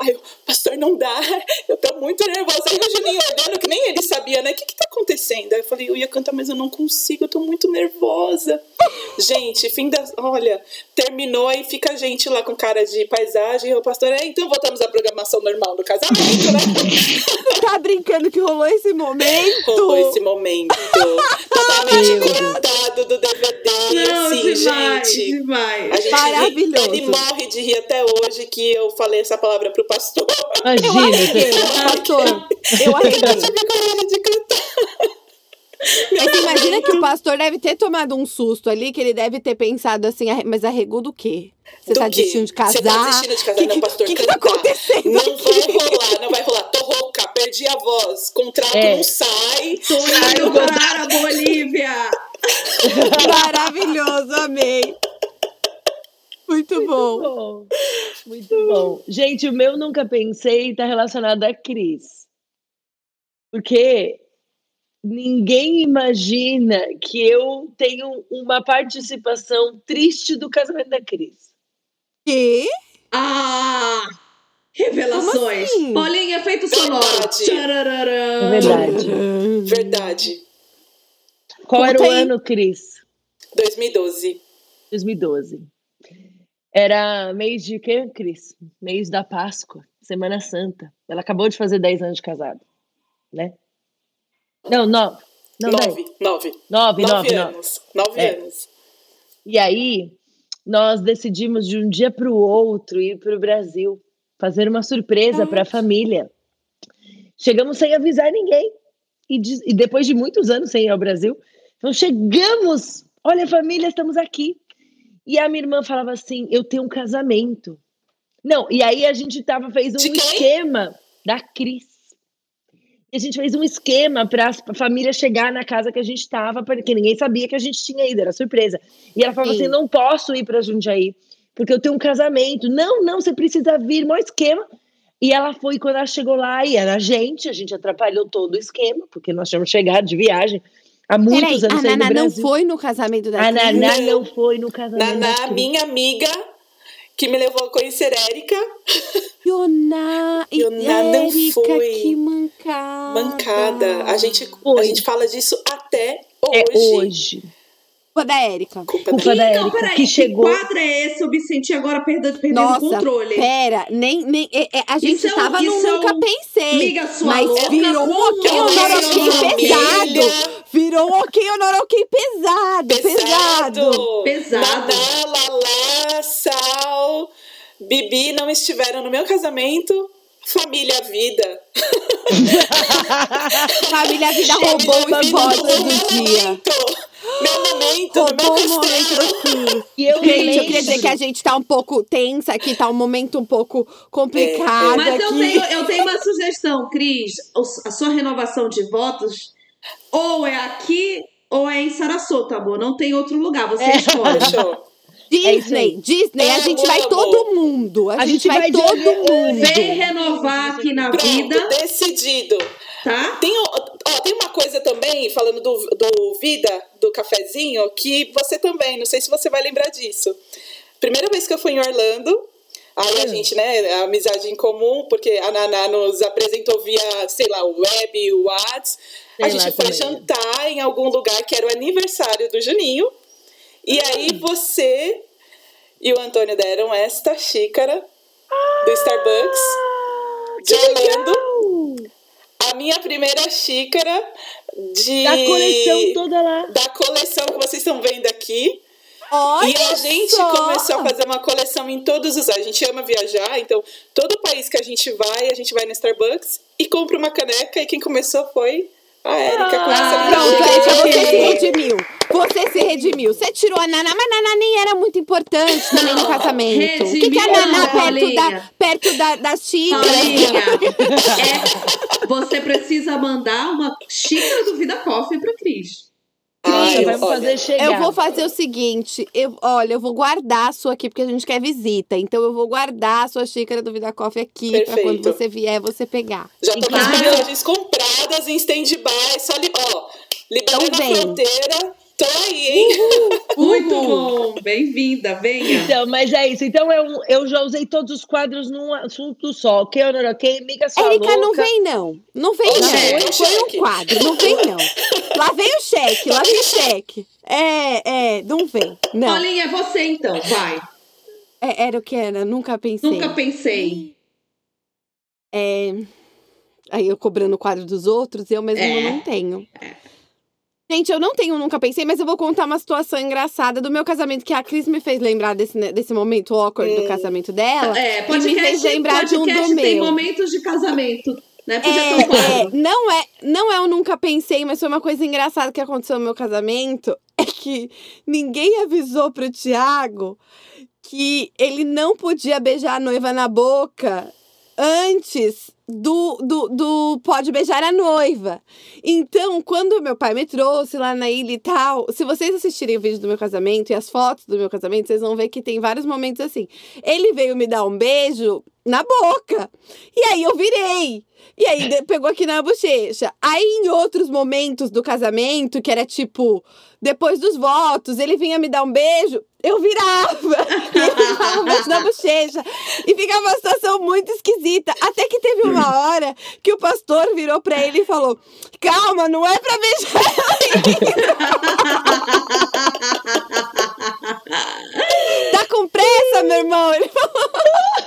Aí eu, pastor, não dá. Eu tô muito nervosa. Aí o Juninho olhando, que nem ele sabia, né? O que que tá acontecendo? Aí eu falei, eu ia cantar, mas eu não consigo. Eu tô muito nervosa. gente, fim da... Olha, terminou e fica a gente lá com cara de paisagem. O pastor, é, então voltamos à programação normal do casamento, né? Tá brincando que rolou esse momento? rolou esse momento totalmente cortado do DVD. Não, assim, demais, gente. demais. A gente Maravilhoso. Ele morre de rir até hoje que eu falei essa palavra pro pastor. Eu Imagina. você- pastor. Eu Eu arreguei. tive coragem de cantar. Mas você imagina que o pastor deve ter tomado um susto ali, que ele deve ter pensado assim, "Arre- mas arregou do quê? Você Do tá desistindo de casar? Você tá desistindo de casar? Que, não, que, pastor, que, que tá acontecendo Não aqui? vai rolar, não vai rolar. Tô rouca, perdi a voz, contrato É. não sai. Tô indo para a Bolívia. Maravilhoso, amei. Muito bom. bom. Muito bom. Gente, o meu nunca pensei tá relacionado a Cris. Porque ninguém imagina que eu tenho uma participação triste do casamento da Cris. Que? Ah! Revelações. assim? Paulinha, efeito sonoro. Verdade. É verdade. Verdade. Qual era o Conta aí. ano, Cris? 2012. 2012. Era mês de quê, Cris? Mês da Páscoa, Semana Santa. Ela acabou de fazer 10 anos de casado, né? Não, nove. Não, nove, nove. Nove, Nove nove, nove. anos. Nove É. anos. E aí, nós decidimos de um dia para o outro ir para o Brasil, fazer uma surpresa para a família. Chegamos sem avisar ninguém. E, de- e depois de muitos anos sem ir ao Brasil, então chegamos. Olha, família, estamos aqui. E a minha irmã falava assim: eu tenho um casamento. Não, e aí a gente tava, fez um quem? esquema da Cris. E a gente fez um esquema para a família chegar na casa que a gente estava, porque ninguém sabia que a gente tinha ido, era surpresa. E ela falava Sim. assim: não posso ir para Jundiaí, porque eu tenho um casamento. Não, não, você precisa vir, maior esquema. E ela foi, quando ela chegou lá, e era a gente, a gente atrapalhou todo o esquema, porque nós tínhamos chegado de viagem há Peraí, muitos anos a no Naná não foi no casamento da A? Naná Não. foi no casamento. da Naná, minha amiga, que me levou a conhecer Érica. Yoná e Yoná não Érica, foi. que mancada. Mancada. A gente, a gente fala disso até É hoje. hoje. Culpa da Érica. Culpa Culpa da... Então, Érica, peraí, que chegou. quadro é esse? Eu me senti agora perdendo, perdendo Nossa, o controle. pera, nem, nem, é- é, a gente Isso é um- tava no isso é Nunca um- Pensei. Miga sua mas louca, virou um família. pesado. Virou um ok honoroquim pesado, pesado. Pesado. Naná, Lala, Sal, Bibi não estiveram no meu casamento. Família Vida. Família Vida roubou o Vida, do meu dia. momento. Meu momento, Roubou meu momento castelo. do Cris. E eu Gente, eu lembro- queria dizer que a gente tá um pouco tensa aqui, tá um momento um pouco complicado Mas eu aqui. tenho, eu tenho uma sugestão, Cris. A sua renovação de votos ou é aqui ou é em Sarasota, amor. Não tem outro lugar. Você É. escolhe. Fechou. É isso Disney, aí. Disney, a Amo, gente vai amo. todo mundo. A, A gente, gente vai, vai de- todo mundo. Vem renovar aqui na Pronto, vida, decidido. tá? Tem, ó, tem uma coisa também, falando do, do Vida, do cafezinho, que você também, não sei se você vai lembrar disso. Primeira vez que eu fui em Orlando, aí a gente, né, a amizade em comum, porque a Naná nos apresentou via, sei lá, o web, o Whats. A gente foi também. jantar em algum lugar que era o aniversário do Juninho. E aí você e o Antônio deram esta xícara do Starbucks de Orlando. A minha primeira xícara de. Da coleção toda lá. Da coleção que vocês estão vendo aqui. Olha e a gente só. começou a fazer uma coleção em todos os. A gente ama viajar, então todo país que a gente vai, a gente vai no Starbucks e compra uma caneca. E quem começou foi a Erika com essa Ah, Pronto, xícara. Erika, você se redimiu. Você se redimiu. Você tirou a Naná, mas a Naná nem era muito importante também no casamento. O que, que é a redimiu, Naná perto, da, perto da, das xícaras? Paulinha, é, você precisa mandar uma xícara do Vida Coffee pra Cris. Ai, vamos olha, fazer chegar. Eu vou fazer o seguinte, eu, olha, eu vou guardar a sua aqui, porque a gente quer visita. Então eu vou guardar a sua xícara do Vida Coffee aqui, pra Perfeito. quando você vier, você pegar. Já tô com as compradas em stand-by. Só li, ó, liberando Então a vem. fronteira. Tô aí, hein? Muito Uhul. bom, bem-vinda, venha. Então, mas é isso. Então, eu, eu já usei todos os quadros num assunto só. Ok, Honor, ok? Miga sua Érica, não vem não. Não vem Ô, não. cheque, Não foi cheque. um quadro, não vem não. Lá vem o cheque, lá vem o cheque. É, é, não vem. Não. Paulinha, é você então, vai. É, era o que era, nunca pensei. Nunca pensei. É, aí eu cobrando o quadro dos outros, eu mesmo É. não tenho. Gente, eu não tenho, nunca pensei, mas eu vou contar uma situação engraçada do meu casamento, que a Cris me fez lembrar desse, né, desse momento awkward do casamento dela. É, e me fez lembrar de um do tem meu. momentos de casamento, né? É, é, não é, não é eu nunca pensei, mas foi uma coisa engraçada que aconteceu no meu casamento, é que ninguém avisou pro Tiago que ele não podia beijar a noiva na boca antes do, do, do pode beijar a noiva. Então, quando meu pai me trouxe lá na ilha e tal, se vocês assistirem o vídeo do meu casamento e as fotos do meu casamento, vocês vão ver que tem vários momentos assim. Ele veio me dar um beijo na boca. E aí eu virei. E aí pegou aqui na bochecha. Aí em outros momentos do casamento, que era tipo, depois dos votos, ele vinha me dar um beijo, eu virava. E ele beijo na bochecha. E ficava uma situação muito esquisita. Até que teve uma hora que o pastor virou pra ele e falou: Calma, não é pra beijar Tá com pressa, meu irmão? Ele falou.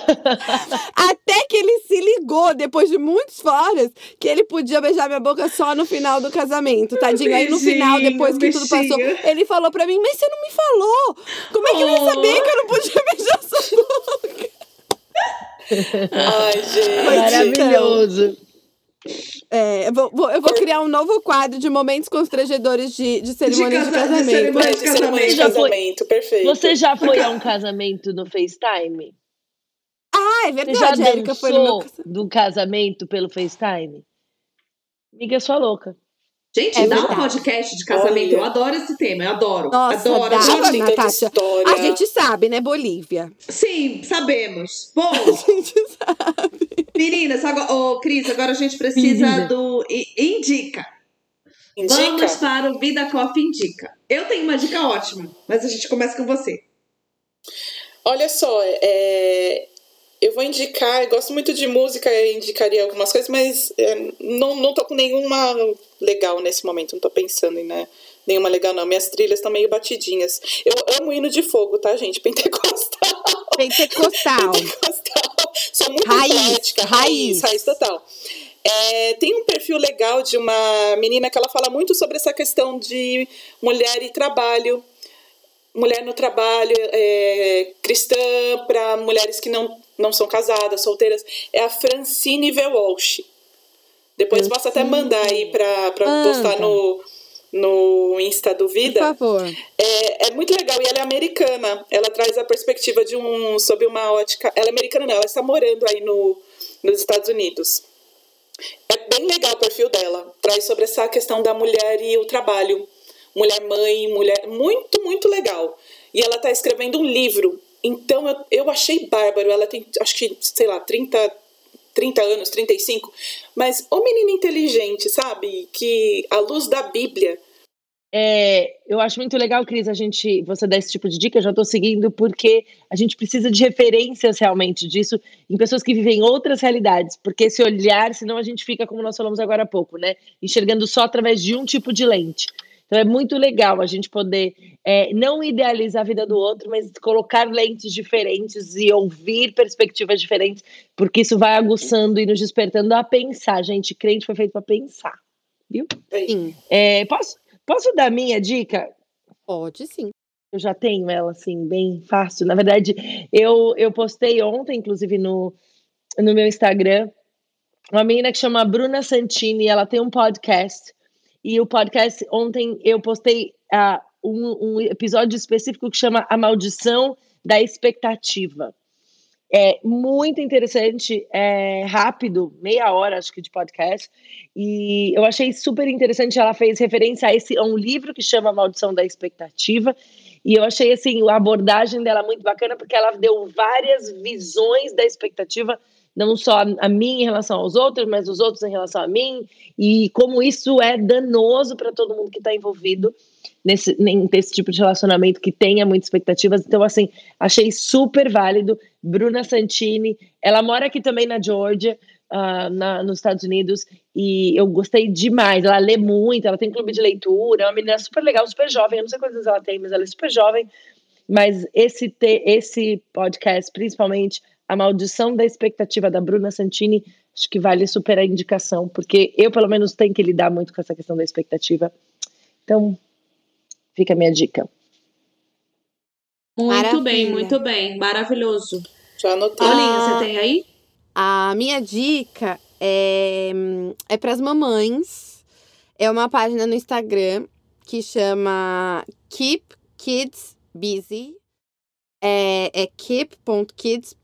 Até que ele se ligou, depois de muitos foras, que ele podia beijar minha boca só no final do casamento, tadinho. Aí no final, Beijinho, depois que tudo passou, ele falou pra mim: Mas você não me falou. Como é que eu ia Oh. saber que eu não podia beijar sua boca? Ai, gente. Maravilhoso. É, eu vou, vou- eu vou criar um novo quadro de momentos constrangedores de, de cerimônias de, casa- de casamento. cerimônia. De cerimônia de Já foi- casamento, perfeito. Você já foi a um casamento no FaceTime? Ah, é Você já verdade, a Erika foi no meu casamento. do casamento pelo FaceTime? Amiga, sua louca. Gente, É dá um verdade. podcast de casamento. Olha. Eu adoro esse tema, eu adoro. Nossa, adoro, dá. adoro. Gente, Natasha, história. A gente sabe, né, Bolívia? Sim, sabemos. Bom, A gente sabe. meninas, agora, ô, Cris, agora a gente precisa Menina. do Indica. Indica? Vamos para o Vida Coffee Indica. Eu tenho uma dica ótima, mas a gente começa com você. Olha só, é, eu vou indicar, eu gosto muito de música, eu indicaria algumas coisas, mas é, não, não tô com nenhuma legal nesse momento, não tô pensando em né, nenhuma legal não. Minhas trilhas estão meio batidinhas. Eu amo hino de fogo, tá, gente? Pentecostal. Pentecostal. Pentecostal. Sou muito Raiz, raiz. raiz, raiz total. É, tem um perfil legal de uma menina que ela fala muito sobre essa questão de mulher e trabalho mulher no trabalho, é, cristã para mulheres que não, não são casadas, solteiras, é a Francine V. Walsh. Depois posso até mandar aí para postar no, no Insta do Por Vida. favor. É, é muito legal e ela é americana. Ela traz a perspectiva de um sob uma ótica. Ela é americana, não, ela está morando aí no, nos Estados Unidos. É bem legal o perfil dela. Traz sobre essa questão da mulher e o trabalho. Mulher mãe, mulher. Muito, muito legal. E ela está escrevendo um livro. Então eu, eu achei bárbaro. Ela tem, acho que, sei lá, 30, 30 anos, 35. Mas o menino inteligente, sabe? Que à luz da Bíblia. É, eu acho muito legal, Cris, a gente, você dar esse tipo de dica, eu já estou seguindo, porque a gente precisa de referências realmente disso em pessoas que vivem outras realidades, porque esse olhar, senão a gente fica, como nós falamos agora há pouco, né? Enxergando só através de um tipo de lente. Então é muito legal a gente poder é, não idealizar a vida do outro, mas colocar lentes diferentes e ouvir perspectivas diferentes, porque isso vai aguçando e nos despertando a pensar. Gente, crente foi feito para pensar, viu? Sim, É, posso, posso dar minha dica? pode sim. Eu já tenho ela, assim, bem fácil. Na verdade, eu, eu postei ontem, inclusive, no, no meu Instagram, uma menina que chama Bruna Santini, ela tem um podcast. E o podcast, ontem eu postei ah, um, um episódio específico que chama A Maldição da Expectativa. É muito interessante, é rápido, meia hora acho que de podcast. E eu achei super interessante. Ela fez referência a, esse, a um livro que chama A Maldição da Expectativa. E eu achei assim a abordagem dela muito bacana porque ela deu várias visões da expectativa, não só a, mim em relação aos outros, mas os outros em relação a mim e como isso é danoso para todo mundo que está envolvido nesse, nesse tipo de relacionamento que tenha muitas expectativas. Então, assim, achei super válido. Bruna Santini, ela mora aqui também na Georgia, uh, na, nos Estados Unidos, e eu gostei demais. Ela lê muito, ela tem clube de leitura, é uma menina super legal, super jovem. Eu não sei quantos anos ela tem, mas ela é super jovem. Mas esse, te, esse podcast, principalmente, A Maldição da Expectativa da Bruna Santini, acho que vale super a indicação, porque eu, pelo menos, tenho que lidar muito com essa questão da expectativa. Então, fica a minha dica. Muito Maravilha. bem, muito bem. Maravilhoso. Já anotei. Paulinha, Ah. você tem aí? A minha dica é, é para as mamães. É uma página no Instagram que chama Keep Kids Busy. É, é keep.kids.busy.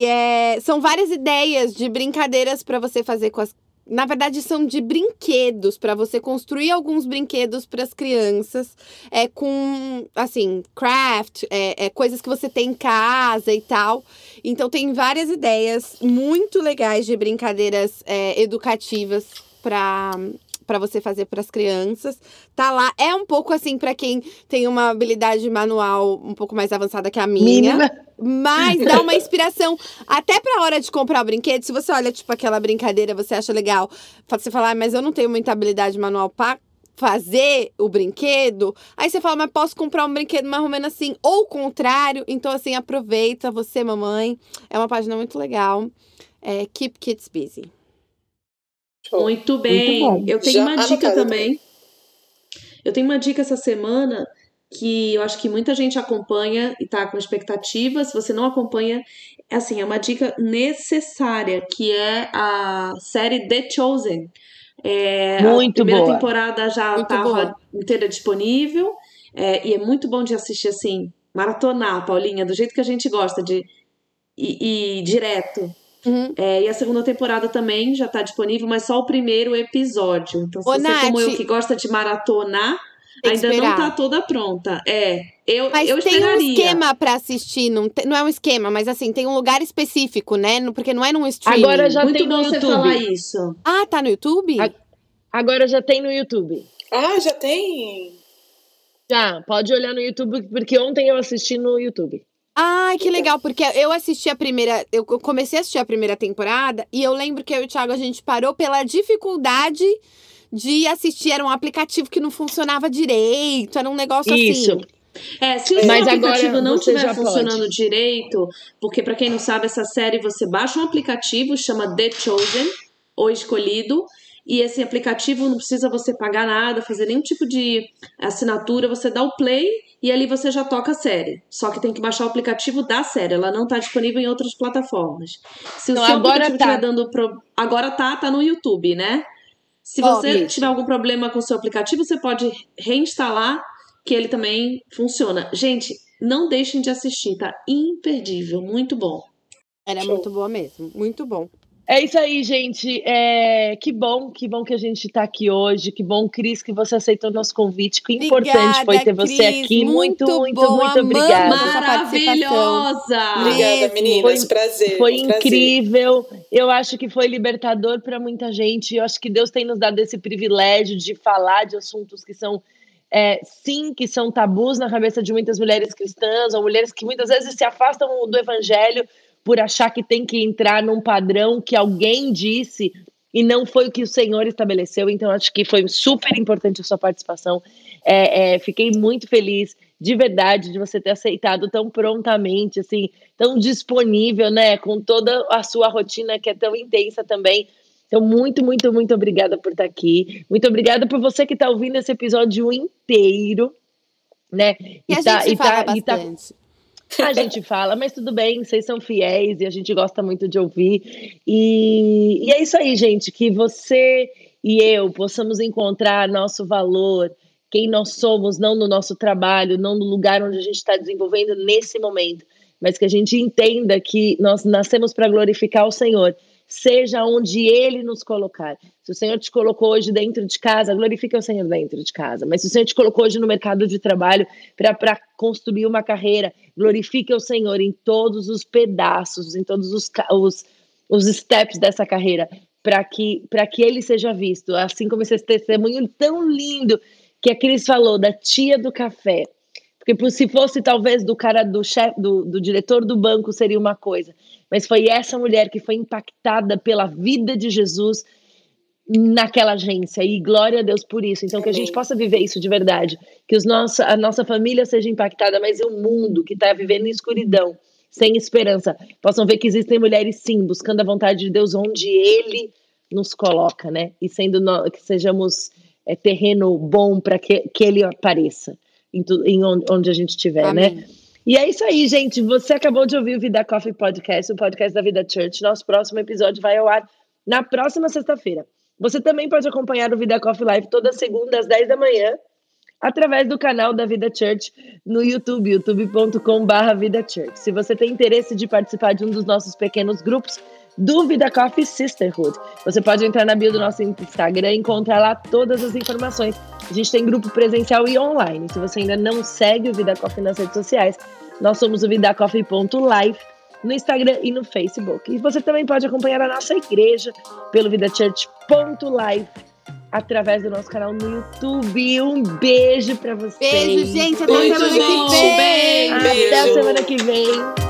É, são várias ideias de brincadeiras para você fazer com as, na verdade, são de brinquedos para você construir alguns brinquedos para as crianças, é com assim craft, é, é, coisas que você tem em casa e tal. Então tem várias ideias muito legais de brincadeiras é, educativas para para você fazer para as crianças. Tá lá, é um pouco assim para quem tem uma habilidade manual um pouco mais avançada que a minha. Mínima. Mas dá uma inspiração até pra hora de comprar o brinquedo. Se você olha, tipo, aquela brincadeira, você acha legal. Você fala, ah, mas eu não tenho muita habilidade manual pra fazer o brinquedo. Aí você fala, mas posso comprar um brinquedo mais ou menos assim. Ou o contrário. Então, assim, aproveita, você, mamãe. É uma página muito legal. É Keep Kids Busy. Muito bem. Muito eu tenho Já uma dica também. Eu tenho uma dica essa semana que eu acho que muita gente acompanha e tá com expectativa. Se você não acompanha, é assim, é uma dica necessária, que é a série The Chosen. É, muito a primeira boa. temporada já estava inteira disponível. É, e é muito bom de assistir assim, maratonar, Paulinha, do jeito que a gente gosta, de ir, ir direto. Uhum. É, e a segunda temporada também já está disponível, mas só o primeiro episódio. Então, se Ô, você, Nath, como eu, que gosta de maratonar, ainda não está toda pronta. É, eu, mas eu tem um esquema para assistir, não, te, não é um esquema, mas assim, tem um lugar específico, né? Porque não é num streaming. Agora já Muito tem bom no você YouTube. falar isso. Ah, tá no YouTube? Agora já tem no YouTube. Ah, já tem? Já, pode olhar no YouTube, porque ontem eu assisti no YouTube. Ai, que legal, porque eu assisti a primeira. Eu comecei a assistir a primeira temporada e eu lembro que eu e o Thiago a gente parou pela dificuldade de assistir. Era um aplicativo que não funcionava direito, era um negócio Isso. assim. É, se o Mas aplicativo agora não estiver funcionando pode. direito, porque para quem não sabe, essa série você baixa um aplicativo, chama The Chosen, ou Escolhido, e esse aplicativo não precisa você pagar nada, fazer nenhum tipo de assinatura, você dá o play e ali você já toca a série. Só que tem que baixar o aplicativo da série, ela não está disponível em outras plataformas. Se o seu agora aplicativo tá. estiver dando pro... agora tá, tá no YouTube, né? Se você isso. tiver algum problema com o seu aplicativo, você pode reinstalar, que ele também funciona. Gente, não deixem de assistir, tá imperdível, muito bom. Era Show. muito boa mesmo, muito bom. É isso aí, gente. É, que bom, que bom que a gente tá aqui hoje. Que bom, Cris, que você aceitou o nosso convite. Que importante Obrigada, foi ter você Cris. aqui. Muito, Muito muito, bom, muito obrigada. essa participação. Maravilhosa! Obrigada, meninas. Foi- prazer. Foi prazer. incrível. Eu acho que foi libertador para muita gente. Eu acho que Deus tem nos dado esse privilégio de falar de assuntos que são, é, sim, que são tabus na cabeça de muitas mulheres cristãs, ou mulheres que muitas vezes se afastam do evangelho por achar que tem que entrar num padrão que alguém disse e não foi o que o Senhor estabeleceu. Então, acho que foi super importante a sua participação. É, é, fiquei muito feliz, de verdade, de você ter aceitado tão prontamente, assim, tão disponível, né? Com toda a sua rotina que é tão intensa também. Então, muito, muito, muito obrigada por estar aqui. Muito obrigada por você que está ouvindo esse episódio inteiro, né? E, a tá- gente e fala tá- e tá- bastante. A gente fala, mas tudo bem, vocês são fiéis e a gente gosta muito de ouvir. E, e é isso aí, gente, que você e eu possamos encontrar nosso valor, quem nós somos, não no nosso trabalho, não no lugar onde a gente está desenvolvendo nesse momento, mas que a gente entenda que nós nascemos para glorificar o Senhor, seja onde Ele nos colocar. Se o Senhor te colocou hoje dentro de casa, glorifica o Senhor dentro de casa. Mas se o Senhor te colocou hoje no mercado de trabalho para construir uma carreira, glorifique o Senhor em todos os pedaços, em todos os, os, os steps dessa carreira, para que, que ele seja visto. Assim como esse testemunho tão lindo que a Cris falou, da tia do café. Porque por- se fosse talvez do cara do chefe, do, do diretor do banco, seria uma coisa. Mas foi essa mulher que foi impactada pela vida de Jesus naquela agência. E glória a Deus por isso. Então, que a Amém. gente possa viver isso de verdade. Que os a nossa família seja impactada, mas o mundo que está vivendo em escuridão, sem esperança, possam ver que existem mulheres, sim, buscando a vontade de Deus onde Ele nos coloca, né? E sendo nó- que sejamos é, terreno bom para que, que Ele apareça em, tu, em onde, onde a gente estiver, né? Amém. E é isso aí, gente. Você acabou de ouvir o Vida Coffee Podcast, o podcast da Vida Church. Nosso próximo episódio vai ao ar na próxima sexta-feira. Você também pode acompanhar o Vida Coffee Live toda segunda às 10 da manhã, através do canal da Vida Church no YouTube, youtube.com.br Vida Church. Se você tem interesse de participar de um dos nossos pequenos grupos, do Vida Coffee Sisterhood. Você pode entrar na bio do nosso Instagram e encontrar lá todas as informações. A gente tem grupo presencial e online. Se você ainda não segue o Vida Coffee nas redes sociais, nós somos o vidacoffee.life no Instagram e no Facebook. E você também pode acompanhar a nossa igreja pelo vidachurch.life através do nosso canal no YouTube. Um beijo para vocês. Beijo, gente. Até Beijo, semana que gente. vem. Beijo. Até semana que vem.